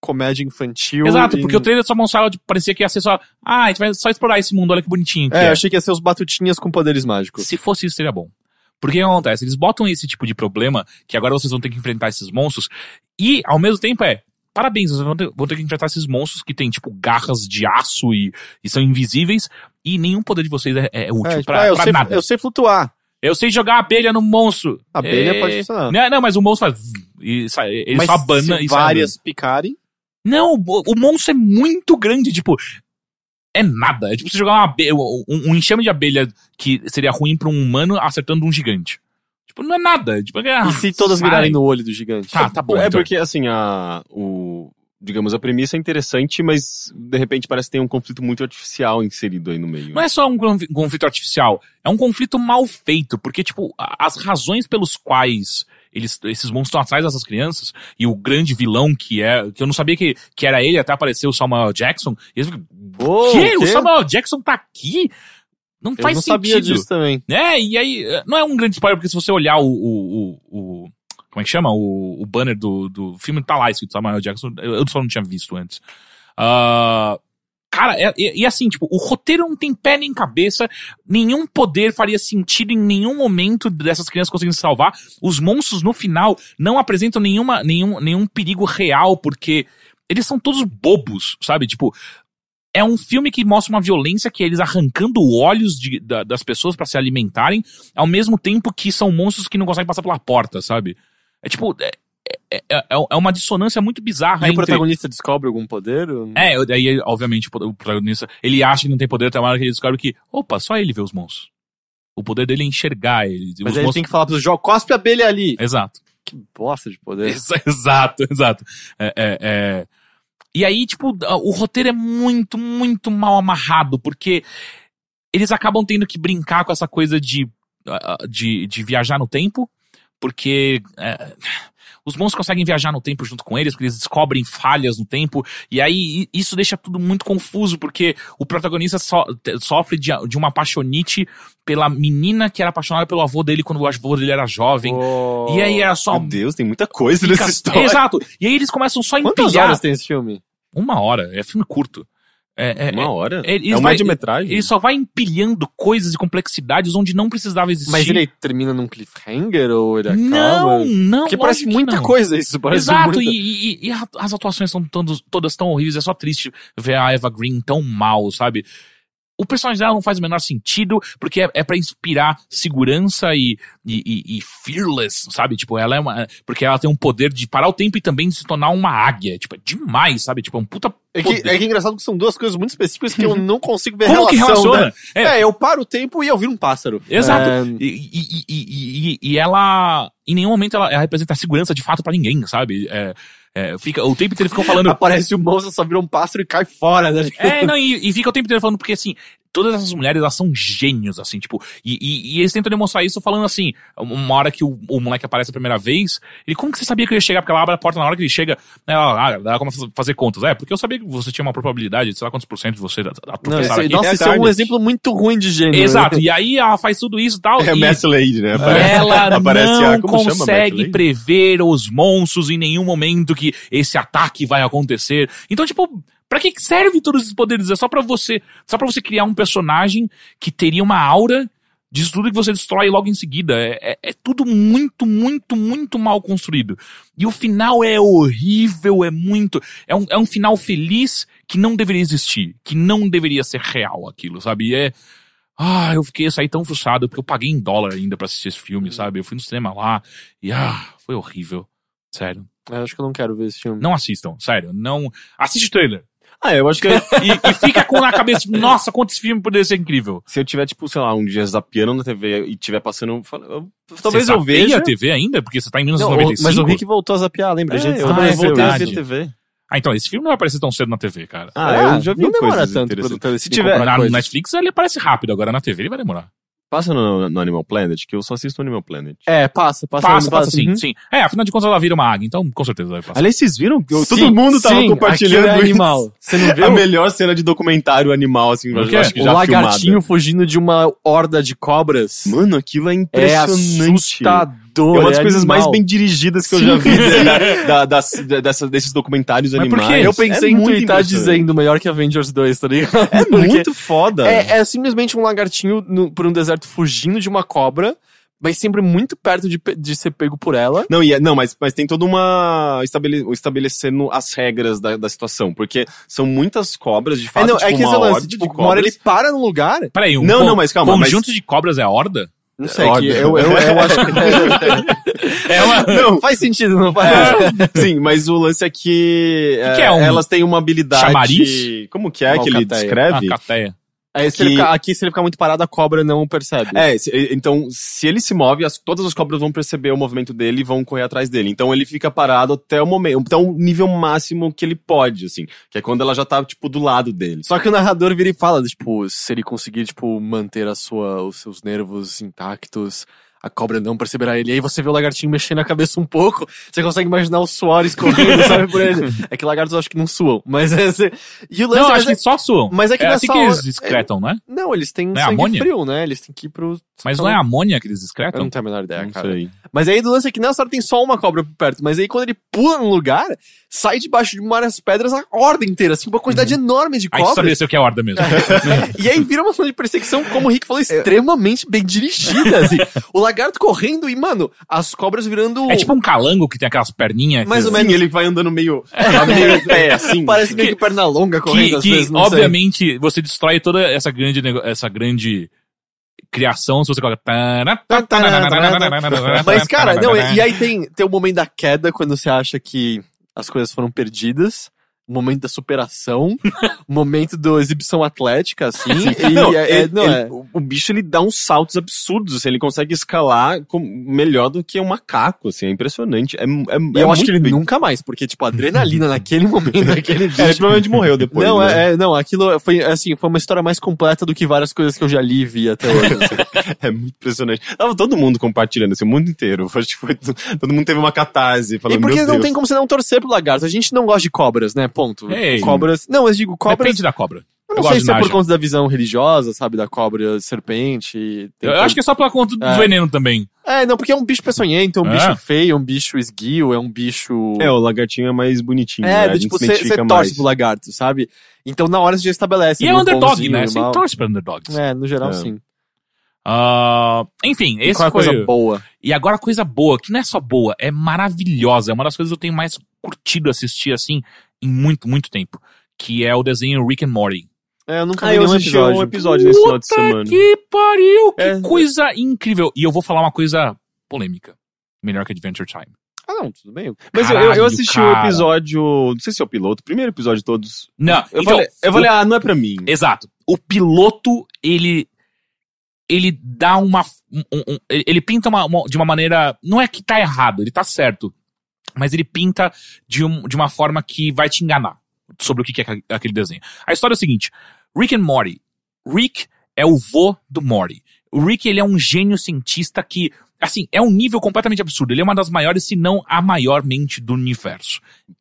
comédia infantil. Exato, e- porque o trailer só mostrava, tipo, parecia que ia ser só, ah, a gente vai só explorar esse mundo, olha que bonitinho que É, é. eu achei que ia ser os batutinhas com poderes mágicos. Se fosse isso, seria bom. Porque o que acontece? Eles botam esse tipo de problema, que agora vocês vão ter que enfrentar esses monstros, e ao mesmo tempo é. Parabéns, vocês vão ter, vão ter que enfrentar esses monstros que têm, tipo, garras de aço e, e são invisíveis, e nenhum poder de vocês é, é útil É, tipo, pra, ah, eu, pra sei, nada. eu sei flutuar. Eu sei jogar abelha no monstro. A abelha É, pode funcionar. Não, não, mas o monstro faz. E sai, ele Mas só abana se e sai várias picarem. Não, o, o monstro é muito grande, tipo. É nada. É tipo você jogar uma abelha, um, um enxame de abelha que seria ruim pra um humano acertando um gigante. Tipo, não é nada. Tipo, é, e se todas sai. virarem no olho do gigante? Tá, tá bom. é então. porque, assim, a, o, digamos, a premissa é interessante, mas de repente parece que tem um conflito muito artificial inserido aí no meio. Não é só um conf- conflito artificial, é um conflito mal feito, porque, tipo, as razões pelos quais eles, esses monstros estão atrás dessas crianças, e o grande vilão que é, que eu não sabia que, que era ele até apareceu o Samuel Jackson, e eles ficam, Ô, que? o? Samuel Jackson tá aqui? Não Eu faz não sentido. sabia disso também. É, e aí, não é um grande spoiler, porque se você olhar o. o, o, o- como é que chama? O, o banner do, do filme tá lá escrito Samuel Jackson, eu, eu só não tinha visto antes. Ah, cara, é- e, e assim, tipo, o roteiro não tem pé nem cabeça, nenhum poder faria sentido em nenhum momento dessas crianças conseguindo se salvar. Os monstros no final não apresentam nenhuma, nenhum, nenhum perigo real, porque eles são todos bobos, sabe? Tipo, é um filme que mostra uma violência que é eles arrancando olhos de- da- das pessoas pra se alimentarem, ao mesmo tempo que são monstros que não conseguem passar pela porta, sabe? É tipo. É, é, é- é uma dissonância muito bizarra E o entre. protagonista descobre algum poder? ou- É, daí, obviamente, o protagonista, ele acha que não tem poder, até uma hora que ele descobre que, opa, só ele vê os monstros. O poder dele é enxergar eles. Mas aí ele monstros... tem que falar pros jogos, cospe a abelha ali. Exato. Que bosta de poder. Ex- Exato, exato. É, é, é. E aí, tipo, o roteiro é muito, muito mal amarrado, porque eles acabam tendo que brincar com essa coisa de, de, de viajar no tempo, porque é, os monstros conseguem viajar no tempo junto com eles, porque eles descobrem falhas no tempo, e aí isso deixa tudo muito confuso, porque o protagonista so- sofre de, de uma apaixonite pela menina que era apaixonada pelo avô dele quando o avô dele era jovem. Oh. E aí era só. Meu Deus, tem muita coisa fica- nessa história. Exato. E aí eles começam só a Quantas empilhar. horas tem esse filme? Uma hora. É filme curto. É, é, Uma hora? é, eles é uma média-metragem? Ele só vai empilhando coisas e complexidades onde não precisava existir. Mas ele termina num cliffhanger ou ele acaba? Não, não. Porque parece muita não. coisa isso. Parece Exato, muita... e, e- e as atuações são todas tão horríveis, é só triste ver a Eva Green tão mal, sabe? O personagem dela não faz o menor sentido, porque é, é para inspirar segurança e, e, e- e fearless, sabe? Tipo, ela é uma. Porque ela tem um poder de parar o tempo e também se tornar uma águia. Tipo, é demais, sabe? Tipo, é um puta. É poder. que, é que é engraçado que são duas coisas muito específicas que eu não consigo ver Como que relação, relaciona? né? É. É. eu paro o tempo e eu viro um pássaro. Exato. É, E, e, e, e, ela, em nenhum momento, ela, ela representa segurança de fato pra ninguém, sabe? É, é, fica, o tempo inteiro ficam falando. Aparece o monstro, só vira um pássaro e cai fora. Né? É, não, e, e fica o tempo inteiro falando, porque assim, todas essas mulheres, elas são gênios, assim, tipo, e, e- e eles tentam demonstrar isso falando assim, uma hora que o, o moleque aparece a primeira vez, ele, como que você sabia que eu ia chegar? Porque ela abre a porta na hora que ele chega, né, ela, ah, ela começa a fazer contas, é, porque eu sabia que você tinha uma probabilidade, de sei lá quantos por cento de você esse, aqui. nossa, É esse é um exemplo muito ruim de gênio. Exato, né? e aí ela faz tudo isso e tal, É e- Mass Lady, né? Aparece, ela aparece não a, consegue prever os monstros em nenhum momento que esse ataque vai acontecer. Então, tipo, Pra que serve todos esses poderes? É só pra você, só para você criar um personagem que teria uma aura disso tudo que você destrói logo em seguida. É, é- é tudo muito, muito, muito mal construído. E o final é horrível, é muito. É um, é um final feliz que não deveria existir, que não deveria ser real aquilo, sabe? E é. Ah, eu fiquei saí tão frustrado porque eu paguei em dólar ainda pra assistir esse filme, sabe? Eu fui no cinema lá e ah, foi horrível. Sério. Eu acho que eu não quero ver esse filme. Não assistam, sério. Não. Assiste o trailer. Ah, eu acho que E, e fica com na cabeça, tipo, nossa, quanto esse filme poderia ser incrível. se eu tiver, tipo, sei lá, um dia zapiando na TV e tiver passando, eu falo, eu- talvez Você eu veja. a TV ainda? Porque você tá em Não, o- 1995. mas o Rick voltou a zapear, lembra? É, a gente eu, Ah, eu é voltei a ver. TV. Ah, então, esse filme não vai aparecer tão cedo na TV, cara. Ah, eu já vi não demora tanto pra Se tiver, na coisas. Netflix ele aparece rápido, agora na TV ele vai demorar. Passa no, no Animal Planet, que eu só assisto Animal Planet. É, passa, passa. Passa, passa, sim, uhum. sim. É, afinal de contas ela vira uma águia, então com certeza vai passar. Aliás, vocês viram? Eu- Sim, Todo mundo tava sim, compartilhando é isso. animal. Você não viu? A melhor cena de documentário animal, assim, O eu quê? acho que o já lagartinho filmada. fugindo de uma horda de cobras. Mano, aquilo é é impressionante. É uma das é coisas animal. mais bem dirigidas que eu Sim. já vi da- da- das- da- dessa- desses documentários Mas por animais. quê? Eu pensei É em impressionante. dizendo melhor que Avengers 2, tá ligado? É muito foda. É, é simplesmente um lagartinho no- por um deserto fugindo de uma cobra, mas sempre muito perto de, de ser pego por ela. Não, e é- não mas, mas tem toda uma. Estabele, estabelecendo as regras da, da situação. Porque são muitas cobras, de fato. é, não, tipo, é que uma esse lance, horda tipo, de uma hora ele para no lugar. Peraí, um Não, con- não, mas calma, Conjunto de cobras é horda? Não sei, que eu, eu, eu acho que. É uma... não, faz sentido, não faz? É, sim, mas o lance é que, que é um elas têm uma habilidade. chamariz? Como que é que ele Alcateia. descreve? Ah, cateia. Aí, se Que- aqui, se ele ficar muito parado, a cobra não percebe. É, se- então, se ele se move, as- todas as cobras vão perceber o movimento dele e vão correr atrás dele. Então ele fica parado até o momento, até o nível máximo que ele pode, assim. Que é quando ela já tá, tipo, do lado dele. Só que o narrador vira e fala, tipo, se ele conseguir, tipo, manter a sua, os seus nervos intactos, a cobra não perceberá ele. E aí você vê o lagartinho mexendo a cabeça um pouco, você consegue imaginar o suor escorrendo, sabe, por ele. É que lagartos eu acho que não suam, mas é... E o lance Não, é- acho que só suam. Mas é que é nessa assim que eles excretam, né? Não, eles têm Não é sangue amônia? frio, né? Eles têm que ir pro... Mas não é amônia que eles Eu excretam? não tenho a menor ideia, Não cara. sei. Mas aí do lance é que nessa hora tem só uma cobra por perto. Mas aí quando ele pula no lugar, sai debaixo de várias pedras a horda inteira, assim, uma quantidade enorme de Aí você cobras. estabeleceu que é horda mesmo. E aí vira uma cena de perseguição, como o Rick falou, extremamente bem dirigida. assim. O lagarto correndo e, mano, as cobras virando. É tipo um calango que tem aquelas perninhas. Mais ou que- menos. Ele vai andando meio. meio em pé, assim. Parece meio que perna longa correndo que, às que, vezes, não sei. obviamente você destrói toda essa grande nego- essa grande criação se você coloca Mas, cara, não, e e aí tem, tem o momento da queda, quando você acha que as coisas foram perdidas. O momento da superação, o momento da exibição atlética, assim. e Não, é, é- ele- não ele- é. o, bicho ele dá uns saltos absurdos, assim, ele consegue escalar com- melhor do que um macaco, assim, é impressionante. É, é, E eu acho que ele nunca mais, porque, tipo, a adrenalina naquele momento, naquele É, ele provavelmente morreu depois. Não, né? é, é- não, aquilo foi, assim, foi uma história mais completa do que várias coisas que eu já li e vi até hoje. assim. É muito impressionante. Tava todo mundo compartilhando, assim, o mundo inteiro. Acho que foi, todo mundo teve uma catarse falando, e porque não Deus. tem como você não torcer pro lagarto. A gente não gosta de cobras, né? Ponto. Ei. Cobras. Não, eu digo cobras. Depende da cobra. eu eu não gosto sei se é por conta da visão religiosa, sabe? Da cobra serpente. tem Eu, eu acho que é só pela conta do É. veneno também. É, não, porque é um bicho peçonhento, é um É. bicho feio, é um bicho esguio, é um bicho. É, o lagartinho é mais bonitinho, né? É, A do gente tipo, você torce pro lagarto, sabe? Então na hora você já estabelece. E é o underdog, né? Você torce pra underdogs. É, no geral É. sim. Ah, enfim, E esse qual é a foi... coisa boa? E agora a coisa boa, que não é só boa, é maravilhosa. É uma das coisas que eu tenho mais curtido assistir, assim, em muito, muito tempo. Que é o desenho Rick and Morty. É, eu nunca Ah, vi eu nenhum episódio. um episódio nesse final de semana. que pariu! Que É. coisa incrível! E eu vou falar uma coisa polêmica. Melhor que Adventure Time. Ah, não, tudo bem. Mas eu- eu, eu Caralho, assisti o episódio, não sei se é o piloto, o primeiro episódio de todos. Não, Eu então, falei, eu falei, ah, não é pra mim. Exato. O piloto, ele. Ele dá uma. um- um- ele pinta uma- uma- de uma maneira. Não é que tá errado, ele tá certo. Mas ele pinta de, um- de uma forma que vai te enganar sobre o que é aquele- desenho. A história é o seguinte: Rick and Morty. Rick é o vô do Morty. O Rick, ele é um gênio cientista que, assim, é um nível completamente absurdo. Ele é uma das maiores, se não a maior mente do universo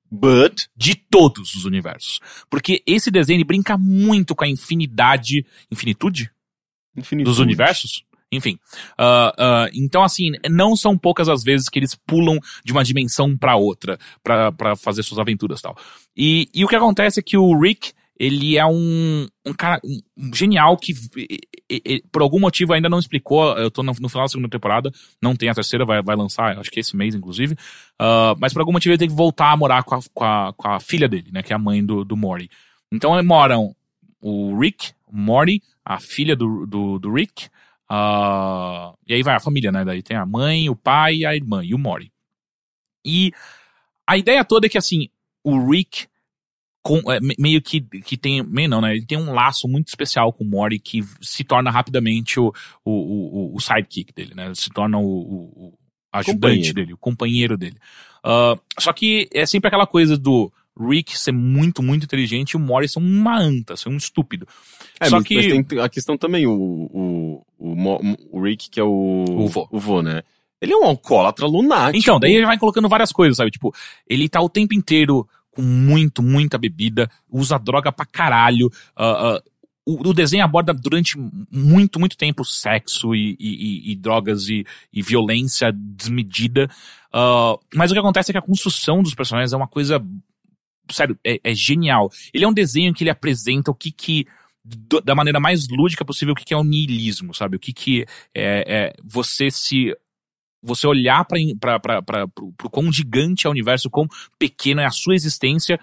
But, de todos os universos. Porque esse desenho brinca muito com a infinidade. Infinitude? infinitude. Dos universos? Enfim. Ah, ah, então, assim, não são poucas as vezes que eles pulam de uma dimensão pra outra pra fazer suas aventuras e tal. E, e o que acontece é que o Rick, ele é um, um cara um- genial que, e- e- por algum motivo, ainda não explicou. Eu tô no, no final da segunda temporada, não tem a terceira, vai, vai lançar, acho que esse mês, inclusive. Ah, mas por algum motivo ele tem que voltar a morar com a, com a, com a filha dele, né? Que é a mãe do, do Morty. Então moram o Rick, o Morty, a filha do, do, do Rick. Ah, e aí vai a família, né? Daí tem a mãe, o pai, a irmã e o Morty. E a ideia toda é que, assim, o Rick com- é, me- meio que, que tem. Meio não, né? Ele tem um laço muito especial com o Morty que se torna rapidamente o, o, o, o sidekick dele, né? Se torna o, o- ajudante Companheiro. dele, o companheiro dele. Ah, só que é sempre aquela coisa do Rick ser muito, muito inteligente e o Morty ser uma anta, ser um estúpido. É, só mas, que. mas tem a questão também, o, o, o, o Rick, que é o. O vô. O vô, né? Ele é um alcoólatra lunático. Então, daí ele vai colocando várias coisas, sabe? Tipo, ele tá o tempo inteiro com muito, muita bebida, usa droga pra caralho. ah, ah, o, o desenho aborda durante muito, muito tempo sexo e, e- e- e drogas e, violência desmedida. Ah, mas o que acontece é que a construção dos personagens é uma coisa. Sério, é, é genial. Ele é um desenho que ele apresenta o que que. Da maneira mais lúdica possível, o que, que é o niilismo, sabe? O que, que é, é você se você olhar para o quão gigante é o universo, quão pequeno é a sua existência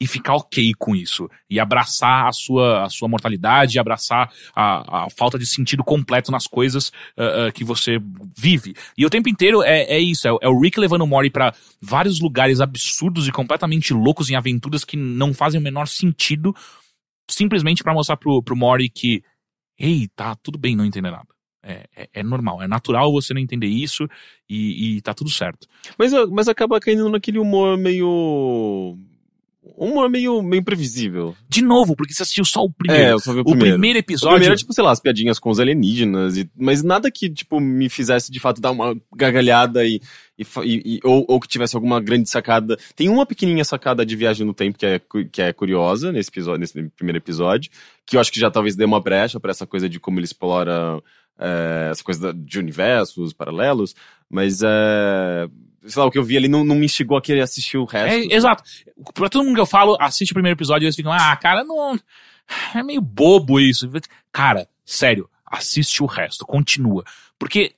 e ficar ok com isso. E abraçar a sua, a sua mortalidade, abraçar a, a falta de sentido completo nas coisas ah, ah, que você vive. E o tempo inteiro é, é isso, é, o- é o Rick levando o Mori para vários lugares absurdos e completamente loucos em aventuras que não fazem o menor sentido, simplesmente para mostrar pro, pro Mori que, ei, tá tudo bem não entender nada. É, é, é normal, é natural você não entender isso e, e tá tudo certo. Mas, mas acaba caindo naquele humor meio. Humor meio, meio previsível. De novo, porque você assistiu só o É, primeiro. eu só vi o o primeiro, primeiro. O episódio. primeiro é, tipo, sei lá, as piadinhas com os alienígenas, e, mas nada que, tipo, me fizesse de fato dar uma gargalhada e, e, e- ou, ou que tivesse alguma grande sacada. Tem uma pequenininha sacada de viagem no tempo que é, que é curiosa nesse episódio, nesse primeiro episódio, que eu acho que já talvez dê uma brecha pra essa coisa de como ele explora é, essa coisa de universos paralelos, mas é. Sei lá, o que eu vi ali não, não me instigou a querer assistir o resto. É, exato. Pra todo mundo que eu falo, assiste o primeiro episódio e eles ficam, ah, cara, não. É meio bobo isso. Cara, sério, assiste o resto, continua. Porque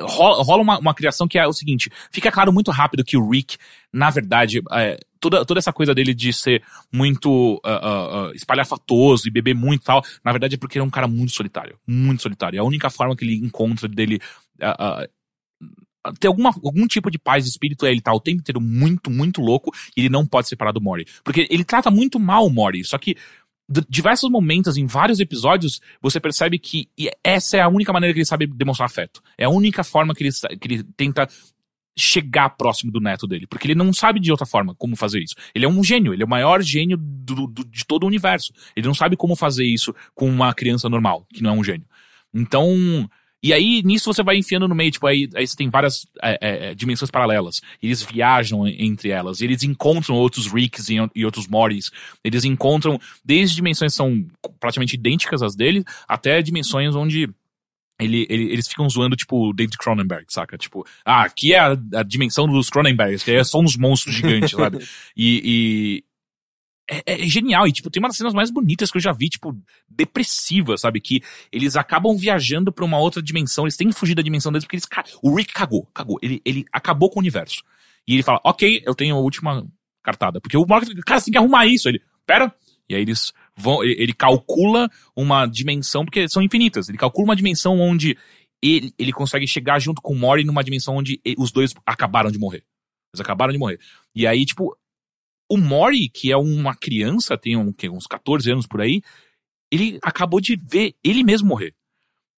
rola, rola uma, uma criação que é o seguinte: fica claro muito rápido que o Rick, na verdade, é, toda, toda essa coisa dele de ser muito ah, ah, espalhafatoso e beber muito e tal, na verdade é porque ele é um cara muito solitário. Muito solitário. E a única forma que ele encontra dele. ah, ter alguma, algum tipo de paz de espírito é ele tá o tempo inteiro muito, muito louco e ele não pode separar do Mori. Porque ele trata muito mal o Mori, só que diversos momentos, em vários episódios, você percebe que essa é a única maneira que ele sabe demonstrar afeto. É a única forma que ele, que ele tenta chegar próximo do neto dele, porque ele não sabe de outra forma como fazer isso. Ele é um gênio, ele é o maior gênio do- do- de todo o universo. Ele não sabe como fazer isso com uma criança normal, que não é um gênio. Então, e aí, nisso você vai enfiando no meio, tipo, aí, aí você tem várias é, é, é, dimensões paralelas. Eles viajam en- entre elas, eles encontram outros Ricks e, e outros Mortys. Eles encontram, desde dimensões que são praticamente idênticas às dele, até dimensões onde ele, ele- eles ficam zoando, tipo, David Cronenberg, saca? Tipo, ah, aqui é a, a dimensão dos Cronenbergs, que é só uns monstros gigantes, sabe? E é, é genial. E, tipo, tem uma das cenas mais bonitas que eu já vi, tipo, depressiva, sabe? Que eles acabam viajando pra uma outra dimensão, eles têm que fugir da dimensão deles porque eles. O Rick cagou, cagou. Ele, ele acabou com o universo. E ele fala, ok, eu tenho a última cartada. Porque o Morgan, cara, você tem que arrumar isso. Ele, pera. E aí eles vão. Ele, calcula uma dimensão, porque são infinitas. Ele calcula uma dimensão onde ele, ele consegue chegar junto com o Mori numa dimensão onde os dois acabaram de morrer. Eles acabaram de morrer. E aí, tipo, o Mori, que é uma criança, tem um, uns 14 anos por aí, ele acabou de ver ele mesmo morrer.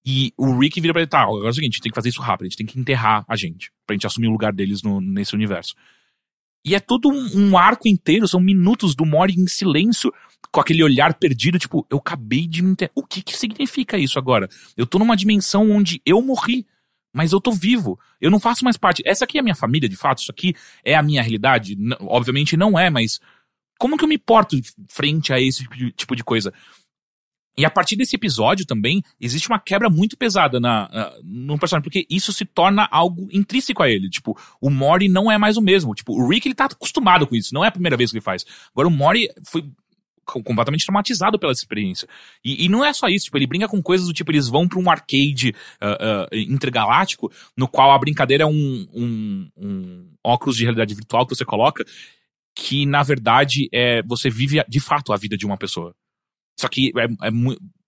E o Rick vira pra ele, tá, agora é o seguinte, a gente tem que fazer isso rápido, a gente tem que enterrar a gente, pra gente assumir o lugar deles no- nesse universo. E é todo um, um arco inteiro, são minutos do Mori em silêncio, com aquele olhar perdido, tipo, eu acabei de me enterrar. O que que significa isso agora? Eu tô numa dimensão onde eu morri, mas eu tô vivo. Eu não faço mais parte. Essa aqui é a minha família, de fato, isso aqui é a minha realidade. N- obviamente não é, mas como que eu me porto frente a esse tipo de- tipo de coisa? E a partir desse episódio também, existe uma quebra muito pesada na, na, no personagem, porque isso se torna algo intrínseco a ele. Tipo, o Mori não é mais o mesmo. Tipo, o Rick, ele tá acostumado com isso, não é a primeira vez que ele faz. Agora o Mori foi completamente traumatizado pela experiência. E, e não é só isso, tipo, ele brinca com coisas do tipo, eles vão pra um arcade ah, ah, intergaláctico, no qual a brincadeira é um, um, um óculos de realidade virtual que você coloca, que na verdade é você vive de fato a vida de uma pessoa. Só que é, é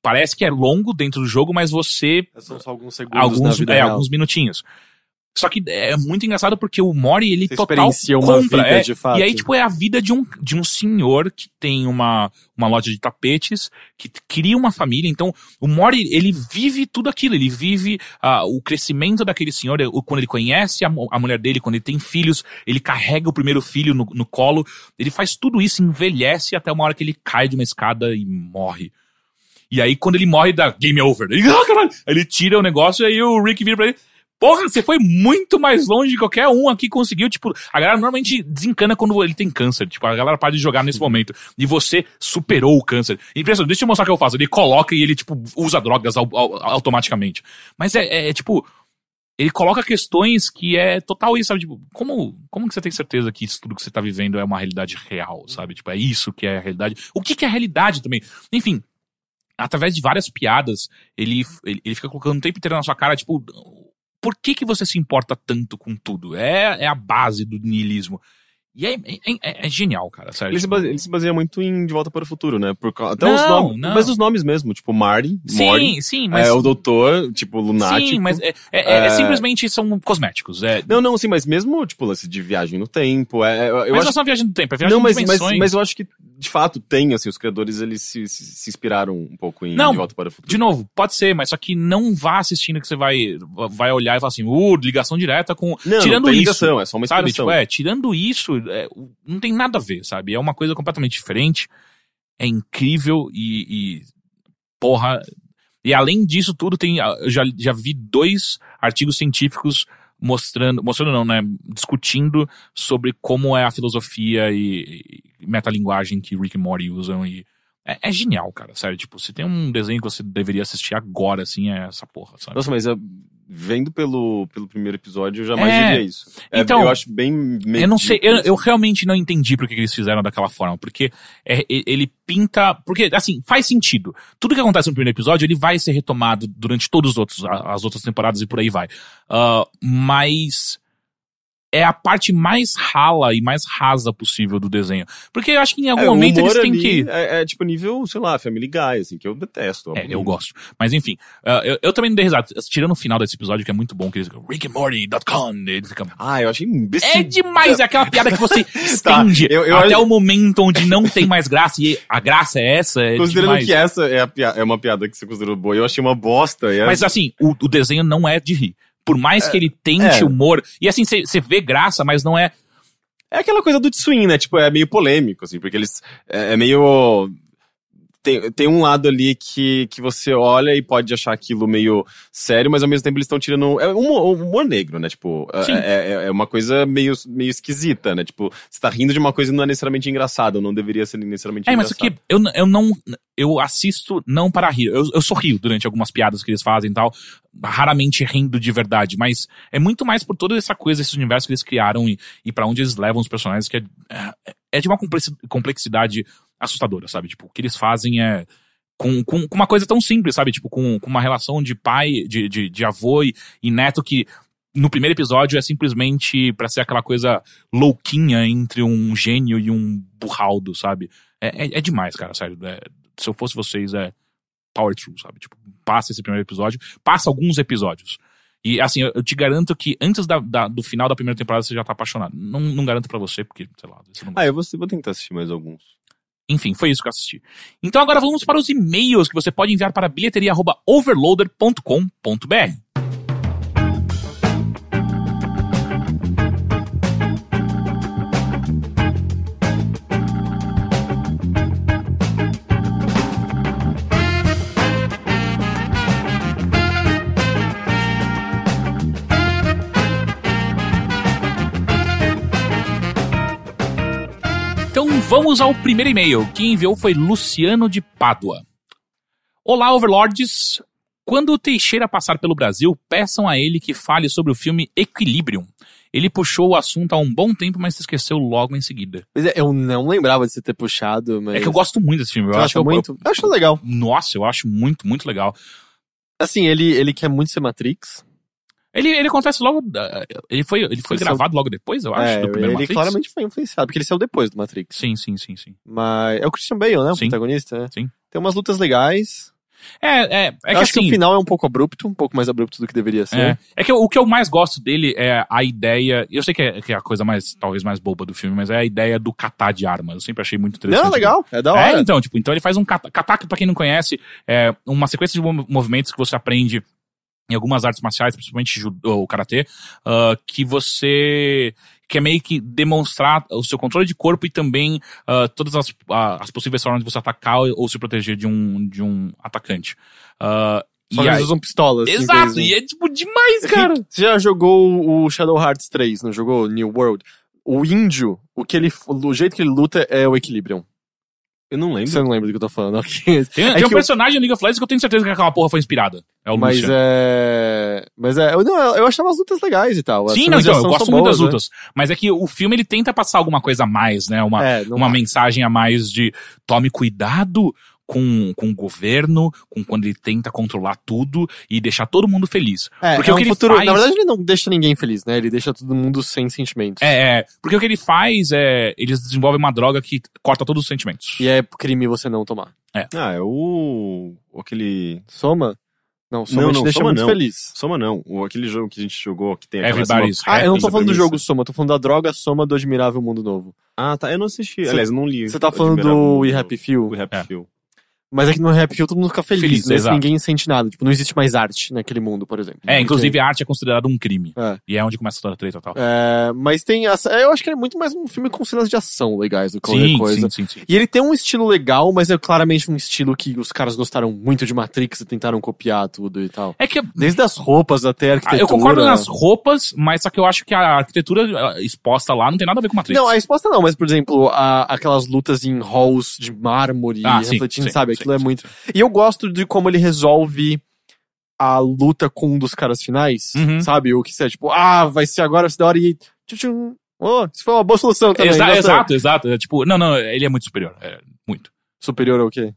parece que é longo dentro do jogo, mas você São só alguns segundos alguns, é, alguns minutinhos. Só que é muito engraçado porque o Mori, ele Você total experiencia uma compra. vida é. de fato. E aí, tipo, é a vida de um, de um senhor que tem uma, uma loja de tapetes, que cria uma família. Então, o Mori, ele vive tudo aquilo. Ele vive ah, o crescimento daquele senhor, quando ele conhece a, a mulher dele, quando ele tem filhos, ele carrega o primeiro filho no, no colo. Ele faz tudo isso, envelhece até uma hora que ele cai de uma escada e morre. E aí, quando ele morre, dá game over. Ele, ah, Ele tira o negócio e aí o Rick vira pra ele. Porra, você foi muito mais longe de qualquer um aqui conseguiu. Tipo, a galera normalmente desencana quando ele tem câncer. Tipo, a galera para de jogar nesse momento. E você superou o câncer. Impressionante. Deixa eu mostrar o que eu faço. Ele coloca e ele, tipo, usa drogas au- au- automaticamente. Mas é, é, é, tipo. Ele coloca questões que é total isso, sabe? Tipo, como, como que você tem certeza que isso tudo que você tá vivendo é uma realidade real, sabe? Tipo, é isso que é a realidade. O que, que é a realidade também? Enfim, através de várias piadas, ele, ele, ele fica colocando o tempo inteiro na sua cara, tipo, por que que você se importa tanto com tudo? É, é a base do niilismo. E é, é, é- é genial, cara, sério. Ele se, tipo, baseia, ele se baseia muito em De Volta para o Futuro, né? Por, até Não, os nomes. não. Mas os nomes mesmo, tipo Marty, Morty. sim, sim, mas... É, o doutor, tipo, lunático. sim, mas é, é- é- é É. simplesmente são cosméticos. É, Não, não, sim, mas mesmo, tipo, lance de viagem no tempo, é, é- eu mas não é acho... só viagem do tempo, é viagem Não, mas, mas, mas eu acho que, de fato, tem, assim, os criadores, eles se, se, se inspiraram um pouco em Não, De Volta para o Futuro. De novo, pode ser, mas só que não vá assistindo que você vai, vai olhar e falar assim, uh, ligação direta com... Não, tirando não tem isso, ligação, é só uma sabe? Tipo, é, tirando isso, é, não tem nada a ver, sabe? É uma coisa completamente diferente, é incrível e, e porra... E além disso tudo, tem, eu já, já vi dois artigos científicos mostrando, mostrando não, né, discutindo sobre como é a filosofia e metalinguagem que Rick e Morty usam e é, é genial, cara, sério, tipo, se tem um desenho que você deveria assistir agora, assim, é essa porra, sabe? Nossa, mas é, vendo pelo, pelo primeiro episódio, eu jamais É, diria isso. É, então, eu acho bem Eu não sei, eu, eu realmente não entendi por que eles fizeram daquela forma, porque é, ele pinta, porque assim, faz sentido. Tudo que acontece no primeiro episódio, ele vai ser retomado durante todos os outros, as outras temporadas e por aí vai. Ah, mas é a parte mais rala e mais rasa possível do desenho. Porque eu acho que em algum É, momento eles têm que... É, é tipo nível, sei lá, Family Guy, assim, que eu detesto. É, eu gosto. Mas enfim, ah, eu, eu também não dei risada. Tirando o final desse episódio, que é muito bom, que eles ficam rickandmorty.com, ele fica Ah, eu achei imbecil. É demais, é aquela piada que você estende eu- eu até acho- o momento onde não tem mais graça e a graça é essa, é Considerando demais. que essa é, a é uma piada que você considerou boa, eu achei uma bosta. é- Mas assim, o, o desenho não é de rir. Por mais que ele tente é. humor, e assim, você vê graça, mas não é... É aquela coisa do Tswin, né? Tipo, é meio polêmico, assim, porque eles. É, é meio. Tem, tem um lado ali que, que você olha e pode achar aquilo meio sério, mas ao mesmo tempo eles estão tirando. É humor, humor negro, né? Tipo, é- é, é, é uma coisa meio, meio esquisita, né? Tipo, você tá rindo de uma coisa que não é necessariamente engraçada, ou não deveria ser necessariamente É, mas engraçada. aqui, eu, eu não... Eu assisto não para rir. Eu, eu sorrio durante algumas piadas que eles fazem e tal. Raramente rindo de verdade. Mas é muito mais por toda essa coisa, esse universo que eles criaram e, e para onde eles levam os personagens, que é, é, é de uma complexi- complexidade assustadora, sabe? Tipo, o que eles fazem é... Com, com, com uma coisa tão simples, sabe? Tipo, com, com uma relação de pai, de, de, de avô e, e neto que no primeiro episódio é simplesmente pra ser aquela coisa louquinha entre um gênio e um burraldo, sabe? É, é, é demais, cara, sério. É, se eu fosse vocês, é power true, sabe? Tipo, passa esse primeiro episódio, passa alguns episódios. E assim, eu, eu te garanto que antes da, da- do final da primeira temporada você já tá apaixonado. Não, não garanto pra você, porque, sei lá, você não Ah, eu vou, vou tentar assistir mais alguns. Enfim, foi isso que eu assisti. Então agora vamos para os e-mails que você pode enviar para bilheteria@overloader.com.br. vamos ao primeiro e-mail. Quem enviou foi Luciano de Pádua. Olá, Overlords! Quando o Teixeira passar pelo Brasil, peçam a ele que fale sobre o filme Equilibrium. Ele puxou o assunto há um bom tempo, mas se esqueceu logo em seguida. Mas é, eu não lembrava de você ter puxado, mas... É que eu gosto muito desse filme. Eu Você acho acha eu- muito? Eu acho legal. Nossa, eu acho muito, muito legal. Assim, ele, ele quer muito ser Matrix. Ele, ele acontece logo. Ele foi, ele foi Ele gravado logo depois, eu acho, é, do primeiro ele Matrix. claramente foi influenciado, porque ele saiu depois do Matrix. Sim, sim, sim, sim. Mas é o Christian Bale, né? O Sim. protagonista, né? Sim. Tem umas lutas legais. É, é, é eu que acho que assim. o final é um pouco abrupto, um pouco mais abrupto do que deveria ser. É, é que o que eu mais gosto dele é a ideia. Eu sei que é, que é a coisa mais, talvez mais boba do filme, mas é a ideia do catar de armas. Eu sempre achei muito interessante. Não, legal. É da É, hora. então, tipo, então ele faz um kata, kata, pra quem não conhece, é uma sequência de mov- movimentos que você aprende em algumas artes marciais, principalmente judô ou karatê, ah, que você quer meio que demonstrar o seu controle de corpo e também ah, todas as, ah, as possíveis formas de você atacar ou, se proteger de um, de um atacante. Ah, Só e que aí- eles usam pistolas. Exato, e é tipo demais, cara. Você já jogou o Shadow Hearts 3, não jogou? New World? O índio, o, que ele, o jeito que ele luta é o Equilibrium. Eu não lembro. Você não lembra do que eu tô falando. ok. Tem, É tem um personagem no League of Legends que eu tenho certeza que aquela porra foi inspirada. É o Mas Lucian. é. Mas é. Eu, não, eu achava as lutas legais e tal. Sim, não, então, eu gosto muito boas, das lutas. Mas é que o filme ele tenta passar alguma coisa a mais, né? Uma, Né? É, uma mensagem a mais de tome cuidado com, com o governo, com quando ele tenta controlar tudo e deixar todo mundo feliz. É, porque é o um que ele futuro. faz- Na verdade, ele não deixa ninguém feliz, né? Ele deixa todo mundo sem sentimentos. É, é, porque o que ele faz é. Eles desenvolvem uma droga que corta todos os sentimentos. E é crime você não tomar. Ah, é o. Aquele. Soma? Não, soma Não, te não, deixa Soma muito não. feliz. Soma não. O, aquele jogo que a gente jogou que tem Everybody's Ah, eu não tô falando do jogo Soma, eu tô falando da droga Soma do Admirável Mundo Novo. Ah, tá. Eu não assisti. Você- Aliás, eu não li. Você tá falando do We Happy Few? We Happy É. Few. Mas é que no Few todo mundo fica feliz, Feliz, nesse exato. ninguém sente nada. Tipo, não existe mais arte naquele mundo, por exemplo. É, inclusive a arte é considerada um crime. É. E é onde começa toda a treta e tal. É, mas tem. essa- Eu acho que é muito mais um filme com cenas de ação legais do que qualquer sim, coisa. sim, sim, sim. E ele tem um estilo legal, mas é claramente um estilo que os caras gostaram muito de Matrix e tentaram copiar tudo e tal. É que Desde as roupas até a Ah, arquitetura. Eu concordo nas roupas, mas só que eu acho que a arquitetura ah, exposta lá não tem nada a ver com Matrix. Não, a resposta não, mas por exemplo, a- aquelas lutas em halls de mármore Ah, refletindo, sim, sabe? Sim, é sim, muito. E eu gosto de como ele resolve a luta com um dos caras finais, Uhum. sabe? O que você é tipo, ah, vai ser agora, vai ser da hora e. Tchum, oh, isso foi uma boa solução também. Exa- exato, exato. É, tipo, não, não, ele é muito superior. É, muito. Superior ao quê?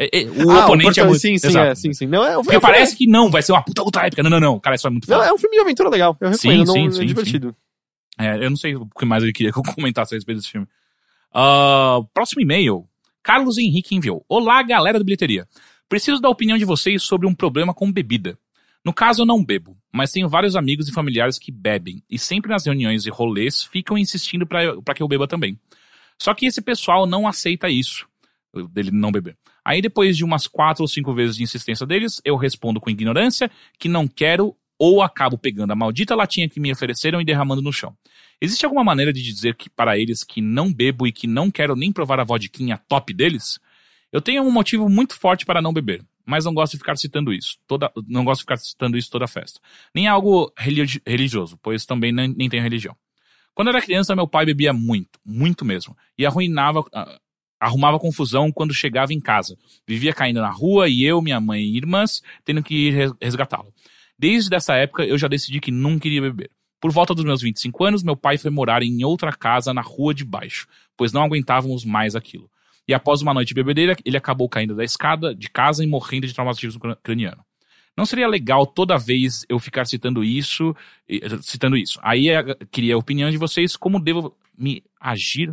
É, é, o Ah, oponente é portão- muito. Sim, sim, é, sim, sim. Não, é, um- Porque é um- parece que não, vai ser uma puta luta épica. Não, não, não. Cara, isso é muito Não, foda. é um filme de aventura legal. Eu Sim, recomendo, sim, não, sim, é divertido. É, eu não sei o que mais ele queria que eu comentasse a respeito desse filme. Ah, próximo e-mail. Carlos Henrique enviou. Olá, galera do Bilheteria. Preciso da opinião de vocês sobre um problema com bebida. No caso, eu não bebo, mas tenho vários amigos e familiares que bebem, e sempre nas reuniões e rolês ficam insistindo pra que eu beba também. Só que esse pessoal não aceita isso, dele não beber. Aí, depois de umas quatro ou cinco vezes de insistência deles, eu respondo com ignorância que não quero ou acabo pegando a maldita latinha que me ofereceram e derramando no chão. Existe alguma maneira de dizer que para eles que não bebo e que não quero nem provar a vodquinha top deles? Eu tenho um motivo muito forte para não beber, mas não gosto de ficar citando isso. Toda, não gosto de ficar citando isso toda festa. Nem é algo religi- religioso, pois também nem, nem tenho religião. Quando era criança, meu pai bebia muito, muito mesmo, e arruinava, ah, arrumava confusão quando chegava em casa. Vivia caindo na rua e eu, minha mãe e irmãs tendo que ir res- resgatá-lo. Desde essa época, eu já decidi que não queria beber. Por volta dos meus 25 anos, meu pai foi morar em outra casa na rua de baixo, pois não aguentávamos mais aquilo. E após uma noite de bebedeira, ele acabou caindo da escada de casa e morrendo de traumatismo cra- craniano. Não seria legal toda vez eu ficar citando isso, citando isso. Aí eh, queria a opinião de vocês como devo me agir,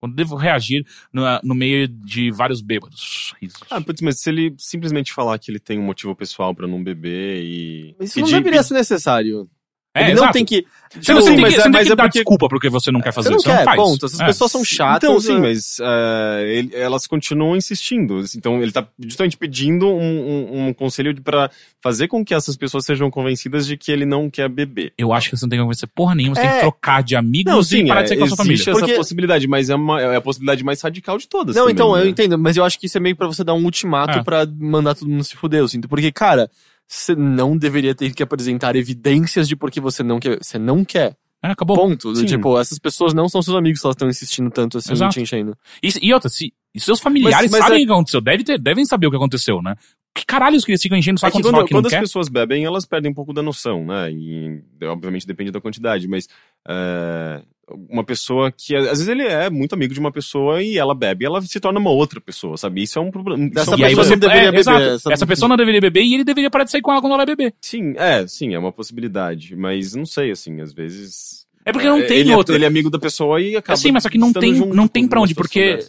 como devo reagir no, no meio de vários bêbados. Ah, putz, mas se ele simplesmente falar que ele tem um motivo pessoal pra não beber e. Mas isso não pedir- deveria ser necessário. É, ele não exato. tem que. Você não, Tipo, tem que, mas você é- não tem mas que é dar porque- desculpa porque você não quer fazer Você não isso. quer, não faz. ponto. Essas É. pessoas são chatas. Então, sim, é- mas eh, ele- elas continuam insistindo. Então, ele tá justamente pedindo um, um- um conselho pra fazer com que essas pessoas sejam convencidas de que ele não quer beber. Eu acho que você não tem que convencer porra nenhuma, você tem que É. trocar de amigos Não, e sim, parar é, de sair com a sua família. existe essa Porque- possibilidade, mas é, uma- é a possibilidade mais radical de todas. Não, também, então, né? eu entendo, mas eu acho que isso é meio pra você dar um ultimato É. pra mandar todo mundo se fuder, eu sinto. Porque, cara, você não deveria ter que apresentar evidências de porque você não quer. Você não quer. É, acabou. Ponto. Do Sim. Tipo, essas pessoas não são seus amigos se elas estão insistindo tanto assim Exato. te enchendo. E, e outra, se, e seus familiares Mas- mas sabem é- o que aconteceu, devem, ter- devem saber o que aconteceu, né? que caralho que eles ficam enchendo só É que quando quando, que as quer? pessoas bebem, elas perdem um pouco da noção, né? E obviamente depende da quantidade, mas é, uma pessoa que às vezes ele é muito amigo de uma pessoa e ela bebe, ela se torna uma outra pessoa, sabe? Isso é um problema. É um E aí pessoa você não deveria é, beber, exato. essa- Essa pessoa não deveria beber e ele deveria parar de sair com ela quando ela beber. Sim, é, sim, é uma possibilidade, mas não sei, assim, às vezes. É porque não é, tem ele, outra. Ele é amigo da pessoa e acaba. Sim, mas só que não tem, não tem uma onde, porque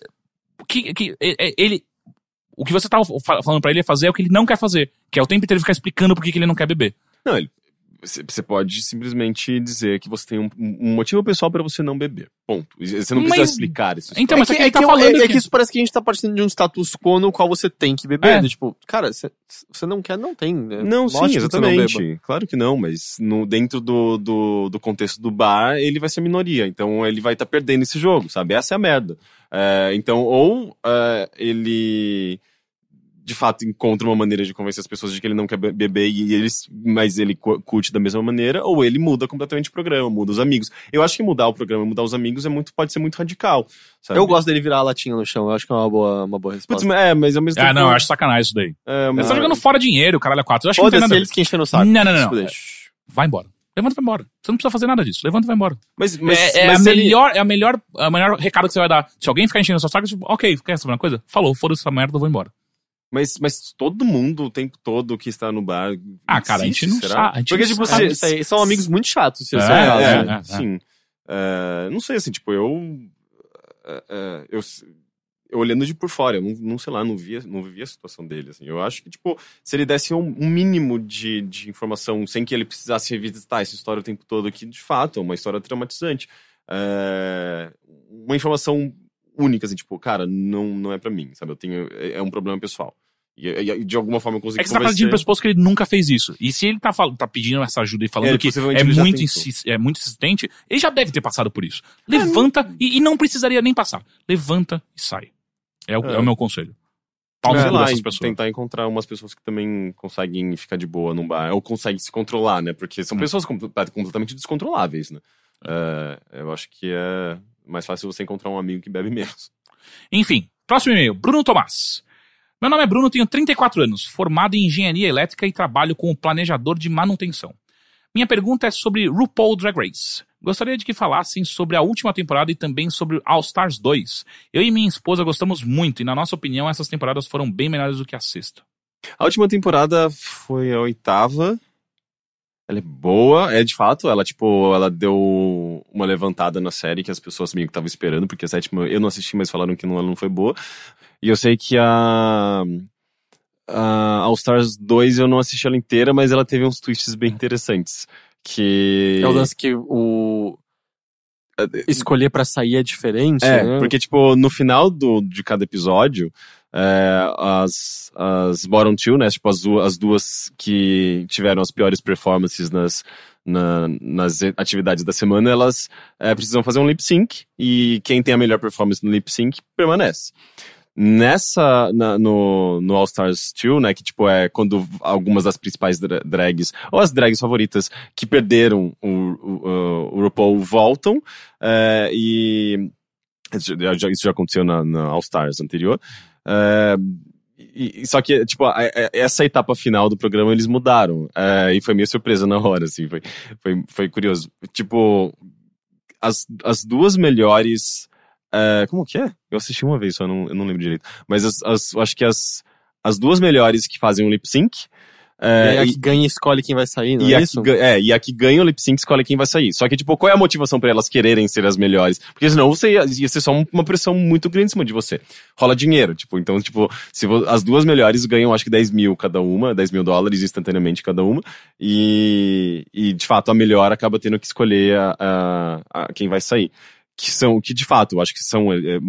que, que, é- é- ele o que você tava fa- falando pra ele fazer é o que ele não quer fazer, que é o tempo inteiro ficar explicando por que que ele não quer beber. Não, ele. Você pode simplesmente dizer que você tem um, um motivo pessoal pra você não beber. Ponto. Você não precisa Mas- explicar isso. Então, é mas que, só que é ele tá que eu- falando é- é que- que isso parece que a gente tá partindo de um status quo no qual você tem que beber. É. né? Tipo, cara, você não quer, não tem. Né? Não, Lógico sim, que não exatamente. beba. claro que não, mas no, dentro do, do, do contexto do bar, ele vai ser minoria. Então ele vai estar perdendo esse jogo, sabe? Essa é a merda. É, então, ou é, ele de fato encontra uma maneira de convencer as pessoas de que ele não quer be- beber e eles, mas ele cu- curte da mesma maneira, ou ele muda completamente o programa, muda os amigos. Eu acho que mudar o programa, mudar os amigos é muito, pode ser muito radical. Sabe? Eu gosto dele virar a latinha no chão. Eu acho que é uma boa, uma boa Putz, resposta. mas- é, mas ao mesmo Ah, tempo. não, eu acho sacanagem isso daí. é, Você mas- tá jogando fora dinheiro, caralho, a quatro. Eu acho que não tem nada eles que enchem no saco. Não, não, não, não. Vai embora. Levanta e vai embora. Você não precisa fazer nada disso. Levanta e vai embora. Mas, mas, é, é mas a ele- melhor, é a melhor, a melhor recado que você vai dar. Se alguém ficar enchendo o seu saco, tipo, ok, quer saber uma coisa? Falou, foda-se essa merda, eu vou embora. Mas, mas todo mundo, o tempo todo que está no bar. Ah, cara, a gente não será? sabe, Porque, tipo, sabe. Aí, são amigos muito chatos. Se É, é, é, né? é, é. sim. É, não sei, assim, tipo, eu. é, eu, eu olhando de por fora, eu não, não sei lá, não via, não vivia a situação dele, assim. Eu acho que, tipo, se ele desse um, um mínimo de, de informação sem que ele precisasse revisitar essa história o tempo todo, que de fato é uma história traumatizante. é, uma informação única, assim, tipo, cara, não, não é pra mim, sabe? Eu tenho. É, é um problema pessoal. E, e- de alguma forma eu consegui É que você tá partindo do pressuposto que ele nunca fez isso. E se ele tá, fal- tá pedindo essa ajuda e falando É, que é muito, insis- é muito insistente, ele já deve ter passado por isso. Levanta e, e não precisaria nem passar. Levanta e sai. É o, É. é o meu conselho. Pau cu lá, dessas e pessoas. tentar encontrar umas pessoas que também conseguem ficar de boa num bar, ou conseguem se controlar, né? Porque são Hum. pessoas com- completamente descontroláveis, né? É, eu acho que é mais fácil você encontrar um amigo que bebe menos. Enfim, próximo e-mail. Bruno Tomás. Meu nome é Bruno, tenho 34 anos, formado em engenharia elétrica e trabalho como planejador de manutenção. Minha pergunta é sobre RuPaul Drag Race. Gostaria de que falassem sobre a última temporada e também sobre All Stars 2. Eu e minha esposa gostamos muito e, na nossa opinião, essas temporadas foram bem melhores do que a sexta. A última temporada foi a oitava. Ela é boa, é de fato, ela tipo, ela deu uma levantada na série que as pessoas meio que estavam esperando, porque a sétima eu não assisti, mas falaram que não, ela não foi boa. E eu sei que a, a All Stars 2 eu não assisti ela inteira, mas ela teve uns twists bem interessantes. Que. É o lance que o. Escolher pra sair é diferente, É, né? porque, tipo, no final do, de cada episódio, é, as, as bottom two, né, tipo, as, as duas que tiveram as piores performances nas, na- nas atividades da semana, elas é, precisam fazer um lip sync, e quem tem a melhor performance no lip sync permanece. Nessa, na- no, no All Stars 2, né, que tipo é quando algumas das principais dra- drags, ou as drags favoritas, que perderam o, o, o RuPaul voltam, é, e isso já aconteceu na, na All Stars anterior. É, e- só que, tipo, a- a- essa etapa final do programa eles mudaram. é, e foi meio surpresa na hora, assim. Foi, foi, foi curioso. Tipo, as, as duas melhores. é, como que é? Eu assisti uma vez, só não, eu não lembro direito. Mas as, as- acho que as, as duas melhores que fazem um lip sync. E é, aí a e- que ganha escolhe quem vai sair, não e é a, isso? que, é, e a que ganha o lip sync escolhe quem vai sair. Só que, tipo, qual é a motivação pra elas quererem ser as melhores? Porque senão você ia, ia ser só um- uma pressão muito grande em cima de você. Rola dinheiro, tipo, então, tipo, se as duas melhores ganham, acho que 10 mil cada uma, 10 mil dólares instantaneamente cada uma, e, e de fato a melhor acaba tendo que escolher a, a- a quem vai sair. Que são, que de fato, eu acho que são. é, é,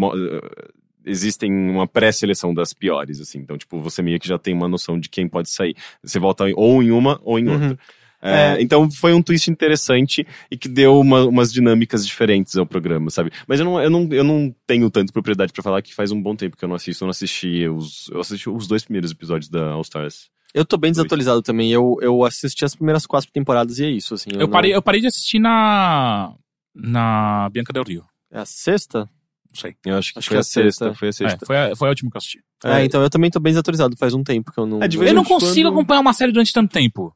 Existem uma pré-seleção das piores, assim. Então, tipo, você meio que já tem uma noção de quem pode sair. Você volta ou em uma ou em Uhum. outra. É, Então foi um twist interessante e que deu uma- umas dinâmicas diferentes ao programa, sabe? Mas eu não, eu não, eu não tenho tanta propriedade pra falar que faz um bom tempo que eu não assisto. Eu não assisti os, eu assisti os dois primeiros episódios da All Stars. Eu tô bem desatualizado também. Eu, eu assisti as primeiras quatro temporadas e é isso, assim. Eu, não- parei, eu parei de assistir na. na Bianca Del Rio. É a sexta? Não sei. Eu acho que Acho foi que a é a sexta. sexta. Foi a É, sexta. foi, a, foi a última que eu assisti. É, então eu também tô bem desatualizado. Faz um tempo que eu não. É, Eu não em quando- consigo acompanhar uma série durante tanto tempo.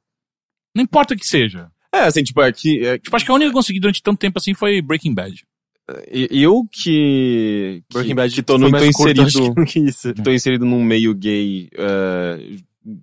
Não importa o que seja. É, assim, tipo, é que, é, Tipo, acho que a única que eu consegui durante tanto tempo assim foi Breaking Bad. eu que. que- Breaking Bad que tô, no, tô curto, inserido. acho que, que isso. tô inserido num meio gay, eh,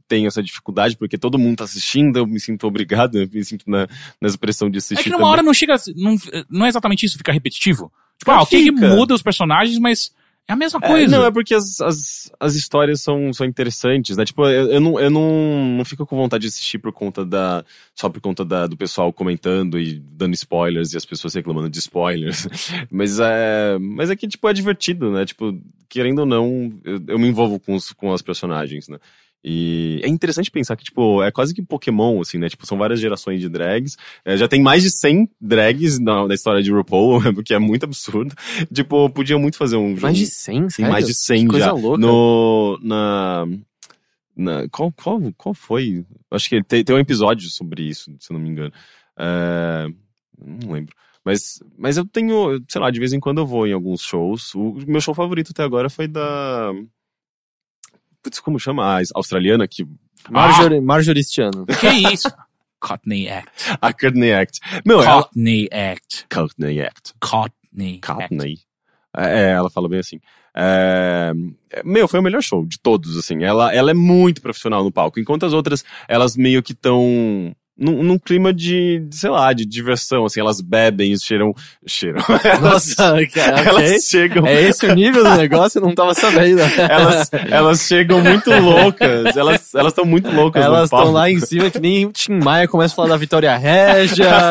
tenho essa dificuldade, porque todo mundo tá assistindo, eu me sinto obrigado, eu me sinto na, nessa pressão de assistir. É que numa também. hora não chega. Não, não é exatamente isso, fica repetitivo. Tipo, ah, o que, muda os personagens, mas é a mesma É, coisa. não, é porque as, as, as histórias são, são interessantes, né? Tipo, eu, eu, não, eu não, não fico com vontade de assistir por conta da. Só por conta da, do pessoal comentando e dando spoilers e as pessoas reclamando de spoilers. Mas é. Mas é que, tipo, é divertido, né? Tipo, querendo ou não, eu, eu me envolvo com, os, com as personagens, né? E é interessante pensar que, tipo, é quase que Pokémon, assim, né? Tipo, são várias gerações de drags. É, já tem mais de 100 drags na, na história de RuPaul, o que é muito absurdo. Tipo, podia muito fazer um Mais de jogo- 100, tem sério? mais de 100 Que coisa já. louca. No, na, na- qual, qual, qual foi? Acho que tem, tem um episódio sobre isso, se eu não me engano. É, não lembro. Mas, mas eu tenho, sei lá, de vez em quando eu vou em alguns shows. O meu show favorito até agora foi da. Putz, como chama? A australiana, que. Marjorie, Marjoristiano. Que isso? Courtney Act. A Courtney Act. Meu, ela. Courtney Act. Courtney Act. Courtney Act. Courtney. É, ela fala bem assim. É, meu, foi o melhor show de todos, assim. Ela, ela é muito profissional no palco, enquanto as outras, elas meio que estão num, num clima de, de, sei lá, de diversão, assim. Elas bebem, cheiram. Cheiram. Elas, Nossa, cara, elas chegam. É esse o nível do negócio? Eu não tava sabendo. Elas, elas chegam muito loucas. Elas elas estão muito loucas. Elas estão lá em cima que nem Tim Maia começa a falar da Vitória Régia.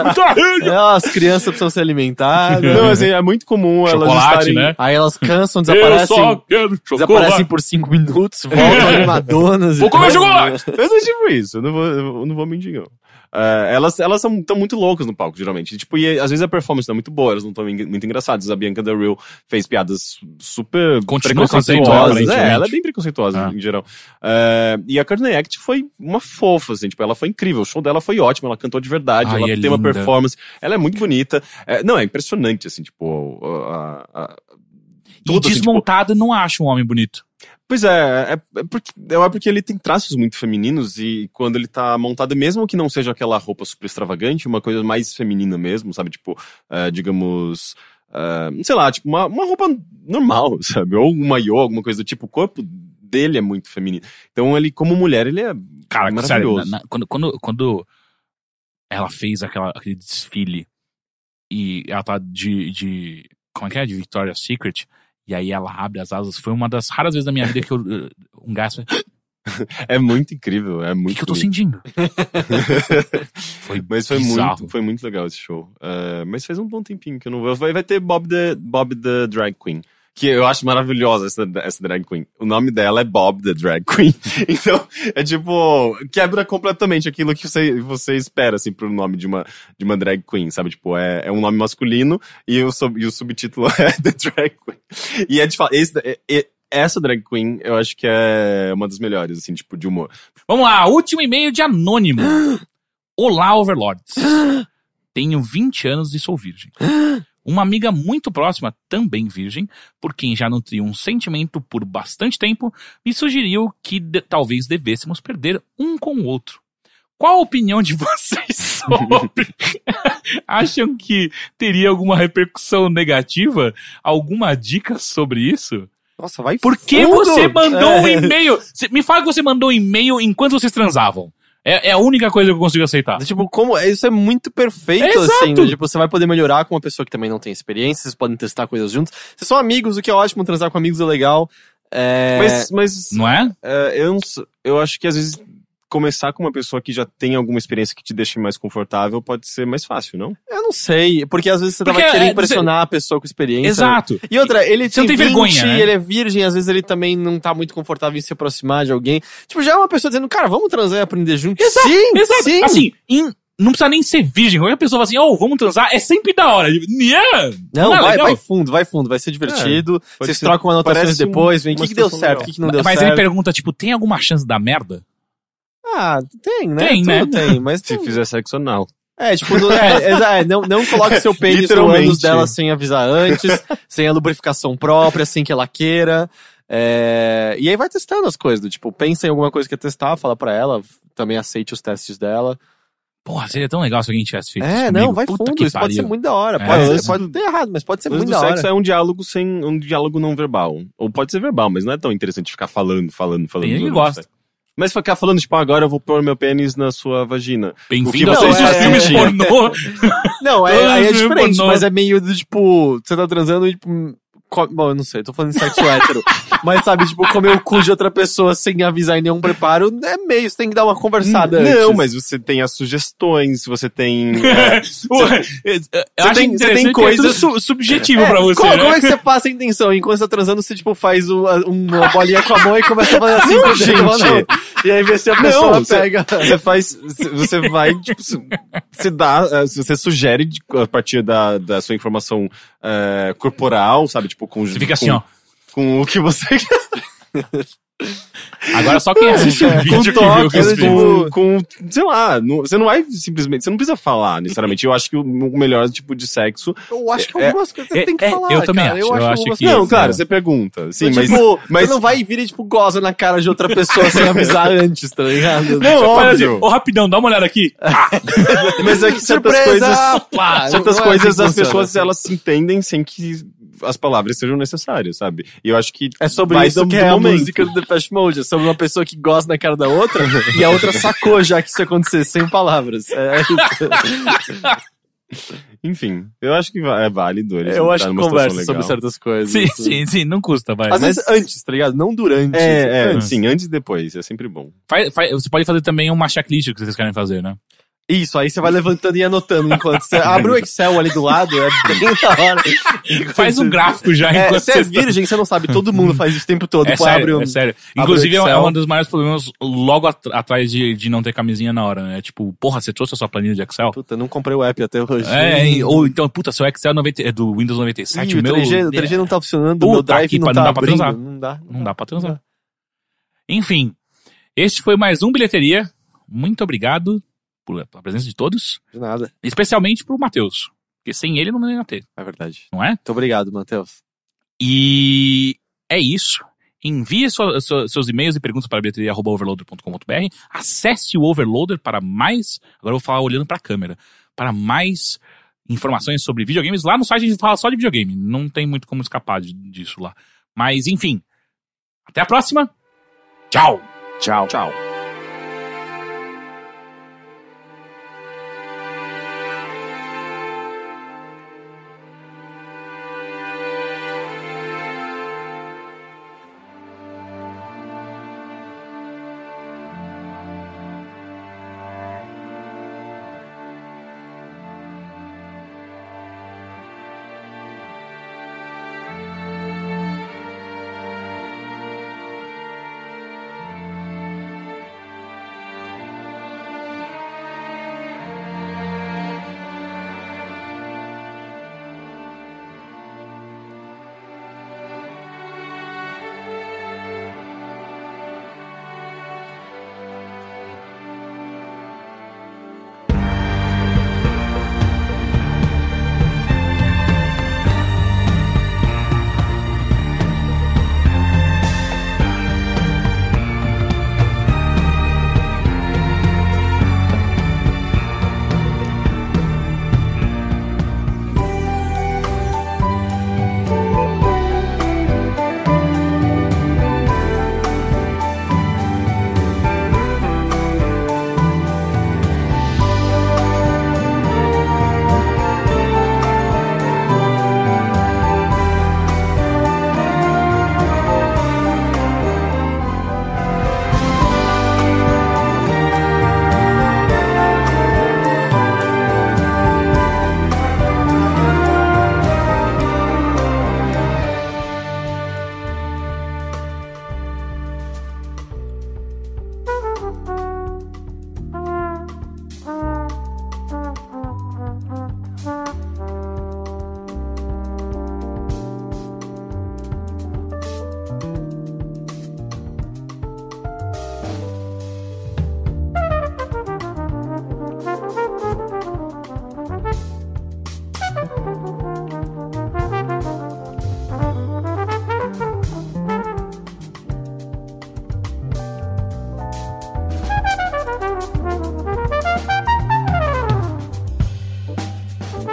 É, as crianças precisam ser alimentadas. Não, assim, é muito comum elas Chocolate, estarem. né? Aí elas cansam, Eu desaparecem. só quero Desaparecem por cinco minutos, voltam animadonas. e Vou comer chocolate! Mas é tipo isso, eu não vou, eu não vou mentir, não. É, elas elas estão muito loucas no palco, geralmente. E, tipo, e às vezes a performance não é muito boa, elas não estão muito engraçadas. A Bianca Del Rio fez piadas super Continua preconceituosas. É, ela é bem preconceituosa Ah. em geral. É, e a Courtney Act foi uma fofa, assim, tipo, ela foi incrível. O show dela foi ótimo, ela cantou de verdade, Ai, ela é tem uma linda. performance. Ela é muito bonita. É, não, é impressionante, assim, tipo. a- a- E tudo, assim, tipo, desmontado não acho um homem bonito. Pois é, é, é porque, é porque ele tem traços muito femininos e quando ele tá montado, mesmo que não seja aquela roupa super extravagante, uma coisa mais feminina mesmo, sabe? Tipo, eh, digamos, eh, sei lá, tipo, uma, uma roupa normal, sabe? Ou um maiô, alguma coisa do tipo, o corpo dele é muito feminino. Então ele, como mulher, ele é Cara, sério, maravilhoso. na- na- quando, quando, quando ela fez aquela, aquele desfile e ela tá de, de. Como é que é? De Victoria's Secret. E aí ela abre as asas. Foi uma das raras vezes da minha vida que eu. eh, Um. O É muito incrível, é muito que, que eu tô sentindo? Foi Mas foi bizarro. muito, foi muito legal esse show. Eh, mas faz um bom tempinho que eu não vou. Vai, vai ter Bob the, Bob the Drag Queen. Que eu acho maravilhosa essa, essa drag queen. O nome dela é Bob the Drag Queen. Então, é tipo, quebra completamente aquilo que você, você espera, assim, pro nome de uma, de uma drag queen, sabe? Tipo, é, é um nome masculino e o, sub, e o subtítulo é The Drag Queen. E é de fato, esse, é- é- essa drag queen eu acho que é uma das melhores, assim, tipo, de humor. Vamos lá, último e-mail de anônimo. Olá, Overlords. Tenho 20 anos e sou virgem. Uma amiga muito próxima, também virgem, por quem já nutri um sentimento por bastante tempo, me sugeriu que de- talvez devêssemos perder um com o outro. Qual a opinião de vocês sobre? Acham que teria alguma repercussão negativa? Alguma dica sobre isso? Nossa, vai Por que fundo. você mandou um É. e-mail? Cê- Me fala que você mandou um e-mail enquanto vocês transavam. É, é a única coisa que eu consigo aceitar. Tipo, como. Isso é muito perfeito, Exato. assim. né? Tipo, você vai poder melhorar com uma pessoa que também não tem experiência, vocês podem testar coisas juntos. Vocês são amigos, o que é ótimo, transar com amigos é legal. É... Mas, mas Não é? É, eu, não eu acho que às vezes começar com uma pessoa que já tem alguma experiência que te deixe mais confortável pode ser mais fácil, não? Eu não sei, porque às vezes você Porque, tava querendo é, impressionar a pessoa com experiência. Exato. E outra, ele Você não tem 20, vergonha, né? ele é virgem, às vezes ele também não tá muito confortável em se aproximar de alguém. Tipo, já é uma pessoa dizendo, cara, vamos transar e aprender junto. Exato, sim, Exato. sim. Assim, em- não precisa nem ser virgem. Qualquer pessoa fala assim, oh, vamos transar, é sempre da hora. Yeah! Não, é vai, legal? vai fundo, vai fundo, vai ser divertido. Vocês ser- trocam anotações parece depois, vem o que, que deu certo, o que, que não deu Mas certo. ele pergunta, tipo, tem alguma chance da merda? Ah, tem, né? Tem, Tudo né? tem, mas Se tem. fizer sexo anal. É, tipo, não, é, é, não, não coloque seu pênis no ânus dela sem avisar antes, sem a lubrificação própria, sem que ela queira. É, e aí vai testando as coisas, do tipo, pensa em alguma coisa que quer testar, fala pra ela, também aceite os testes dela. Porra, seria tão legal se alguém tivesse feito isso É, não, vai Puta fundo, isso pode ser muito da hora. É, Pode, o ser, pode ter errado, mas pode ser muito da sexo hora. é um diálogo sem um diálogo não verbal. Ou pode ser verbal, mas não é tão interessante ficar falando, falando, falando. Tem ele que gosta. Mas ficar falando, tipo, agora eu vou pôr meu pênis na sua vagina. O que Bem-vindo você a todos os filmes pornô. Não, é, é os diferente, pornô. mas é meio do tipo, você tá transando e tipo. Co- Bom, eu não sei, tô falando de sexo hétero. Mas sabe, tipo, comer o cu de outra pessoa sem avisar em nenhum preparo é meio, você tem que dar uma conversada Não, antes. mas você tem as sugestões, você tem. é, tem- você tem é coisas- tudo su- subjetivo É, pra você, como, né? como é que você passa a intenção? Enquanto você tá transando, você tipo faz o- a- uma bolinha com a mão e começa a fazer assim Não, com o dedo, gente. mano. E aí vê se a Não, pessoa você- pega. Você faz. Você vai, tipo, se- você dá. eh, Você sugere a partir da, da sua informação eh, corporal, sabe? Tipo, com. Você fica assim, ó. Com o que você. Agora só quem assiste o com vídeo que toque, viu o que né, eu fiz. tipo, com, com, sei lá, não- você não vai simplesmente, você não precisa falar necessariamente. Eu acho que o melhor tipo de sexo. Eu acho que É, algumas coisas você é, tem que é, falar. eu também cara. acho, eu acho algumas que- coisas- Não, claro, é. você pergunta. Sim, Mas, mas. tipo, mas você não vai vir e, tipo, goza na cara de outra pessoa sem avisar antes, tá ligado? Não, assim, óbvio. Ô, rapidão, dá uma olhada aqui. Mas é que certas Surpresa! coisas. Pá, certas é coisas assim que as pessoas assim. elas se entendem sem que as palavras sejam necessárias, sabe? E eu acho que. É sobre vai isso do- que é a música do Depeche Mode. É sobre uma pessoa que gosta na cara da outra e a outra sacou já que isso ia acontecer, sem palavras. É isso. Enfim, eu acho que é válido. eles Eu acho que conversa sobre certas coisas. Sim, sim, sim, não custa, vai. Às Mas- vezes antes, tá ligado? Não durante. É, é, Antes. sim, antes e depois, é sempre bom. Faz- faz- você pode fazer também uma checklist que vocês querem fazer, né? Isso, aí você vai levantando e anotando enquanto você abre o Excel ali do lado, é bem da hora. Faz um gráfico já É, enquanto você é estão- virgem, você não sabe, todo mundo faz isso o tempo todo. É Pô, abre sério, um- é sério. Inclusive, é Excel. um dos maiores problemas logo at- atrás de, de não ter camisinha na hora, né? Tipo, porra, você trouxe a sua planilha de Excel? Puta, não comprei o app até hoje. É, e- ou então, puta, seu Excel 90, é do Windows 97, Ih, o meu... o 3G, o 3G não tá funcionando, o meu drive que não tá não dá pra transar. Não dá. Não dá pra transar. Enfim, este foi mais um Bilheteria. Muito obrigado por- pela presença de todos, De nada. especialmente pro Matheus, porque sem ele não ia ter, É verdade. não é? Muito obrigado, Matheus. E é isso. Envie sua- sua- seus e-mails e perguntas para bilheteria.overloader.com.br. Acesse o Overloader para mais. Agora eu vou falar olhando para a câmera. Para mais informações sobre videogames. Lá no site a gente fala só de videogame. Não tem muito como escapar de- disso lá. Mas enfim. Até a próxima. Tchau. Tchau. Tchau.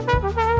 Bye.